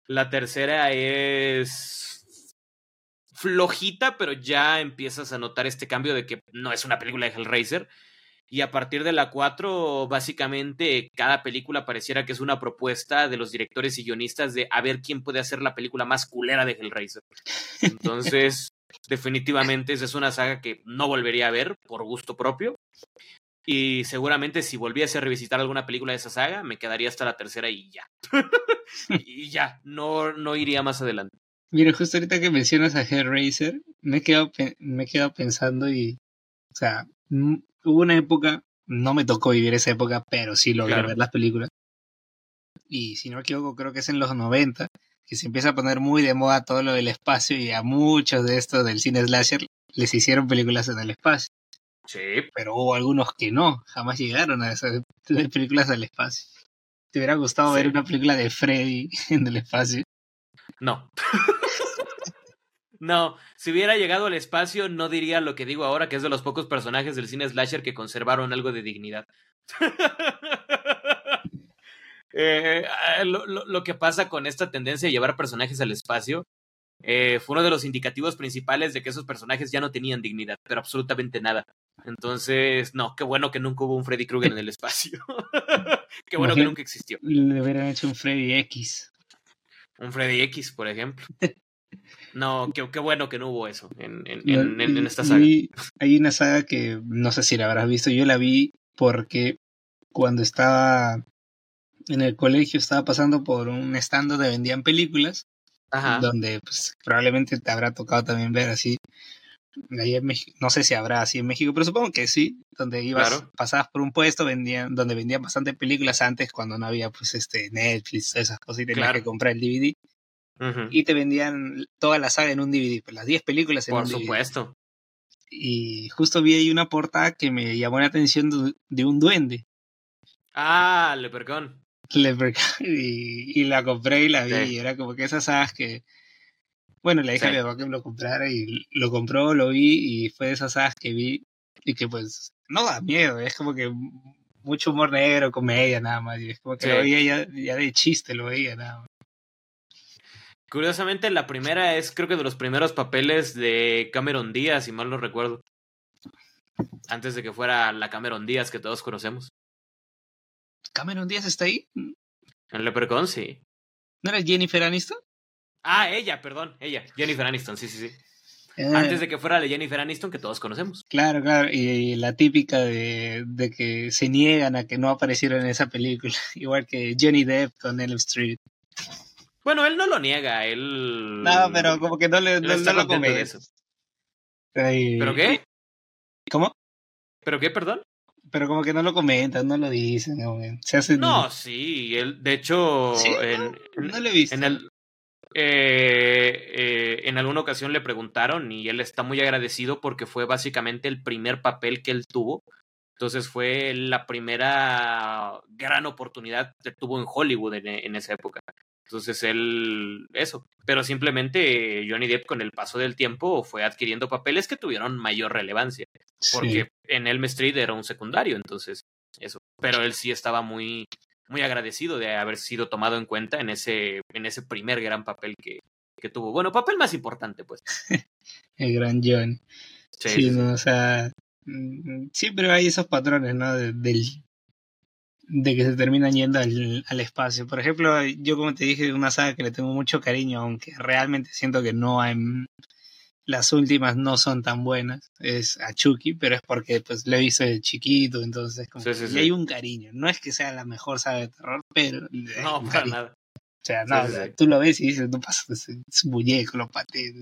La tercera es flojita, pero ya empiezas a notar este cambio de que no es una película de Hellraiser, y a partir de la 4, básicamente cada película pareciera que es una propuesta de los directores y guionistas de a ver quién puede hacer la película más culera de Hellraiser. Entonces, definitivamente esa es una saga que no volvería a ver por gusto propio. Y seguramente si volviese a revisitar alguna película de esa saga, me quedaría hasta la tercera y ya. y ya, no, no iría más adelante. Mira, justo ahorita que mencionas a Hellraiser, me he quedado, me he quedado pensando y, o sea, hubo una época, no me tocó vivir esa época, pero sí logré ver las películas. Y si no me equivoco, creo que es en los 90, que se empieza a poner muy de moda todo lo del espacio y a muchos de estos del cine slasher les hicieron películas en el espacio. Sí. Pero hubo algunos que no, jamás llegaron a esas películas del espacio. ¿Te hubiera gustado ver una película de Freddy en el espacio? No. No, si hubiera llegado al espacio, no diría lo que digo ahora, que es de los pocos personajes del cine slasher que conservaron algo de dignidad. Eh, ah, lo, que pasa con esta tendencia de llevar personajes al espacio eh, fue uno de los indicativos principales de que esos personajes ya no tenían dignidad, pero absolutamente nada. Entonces, no, qué bueno que nunca hubo un Freddy Krueger en el espacio. qué bueno que nunca existió. Le hubieran hecho un Freddy X. Un Freddy X, por ejemplo. No, qué, qué, bueno que no hubo eso en, en, en, esta saga. hay una saga que no sé si la habrás visto, yo la vi porque cuando estaba en el colegio estaba pasando por un stand donde vendían películas, donde pues, probablemente te habrá tocado también ver así. Ahí en México, no sé si habrá así en México, pero supongo que sí, donde ibas, pasabas por un puesto, vendían, donde vendían bastante películas antes cuando no había pues este Netflix, esas cosas y tenías que comprar el DVD y te vendían toda la saga en un DVD, pues las 10 películas en Por un DVD. Por supuesto. Y justo vi ahí una portada que me llamó la atención de, un duende. Ah, Leprechaun. Leprechaun. Y, y la compré y la vi. Y era como que esas sagas que. Bueno, le dije a mi papá que me lo comprara y lo compró, lo vi y fue de esas sagas que vi y que pues no da miedo, es como que mucho humor negro, comedia nada más. Y es como que lo veía ya, ya de chiste, lo veía nada más. Curiosamente, la primera es creo que de los primeros papeles de Cameron Díaz, si mal no recuerdo. Antes de que fuera la Cameron Díaz que todos conocemos. ¿Cameron Díaz está ahí? En Leprechaun, sí. ¿No era Jennifer Aniston? Ah, ella, perdón, ella, Jennifer Aniston, sí, sí, sí. Eh. Antes de que fuera la Jennifer Aniston que todos conocemos. Claro, claro, y, la típica de, de, que se niegan a que no aparecieron en esa película, igual que Johnny Depp con Elm Street. Bueno, él no lo niega, él. No, pero como que no, le, no, lo come. ¿Pero qué? ¿Cómo? ¿Pero qué, perdón? Pero como que no lo comentan, no lo dicen. Se No, sí, él, de hecho, en, no, lo he visto. En, el, eh, eh, en alguna ocasión le preguntaron y él está muy agradecido porque fue básicamente el primer papel que él tuvo. Entonces fue la primera gran oportunidad que tuvo en Hollywood en, en esa época. Entonces él, eso, pero simplemente Johnny Depp con el paso del tiempo fue adquiriendo papeles que tuvieron mayor relevancia, porque en Elm Street era un secundario, entonces eso, pero él sí estaba muy, muy agradecido de haber sido tomado en cuenta en ese, en ese primer gran papel que, que tuvo. Bueno, papel más importante, pues. el gran John. Sí, o sea, mm, siempre hay esos patrones, ¿no? del de que se terminan yendo al, al, espacio. Por ejemplo, yo como te dije, una saga que le tengo mucho cariño, aunque realmente siento que no hay, las últimas no son tan buenas, es a Chucky, pero es porque pues le he visto de chiquito, entonces como le hay un cariño. No es que sea la mejor saga de terror, pero no, para nada. O sea, no, tú lo ves y dices, no pasa, es, un muñeco, lo pateas.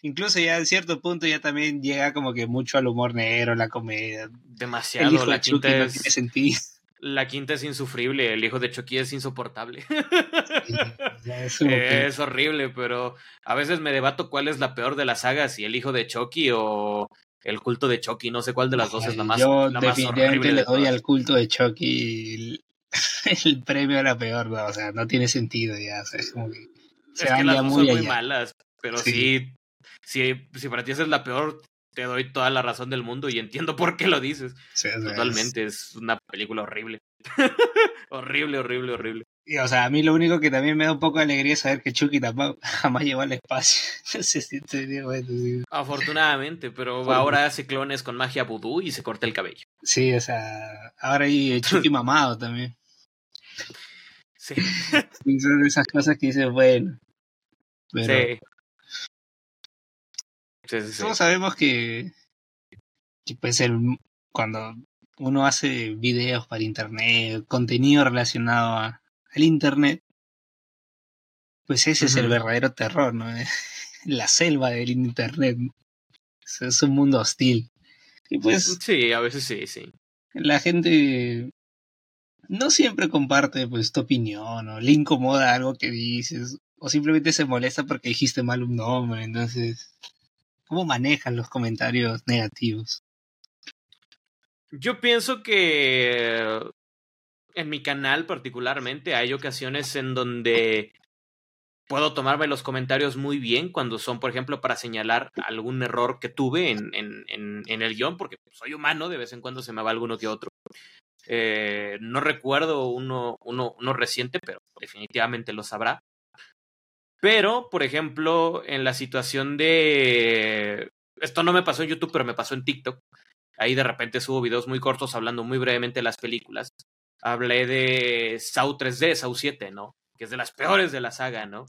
Incluso ya en cierto punto ya también llega como que mucho al humor negro, la comedia. Demasiado, la Chucky no tiene sentido. La quinta es insufrible, el hijo de Chucky es insoportable. es, horrible, pero a veces me debato cuál es la peor de las sagas, si el hijo de Chucky o el culto de Chucky, no sé cuál de las dos es la más Yo definitivamente le doy al culto de Chucky el, premio a la peor, o sea, no tiene sentido ya, es como que se es que las dos son muy malas, pero sí. sí, si para ti esa es la peor, te doy toda la razón del mundo y entiendo por qué lo dices. Totalmente, es una película horrible. horrible, horrible, horrible. Y, o sea, a mí lo único que también me da un poco de alegría es saber que Chucky jamás llegó al espacio. no sé si te bueno, Afortunadamente, pero ahora hace clones con magia vudú y se corta el cabello. Sí, o sea, ahora hay Chucky mamado también. Sí. Son esas cosas que dices, bueno. Pero, sí. Todos sabemos que, que pues el, cuando uno hace videos para internet, contenido relacionado al internet, pues ese es el verdadero terror, ¿no? La selva del internet. Es un mundo hostil. Y pues. Sí, a veces sí, sí. La gente no siempre comparte pues tu opinión o le incomoda algo que dices o simplemente se molesta porque dijiste mal un nombre, entonces ¿Cómo manejan los comentarios negativos? Yo pienso que en mi canal particularmente hay ocasiones en donde puedo tomarme los comentarios muy bien cuando son, por ejemplo, para señalar algún error que tuve en, el guion, porque soy humano, de vez en cuando se me va alguno que otro. Eh, no recuerdo uno reciente, pero definitivamente lo sabrá. Pero, por ejemplo, en la situación de... Esto no me pasó en YouTube, pero me pasó en TikTok. Ahí de repente subo videos muy cortos hablando muy brevemente de las películas. Hablé de Saw 3D, Saw 7, ¿no? Que es de las peores de la saga, ¿no?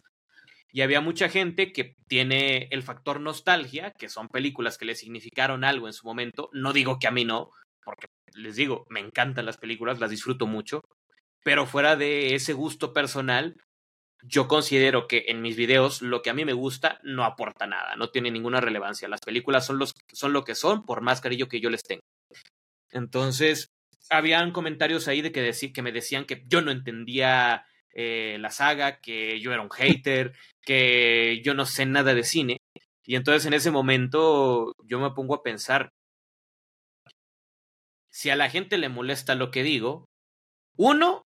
Y había mucha gente que tiene el factor nostalgia, que son películas que le significaron algo en su momento. No digo que a mí no, porque les digo, me encantan las películas, las disfruto mucho. Pero fuera de ese gusto personal, yo considero que en mis videos lo que a mí me gusta no aporta nada, no tiene ninguna relevancia. Las películas son, los, son lo que son por más cariño que yo les tengo. Entonces, habían comentarios ahí de que, que me decían que yo no entendía eh, la saga, que yo era un hater, que yo no sé nada de cine. Y entonces en ese momento yo me pongo a pensar, si a la gente le molesta lo que digo, uno,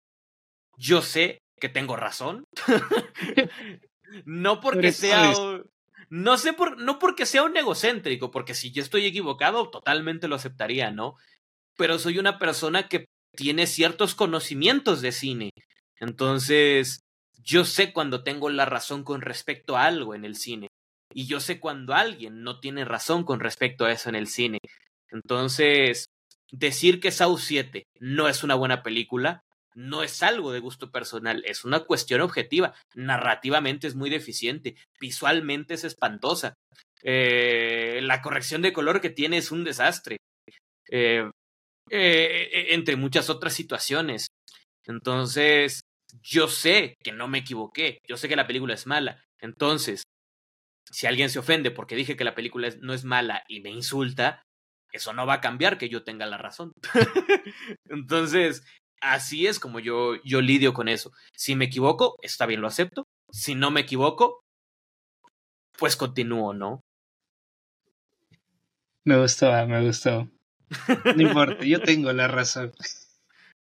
yo sé que tengo razón. no porque sea. No sé por, no porque sea un egocéntrico, porque si yo estoy equivocado, totalmente lo aceptaría, ¿no? Pero soy una persona que tiene ciertos conocimientos de cine. Entonces, yo sé cuando tengo la razón con respecto a algo en el cine. Y yo sé cuando alguien no tiene razón con respecto a eso en el cine. Entonces, decir que Saw 7 no es una buena película no es algo de gusto personal, es una cuestión objetiva. Narrativamente es muy deficiente, visualmente es espantosa. Eh, la corrección de color que tiene es un desastre. Eh, eh, entre muchas otras situaciones. Entonces, yo sé que no me equivoqué, yo sé que la película es mala. Entonces, si alguien se ofende porque dije que la película no es mala y me insulta, eso no va a cambiar que yo tenga la razón. Entonces, así es como yo, yo lidio con eso. Si me equivoco, está bien, lo acepto. Si no me equivoco, pues continúo, ¿no? Me gustó, ah, me gustó. No importa, yo tengo la razón.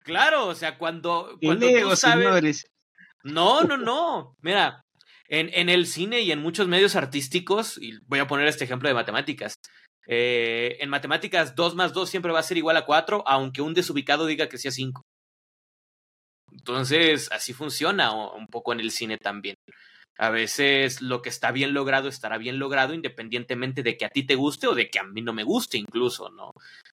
Claro, o sea, cuando, cuando tú sabes... No, no, no. Mira, en, en, el cine y en muchos medios artísticos, y voy a poner este ejemplo de matemáticas. Eh, en matemáticas, 2 más 2 siempre va a ser igual a 4, aunque un desubicado diga que sea 5. Entonces, así funciona un poco en el cine también. A veces lo que está bien logrado estará bien logrado independientemente de que a ti te guste o de que a mí no me guste incluso, ¿no?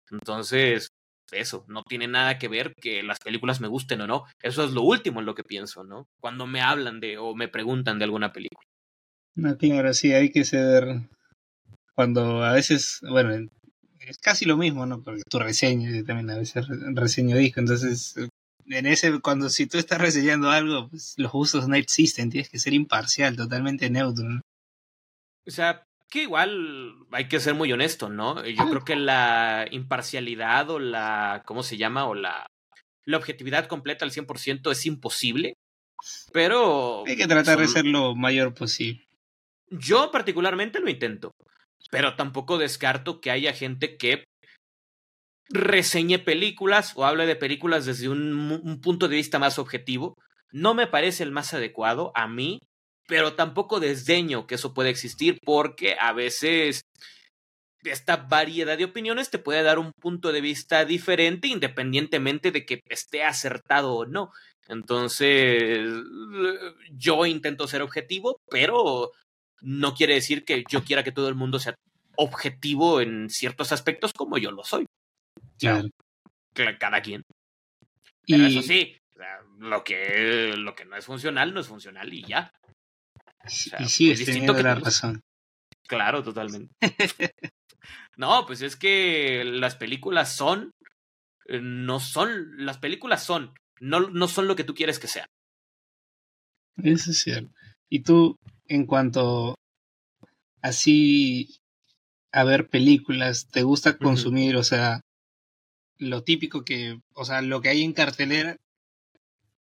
Entonces, eso, no tiene nada que ver que las películas me gusten o no. Eso es lo último en lo que pienso, ¿no? Cuando me hablan de o me preguntan de alguna película. No, claro, sí, hay que ser. Cuando a veces, bueno, es casi lo mismo, ¿no? Porque tu reseña, yo también a veces reseño disco, entonces en ese, cuando si tú estás reseñando algo, pues, los usos no existen, tienes que ser imparcial, totalmente neutro. O sea, que igual hay que ser muy honesto, ¿no? Yo creo que la imparcialidad o la, ¿cómo se llama? O la, la objetividad completa al 100% es imposible, pero... Hay que tratar de ser lo mayor posible. Yo particularmente lo intento, pero tampoco descarto que haya gente que reseñe películas o hable de películas desde un, punto de vista más objetivo. No me parece el más adecuado a mí, pero tampoco desdeño que eso pueda existir porque a veces esta variedad de opiniones te puede dar un punto de vista diferente independientemente de que esté acertado o no. Entonces, yo intento ser objetivo, pero no quiere decir que yo quiera que todo el mundo sea objetivo en ciertos aspectos como yo lo soy. Claro. Cada quien. Pero eso sí, lo, que, lo que no es funcional no es funcional y ya. y sí, es distinto que la razón. Claro, totalmente. no, pues es que las películas son. Eh, no son. Las películas son. No, no son lo que tú quieres que sean. Eso es cierto. Y tú, en cuanto así a ver películas, ¿te gusta consumir? O sea, lo típico que, o sea, lo que hay en cartelera,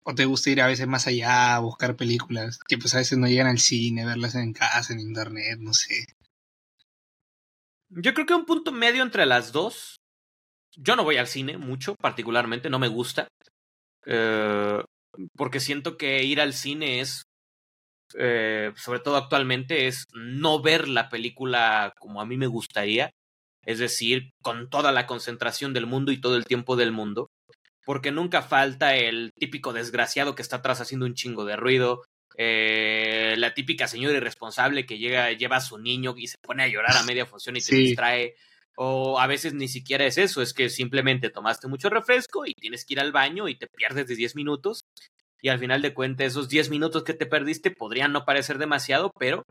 o te gusta ir a veces más allá a buscar películas que pues a veces no llegan al cine, verlas en casa, en internet, no sé. Yo creo que un punto medio entre las dos. Yo no voy al cine mucho, particularmente, no me gusta. Eh, porque siento que ir al cine es, eh, sobre todo actualmente, es no ver la película como a mí me gustaría es decir, con toda la concentración del mundo y todo el tiempo del mundo, porque nunca falta el típico desgraciado que está atrás haciendo un chingo de ruido, eh, la típica señora irresponsable que llega, lleva a su niño y se pone a llorar a media función y te distrae. O a veces ni siquiera es eso, es que simplemente tomaste mucho refresco y tienes que ir al baño y te pierdes de 10 minutos. Y al final de cuentas, esos 10 minutos que te perdiste podrían no parecer demasiado, pero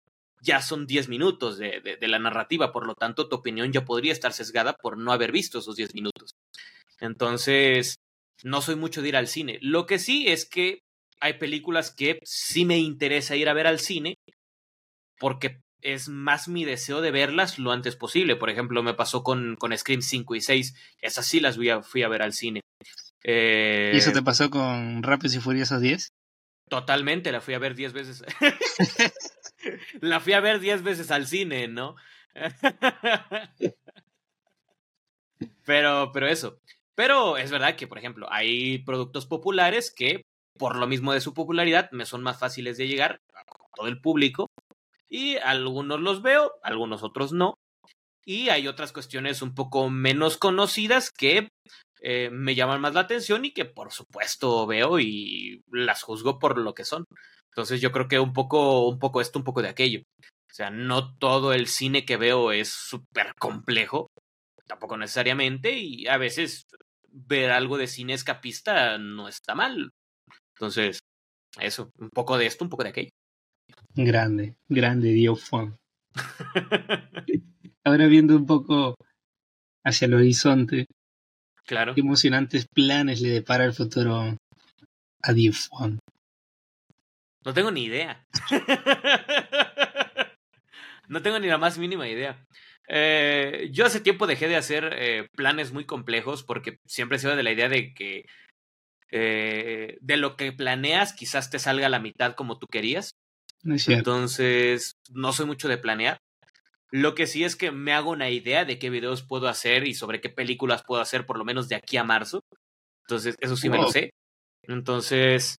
ya son 10 minutos de, de, la narrativa, por lo tanto tu opinión ya podría estar sesgada por no haber visto esos 10 minutos. Entonces, no soy mucho de ir al cine. Lo que sí es que hay películas que sí me interesa ir a ver al cine porque es más mi deseo de verlas lo antes posible. Por ejemplo, me pasó con, con Scream 5 y 6. Esas sí las fui a, fui a ver al cine. ¿Y eso te eh, pasó con Rápidos y Furiosos 10? Totalmente, la fui a ver 10 veces. la fui a ver 10 veces al cine, ¿no? pero, pero eso. Pero es verdad que, por ejemplo, hay productos populares que, por lo mismo de su popularidad, me son más fáciles de llegar a todo el público. Y algunos los veo, algunos otros no. Y hay otras cuestiones un poco menos conocidas que eh, me llaman más la atención y que por supuesto veo y las juzgo por lo que son. Entonces yo creo que un poco, un poco esto, un poco de aquello. O sea, no todo el cine que veo es súper complejo, tampoco necesariamente, y a veces ver algo de cine escapista no está mal. Entonces, eso, un poco de esto, un poco de aquello. Grande, grande Dio Ahora viendo un poco hacia el horizonte, claro. qué emocionantes planes le depara el futuro a Dio no tengo ni idea. no tengo ni la más mínima idea. Eh, yo hace tiempo dejé de hacer eh, planes muy complejos porque siempre se iba de la idea de que eh, de lo que planeas quizás te salga la mitad como tú querías. Entonces, no soy mucho de planear. Lo que sí es que me hago una idea de qué videos puedo hacer y sobre qué películas puedo hacer por lo menos de aquí a marzo. Entonces, eso sí me lo sé. Entonces,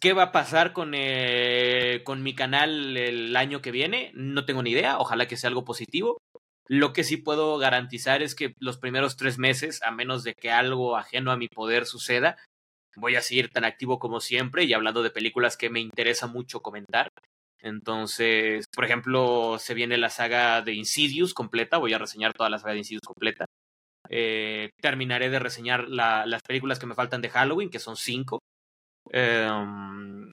¿qué va a pasar con, eh, con mi canal el año que viene? No tengo ni idea. Ojalá que sea algo positivo. Lo que sí puedo garantizar es que los primeros tres meses, a menos de que algo ajeno a mi poder suceda, voy a seguir tan activo como siempre y hablando de películas que me interesa mucho comentar. Entonces, por ejemplo, se viene la saga de Insidious completa, voy a reseñar toda la saga de Insidious completa. Eh, terminaré de reseñar las películas que me faltan de Halloween, que son cinco. Em,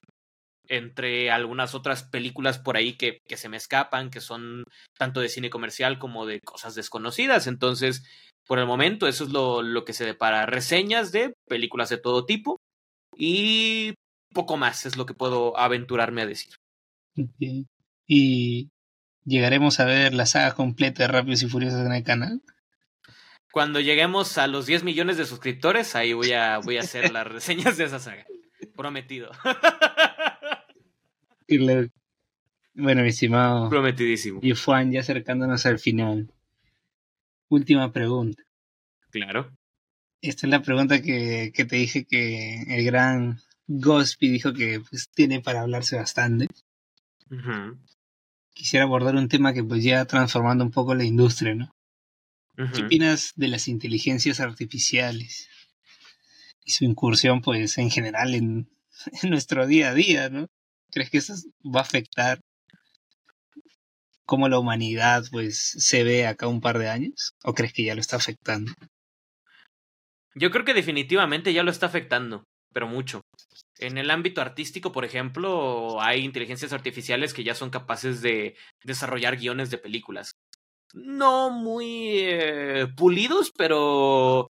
entre algunas otras películas por ahí que, se me escapan, que son tanto de cine comercial como de cosas desconocidas. Entonces, por el momento, eso es lo, lo que se depara. Reseñas de películas de todo tipo y poco más es lo que puedo aventurarme a decir. ¿Y llegaremos a ver la saga completa de Rápidos y Furiosos en el canal? Cuando lleguemos a los 10 millones de suscriptores, ahí voy a, voy a hacer las reseñas de esa saga. Prometido. Bueno, mi estimado. Prometidísimo. Y Juan, ya acercándonos al final. Última pregunta. Claro. Esta es la pregunta que, que te dije que el gran Gospi dijo que pues, tiene para hablarse bastante. Quisiera abordar un tema que pues ya transformando un poco la industria, ¿no? ¿Qué opinas de las inteligencias artificiales y su incursión pues en general en, en nuestro día a día, ¿no? ¿Crees que eso va a afectar cómo la humanidad pues se ve acá un par de años? ¿O crees que ya lo está afectando? Yo creo que definitivamente ya lo está afectando, pero mucho. En el ámbito artístico, por ejemplo, hay inteligencias artificiales que ya son capaces de desarrollar guiones de películas. No muy eh, pulidos, pero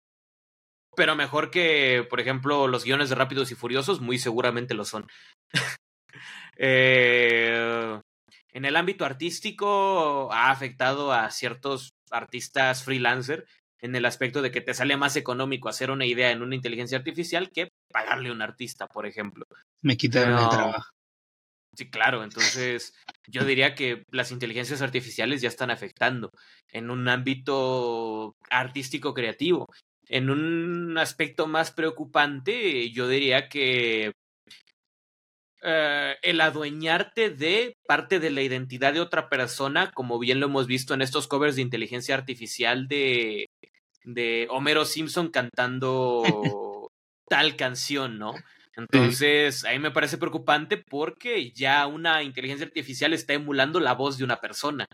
pero mejor que, por ejemplo, los guiones de Rápidos y Furiosos, muy seguramente lo son. eh, en el ámbito artístico ha afectado a ciertos artistas freelancer en el aspecto de que te sale más económico hacer una idea en una inteligencia artificial que pagarle a un artista, por ejemplo. Me quitaron el trabajo. Sí, claro, entonces yo diría que las inteligencias artificiales ya están afectando en un ámbito artístico creativo. En un aspecto más preocupante, yo diría que eh, el adueñarte de parte de la identidad de otra persona, como bien lo hemos visto en estos covers de inteligencia artificial de, de Homero Simpson cantando tal canción, ¿no? Entonces, a mí me parece preocupante porque ya una inteligencia artificial está emulando la voz de una persona.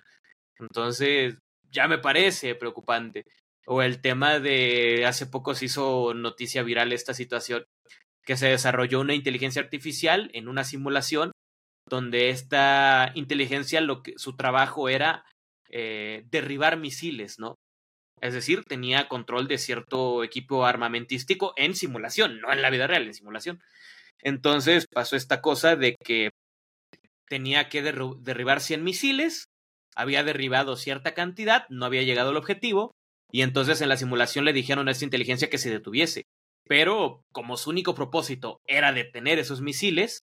Entonces, ya me parece preocupante. O el tema de hace poco se hizo noticia viral esta situación que se desarrolló una inteligencia artificial en una simulación donde esta inteligencia lo que su trabajo era eh, derribar misiles, ¿no? Es decir, tenía control de cierto equipo armamentístico en simulación, no en la vida real, en simulación. Entonces pasó esta cosa de que tenía que derribar 100 misiles, había derribado cierta cantidad, no había llegado al objetivo, y entonces en la simulación le dijeron a esta inteligencia que se detuviese. Pero como su único propósito era detener esos misiles,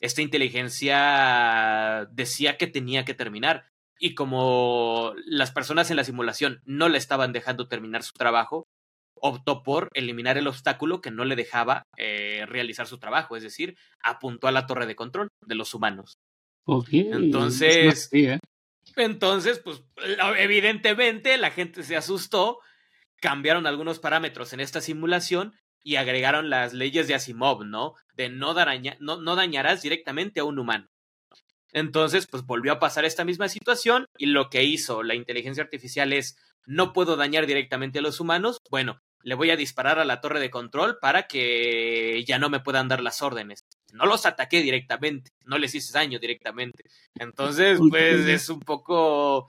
esta inteligencia decía que tenía que terminar. Y como las personas en la simulación no le estaban dejando terminar su trabajo, optó por eliminar el obstáculo que no le dejaba eh, realizar su trabajo, es decir, apuntó a la torre de control de los humanos. Entonces, ¿eh? entonces, pues evidentemente la gente se asustó, cambiaron algunos parámetros en esta simulación y agregaron las leyes de Asimov, ¿no? De no, no, no dañarás directamente a un humano. Entonces, pues volvió a pasar esta misma situación y lo que hizo la inteligencia artificial es, no puedo dañar directamente a los humanos, bueno, le voy a disparar a la torre de control para que ya no me puedan dar las órdenes. No los ataqué directamente, no les hice daño directamente. Entonces, pues es un poco...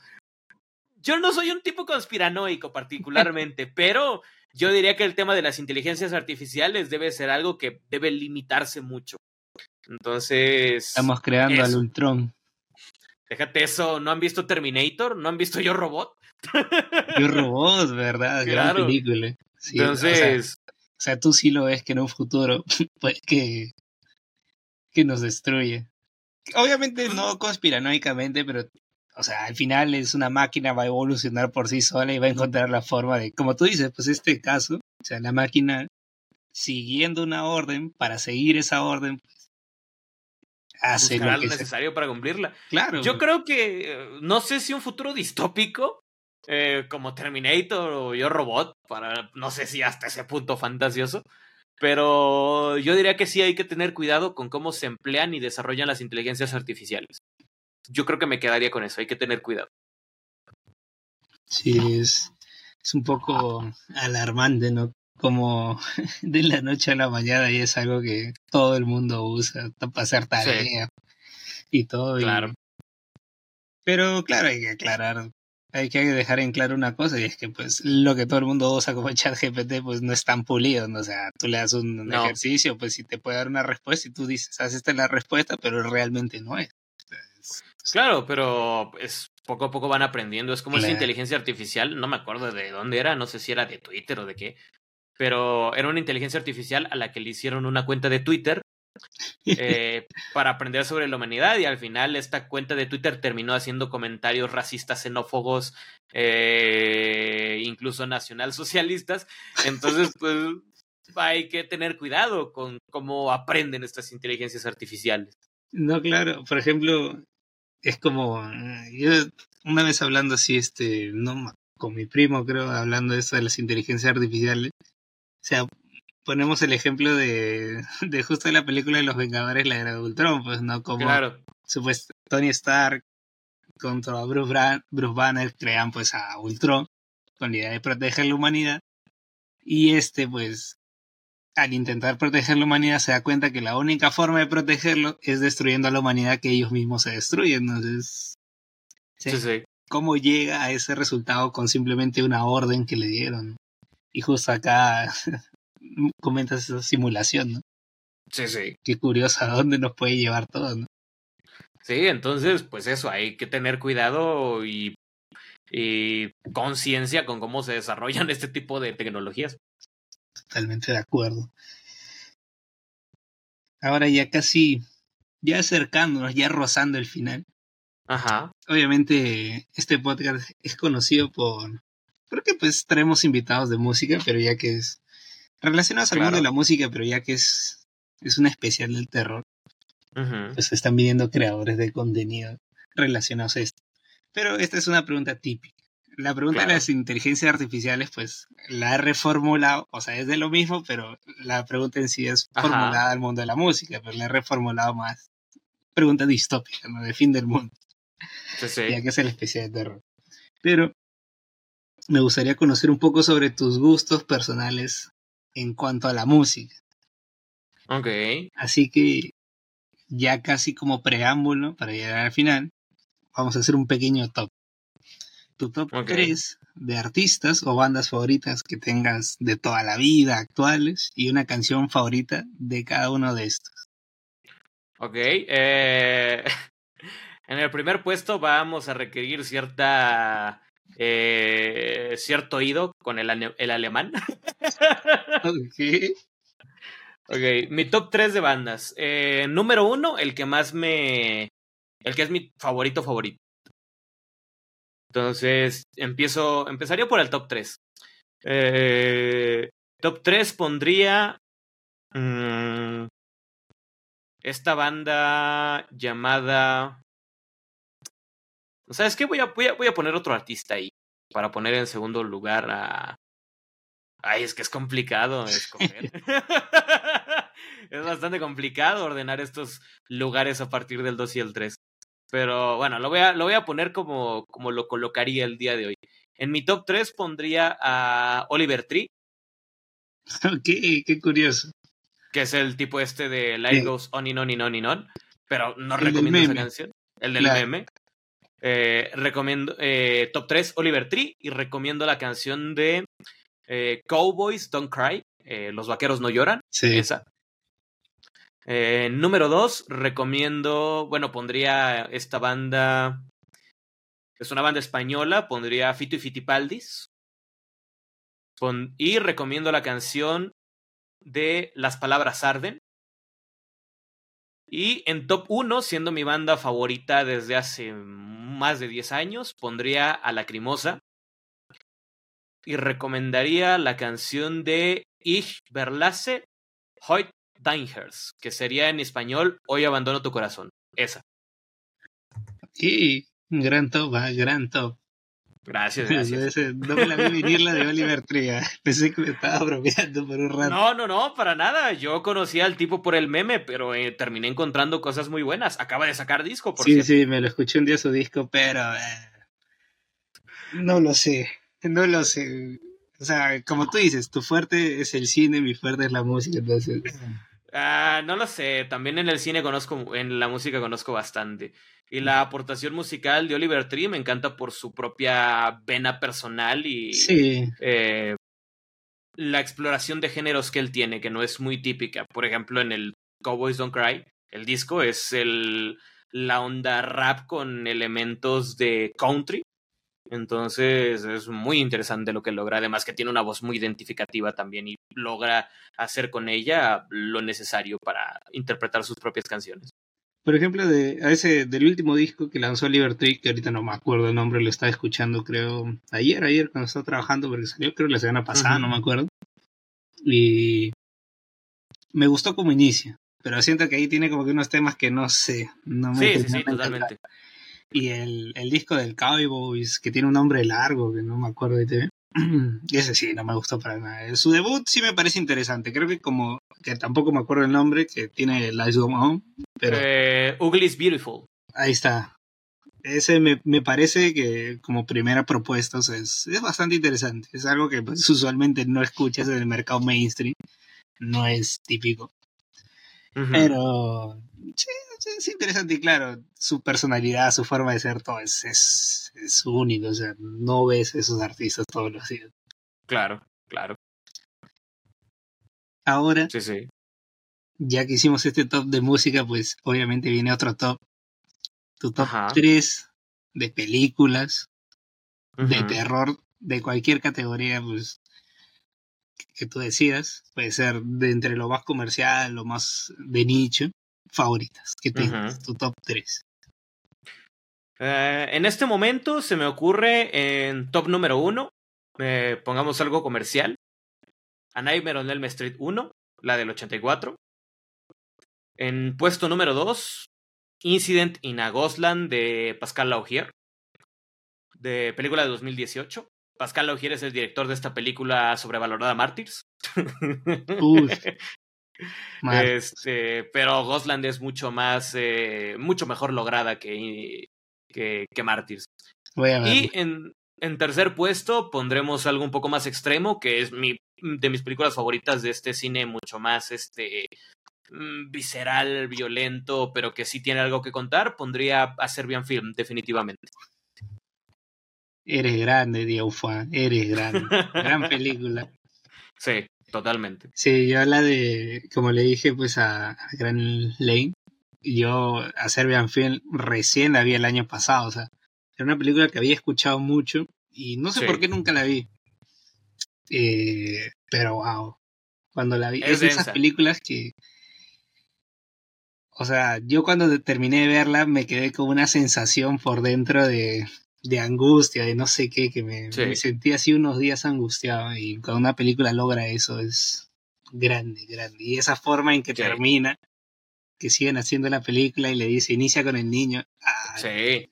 Yo no soy un tipo conspiranoico particularmente, pero yo diría que el tema de las inteligencias artificiales debe ser algo que debe limitarse mucho. Entonces. Estamos creando al Ultron. Déjate eso, ¿no han visto Terminator? ¿No han visto Yo Robot? Yo Robot, ¿verdad? Gran película. Entonces. O sea, tú sí lo ves que en un futuro, pues que, que nos destruye. Obviamente no conspiranoicamente, pero, o sea, al final es una máquina, va a evolucionar por sí sola y va a encontrar la forma de, como tú dices, pues este caso, o sea, la máquina siguiendo una orden, para seguir esa orden, pues, hace lo, necesario para cumplirla. Claro. Yo creo que, eh, no sé si un futuro distópico, eh, como Terminator o Yo Robot, para no sé si hasta ese punto fantasioso, pero yo diría que sí hay que tener cuidado con cómo se emplean y desarrollan las inteligencias artificiales. Yo creo que me quedaría con eso, hay que tener cuidado. Sí, es, es un poco alarmante, ¿no? Como de la noche a la mañana y es algo que todo el mundo usa para hacer tarea y todo. Claro. Pero claro, hay que aclarar hay que dejar en claro una cosa y es que pues lo que todo el mundo usa como chat GPT pues no es tan pulido, ¿no? o sea, tú le das un ejercicio, pues si te puede dar una respuesta y tú dices, haz esta es la respuesta, pero realmente no es. Claro, pero es poco a poco van aprendiendo, es como esa inteligencia artificial, no me acuerdo de dónde era, no sé si era de Twitter o de qué, pero era una inteligencia artificial a la que le hicieron una cuenta de Twitter eh, para aprender sobre la humanidad y al final esta cuenta de Twitter terminó haciendo comentarios racistas, xenófobos, eh, incluso nacionalsocialistas. Entonces, pues hay que tener cuidado con cómo aprenden estas inteligencias artificiales. No, claro, por ejemplo, es como, yo una vez hablando así, este, no, con mi primo creo, hablando de eso de las inteligencias artificiales, o sea, ponemos el ejemplo de, de justo la película de los Vengadores, la era de Ultron, pues, ¿no? Como claro. supuesto Tony Stark contra Bruce, Bruce Banner crean pues a Ultron con la idea de proteger la humanidad y este pues al intentar proteger la humanidad se da cuenta que la única forma de protegerlo es destruyendo a la humanidad que ellos mismos se destruyen. Entonces, sí, sí. ¿cómo llega a ese resultado con simplemente una orden que le dieron? Y justo acá comentas esa simulación, ¿no? Sí, sí. Qué curioso a dónde nos puede llevar todo, ¿no? Sí, entonces, pues eso, hay que tener cuidado y, y conciencia con cómo se desarrollan este tipo de tecnologías. Totalmente de acuerdo. Ahora ya casi, ya acercándonos, ya rozando el final. Ajá. Obviamente, este podcast es conocido por. Creo que pues traemos invitados de música, pero ya que es relacionados al mundo de la música, pero ya que es, es una especial del terror, pues están viniendo creadores de contenido relacionados a esto. Pero esta es una pregunta típica. La pregunta de las inteligencias artificiales, pues la he reformulado, o sea, es de lo mismo, pero la pregunta en sí es formulada al mundo de la música, pero la he reformulado más. Pregunta distópica, ¿no? De fin del mundo. Ya que es el especial de terror. Pero me gustaría conocer un poco sobre tus gustos personales en cuanto a la música. Ok. Así que ya casi como preámbulo para llegar al final, vamos a hacer un pequeño top. Tu top 3 de artistas o bandas favoritas que tengas de toda la vida, actuales, y una canción favorita de cada uno de estos. Ok. Eh, en el primer puesto vamos a requerir cierta eh, cierto oído con el, el alemán. ok. Ok, mi top 3 de bandas. Eh, número uno, el que más me. El que es mi favorito favorito. Entonces, empiezo. Empezaría por el top 3. Eh, top 3 pondría. Mm, esta banda llamada. ¿Sabes qué? Voy a, voy, a, voy a poner otro artista ahí. Para poner en segundo lugar a. Ay, es que es complicado escoger. es bastante complicado ordenar estos lugares a partir del 2 y el 3. Pero bueno, lo voy a, lo voy a poner como, como lo colocaría el día de hoy. En mi top 3 pondría a Oliver Tree. Ok, qué curioso. Que es el tipo este de Light Goes On and On and On and On. Pero no recomiendo esa canción. El del meme. Eh, recomiendo eh, top 3 Oliver Tree y recomiendo la canción de eh, Cowboys Don't Cry, Los Vaqueros No Lloran. Sí. Esa. Eh, número dos, recomiendo, bueno, pondría esta banda, es una banda española, pondría Fito y Fitipaldis. y recomiendo la canción de Las Palabras Arden. Y en top 1, siendo mi banda favorita desde hace más de 10 años, pondría a Lacrimosa. Y recomendaría la canción de Ich verlasse Hoyt Dinehurst, que sería en español Hoy abandono tu corazón. Esa. Y gran top, ah, gran top. Gracias, gracias. no me la vi venir la de Oliver. Ah. Pensé que me estaba bromeando por un rato. No, no, no, para nada. Yo conocía al tipo por el meme, pero eh, terminé encontrando cosas muy buenas. Acaba de sacar disco, por Sí, sí, me lo escuché un día su disco, pero. Eh, no lo sé. No lo sé. O sea, como tú dices, tu fuerte es el cine, mi fuerte es la música, entonces. Ah, no lo sé. También en el cine conozco, en la música conozco bastante. Y la aportación musical de Oliver Tree me encanta por su propia vena personal y eh, la exploración de géneros que él tiene, que no es muy típica. Por ejemplo, en el Cowboys Don't Cry, el disco es el, la onda rap con elementos de country. Entonces es muy interesante lo que logra, además que tiene una voz muy identificativa también y logra hacer con ella lo necesario para interpretar sus propias canciones. Por ejemplo, de, a ese, del último disco que lanzó Liberty, que ahorita no me acuerdo el nombre, lo estaba escuchando creo ayer, ayer cuando estaba trabajando, porque salió creo la semana pasada, no me acuerdo. Y me gustó como inicia, pero siento que ahí tiene como que unos temas que no sé, no me Sí, sí, sí, totalmente. Y el, el disco del Cowboys, que tiene un nombre largo, que no me acuerdo de TV. Ese sí, no me gustó para nada. Su debut sí me parece interesante. Creo que como que tampoco me acuerdo el nombre, que tiene Lights Go On. Pero... Eh, Ugly is Beautiful. Ahí está. Ese me, me parece que como primera propuesta es, es bastante interesante. Es algo que pues, usualmente no escuchas en el mercado mainstream. No es típico. Pero sí, es interesante y claro, su personalidad, su forma de ser, todo es, es, es único. O sea, no ves esos artistas todos los días. Claro, claro. Ahora, sí, sí. ya que hicimos este top de música, pues obviamente viene otro top. Tu top 3 de películas, de terror, de cualquier categoría, pues que tú decidas. Puede ser de entre lo más comercial, lo más de nicho, favoritas que tengas, tu top 3. Eh, en este momento se me ocurre en top número 1, eh, pongamos algo comercial, a Nightmare on Elm Street 1, la del 84. En puesto número 2, Incident in a Ghostland de Pascal Laugier, de película de 2018. Pascal Laugier es el director de esta película sobrevalorada Martyrs. este, pero Ghostland es mucho más, eh, mucho mejor lograda que, que, que Martyrs. y en, en tercer puesto pondremos algo un poco más extremo, que es mi de mis películas favoritas de este cine mucho más este mm, visceral, violento, pero que sí tiene algo que contar, pondría a Serbian Film, definitivamente. Eres grande, Diaufa, eres grande. Gran película. Sí, totalmente. Sí, yo la de, como le dije pues a, a Gran Lane, yo a Serbian Film recién la vi el año pasado, o sea, era una película que había escuchado mucho y no sé por qué nunca la vi. Eh, pero wow, cuando la vi, es, de esas películas que, o sea, yo cuando terminé de verla me quedé con una sensación por dentro de, de angustia, de no sé qué, que me, sentí así unos días angustiado y cuando una película logra eso es grande, grande. Y esa forma en que termina, que siguen haciendo la película y le dice, inicia con el niño. sí.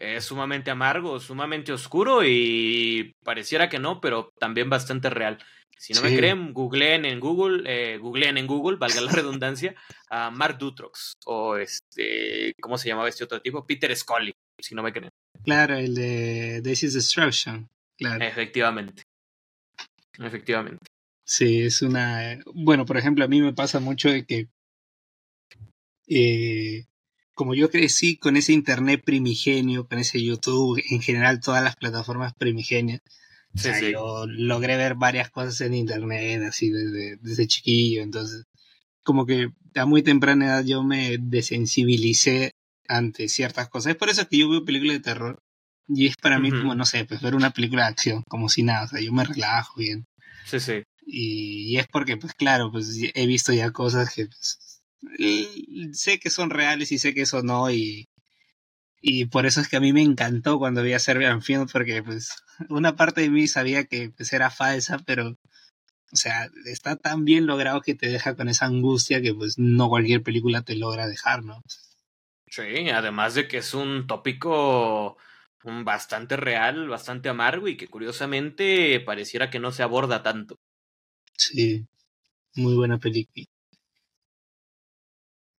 Es sumamente amargo, sumamente oscuro y pareciera que no, pero también bastante real. Si no me creen, googleen en Google, eh, googleen en Google, valga la redundancia, a Mark Dutrox o este, ¿cómo se llamaba este otro tipo? Peter Scully, si no me creen. Claro, el de This is Destruction, claro. Efectivamente. Efectivamente. Sí, es una... Bueno, por ejemplo, a mí me pasa mucho de que eh, como yo crecí con ese internet primigenio, con ese YouTube, en general todas las plataformas primigenias, yo logré ver varias cosas en internet, así desde, desde chiquillo, entonces como que a muy temprana edad yo me desensibilicé ante ciertas cosas. Es por eso que yo veo películas de terror y es para mí como, no sé, pues ver una película de acción, como si nada, o sea, yo me relajo bien. Sí, sí. Y, es porque, pues claro, pues he visto ya cosas que pues, sé que son reales y sé que eso no, y, y por eso es que a mí me encantó cuando vi a Serbian Film, porque pues una parte de mí sabía que pues era falsa, pero o sea, está tan bien logrado que te deja con esa angustia que pues no cualquier película te logra dejar, ¿no? Sí, además de que es un tópico bastante real, bastante amargo y que curiosamente pareciera que no se aborda tanto. Sí, muy buena película.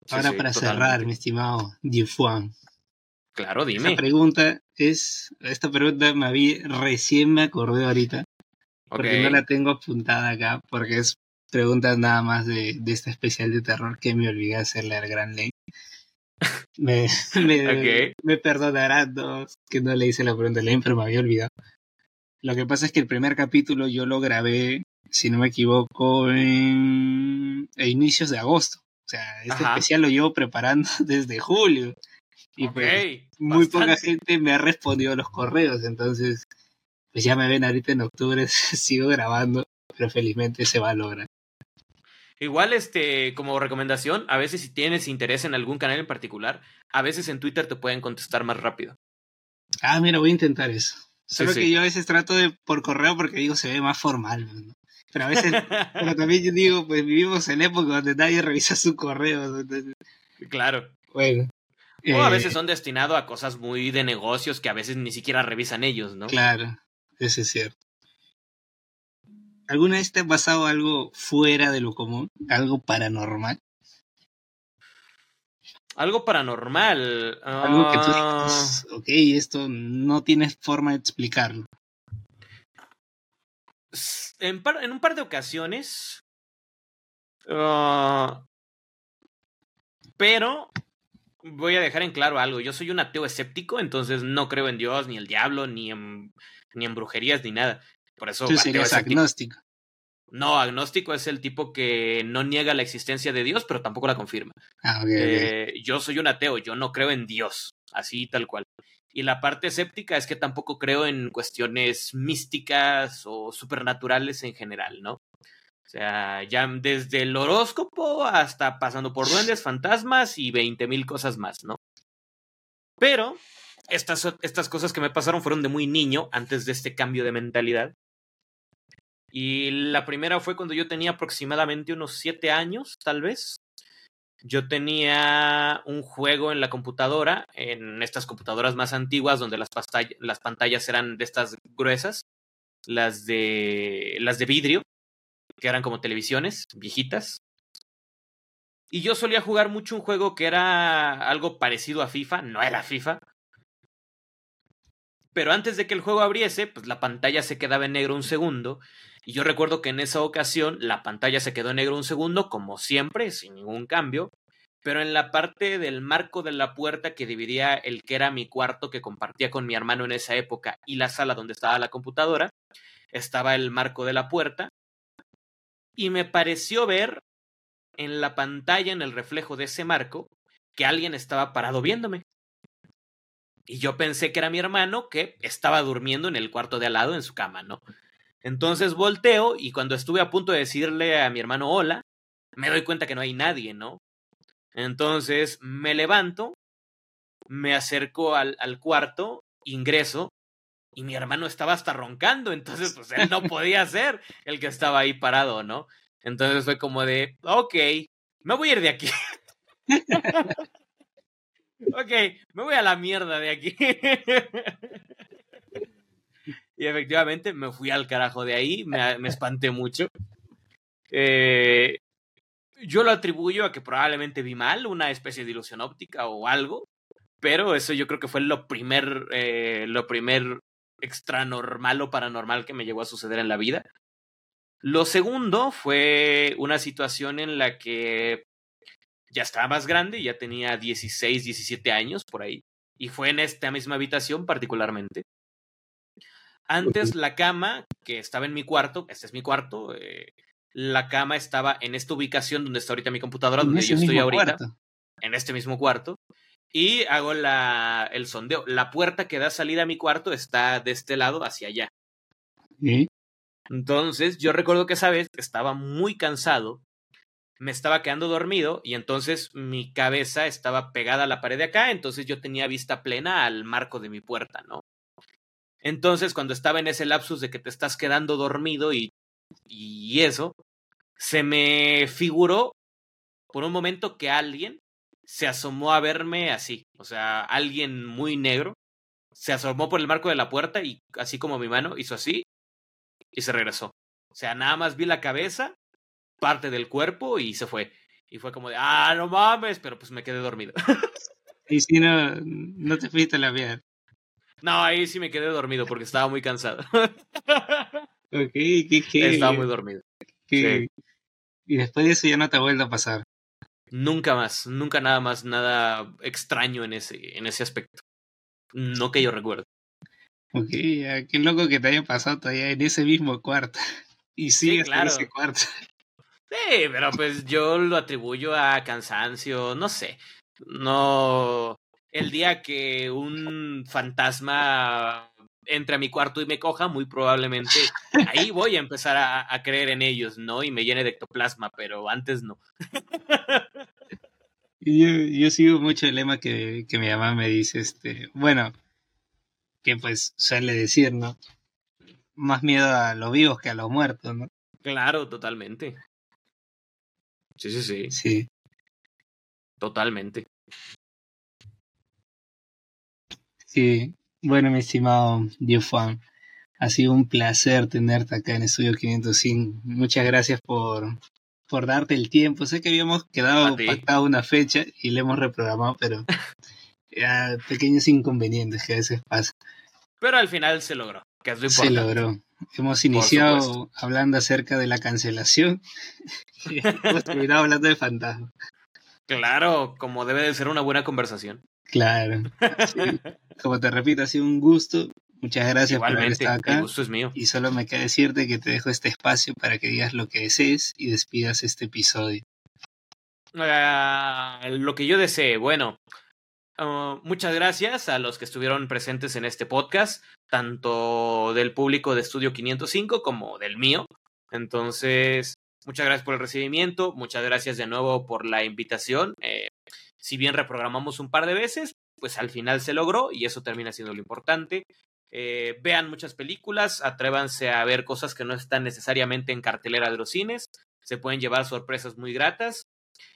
Ahora para cerrar, mi estimado Dufuan. Claro, dime. Esta pregunta es, esta pregunta me había, recién me acordé ahorita, porque no la tengo apuntada acá, porque es preguntas nada más de, de este especial de terror que me olvidé hacerle al gran ley. Me, me, me perdonarán que no le hice la pregunta a Lane, pero me había olvidado. Lo que pasa es que el primer capítulo yo lo grabé, si no me equivoco, en a inicios de agosto. O sea, este especial lo llevo preparando desde julio. Y pues muy poca gente me ha respondido a los correos, entonces pues ya me ven ahorita en octubre, sigo grabando, pero felizmente se va a lograr. Igual, este, como recomendación, a veces si tienes interés en algún canal en particular, a veces en Twitter te pueden contestar más rápido. Ah, mira, voy a intentar eso. Solo que yo a veces trato de por correo porque digo se ve más formal. Pero a veces, pero también yo digo, pues vivimos en época donde nadie revisa su correo. claro. Bueno. O a veces eh, son destinados a cosas muy de negocios que a veces ni siquiera revisan ellos, ¿no? Claro, eso es cierto. ¿Alguna vez te ha pasado algo fuera de lo común? ¿Algo paranormal? Algo paranormal. Algo que tú ah. dices, ok, esto no tienes forma de explicarlo. En, en un par de ocasiones. Ah, pero voy a dejar en claro algo. Yo soy un ateo escéptico, entonces no creo en Dios, ni el diablo, ni en, ni en brujerías, ni nada. Por eso. Serías agnóstico. No, agnóstico es el tipo que no niega la existencia de Dios, pero tampoco la confirma. Ah, eh, yo soy un ateo, yo no creo en Dios, así tal cual. Y la parte escéptica es que tampoco creo en cuestiones místicas o supernaturales en general, ¿no? O sea, ya desde el horóscopo hasta pasando por duendes, fantasmas y veinte mil cosas más, ¿no? Pero estas, estas cosas que me pasaron fueron de muy niño, antes de este cambio de mentalidad. Y la primera fue cuando yo tenía aproximadamente unos siete años, tal vez. Yo tenía un juego en la computadora, en estas computadoras más antiguas, donde las, las pantallas eran de estas gruesas, las de, las de vidrio, que eran como televisiones viejitas. Y yo solía jugar mucho un juego que era algo parecido a FIFA, no era FIFA, pero antes de que el juego abriese, pues la pantalla se quedaba en negro un segundo. Y yo recuerdo que en esa ocasión la pantalla se quedó negro un segundo, como siempre, sin ningún cambio. Pero en la parte del marco de la puerta que dividía el que era mi cuarto que compartía con mi hermano en esa época y la sala donde estaba la computadora, estaba el marco de la puerta. Y me pareció ver en la pantalla, en el reflejo de ese marco, que alguien estaba parado viéndome. Y yo pensé que era mi hermano que estaba durmiendo en el cuarto de al lado en su cama, ¿no? Entonces volteo y cuando estuve a punto de decirle a mi hermano hola, me doy cuenta que no hay nadie, ¿no? Entonces me levanto, me acerco al, cuarto, ingreso y mi hermano estaba hasta roncando, entonces pues él no podía ser el que estaba ahí parado, ¿no? Entonces fue como de, ok, me voy a ir de aquí. ok, me voy a la mierda de aquí. y efectivamente me fui al carajo de ahí, me, me espanté mucho. Eh, yo lo atribuyo a que probablemente vi mal, una especie de ilusión óptica o algo, pero eso yo creo que fue lo primer, eh, lo primer extra normal o paranormal que me llegó a suceder en la vida. Lo segundo fue una situación en la que ya estaba más grande, ya tenía 16, 17 años por ahí. Y fue en esta misma habitación particularmente. Antes la cama, que estaba en mi cuarto, este es mi cuarto, eh, la cama estaba en esta ubicación donde está ahorita mi computadora, donde yo estoy ahorita, en este mismo cuarto, y hago la, el sondeo. La puerta que da salida a mi cuarto está de este lado hacia allá. Entonces, yo recuerdo que esa vez estaba muy cansado, me estaba quedando dormido y entonces mi cabeza estaba pegada a la pared de acá, entonces yo tenía vista plena al marco de mi puerta, ¿no? Entonces, cuando estaba en ese lapsus de que te estás quedando dormido y, y eso, se me figuró por un momento que alguien se asomó a verme así, o sea, alguien muy negro se asomó por el marco de la puerta y así como mi mano hizo así y se regresó. O sea, nada más vi la cabeza, parte del cuerpo y se fue. Y fue como de, ah, no mames, pero pues me quedé dormido. y si no, no te fuiste la vida. No, ahí sí me quedé dormido porque estaba muy cansado. ok, ¿qué, Estaba muy dormido. Y después de eso ya no te ha vuelto a pasar. Nunca más, nunca nada más, nada extraño en ese, en ese aspecto. No que yo recuerde. Ok, qué loco que te haya pasado todavía en ese mismo cuarto. Y sigues sí, en ese cuarto. Sí, pero pues yo lo atribuyo a cansancio, no sé. No. El día que un fantasma entre a mi cuarto y me coja, muy probablemente ahí voy a empezar a, creer en ellos, ¿no? Y me llene de ectoplasma, pero antes no. yo, yo sigo mucho el lema que, que mi mamá me dice, este, bueno, que pues suele decir, ¿no? Más miedo a los vivos que a los muertos, ¿no? Claro, totalmente. Sí, sí, sí. Sí. Totalmente. Sí, bueno, mi estimado Diofan, ha sido un placer tenerte acá en Estudio 505. Muchas gracias por, por darte el tiempo. Sé que habíamos quedado pactado una fecha y le hemos reprogramado, pero pequeños inconvenientes que a veces pasan. Pero al final se logró, que es lo Se logró. Hemos iniciado hablando acerca de la cancelación y hemos terminado hablando de fantasmas. Claro, como debe de ser una buena conversación. Claro. Como te repito, ha sido un gusto. Muchas gracias por haber estado acá. El gusto es mío. Y solo me queda decirte que te dejo este espacio para que digas lo que desees y despidas este episodio. Ah, lo que yo desee, bueno. Ah, muchas gracias a los que estuvieron presentes en este podcast, tanto del público de Estudio 505 como del mío. Entonces, muchas gracias por el recibimiento, muchas gracias de nuevo por la invitación. Eh, si bien reprogramamos un par de veces, pues al final se logró y eso termina siendo lo importante. Eh, vean muchas películas, atrévanse a ver cosas que no están necesariamente en cartelera de los cines, se pueden llevar sorpresas muy gratas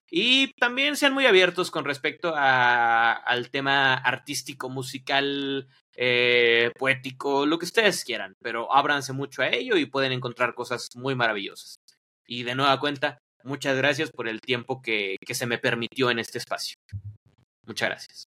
y también sean muy abiertos con respecto a, al tema artístico, musical, eh, poético, lo que ustedes quieran, pero ábranse mucho a ello y pueden encontrar cosas muy maravillosas. Y de nueva cuenta, Muchas gracias por el tiempo que, que se me permitió en este espacio. Muchas gracias.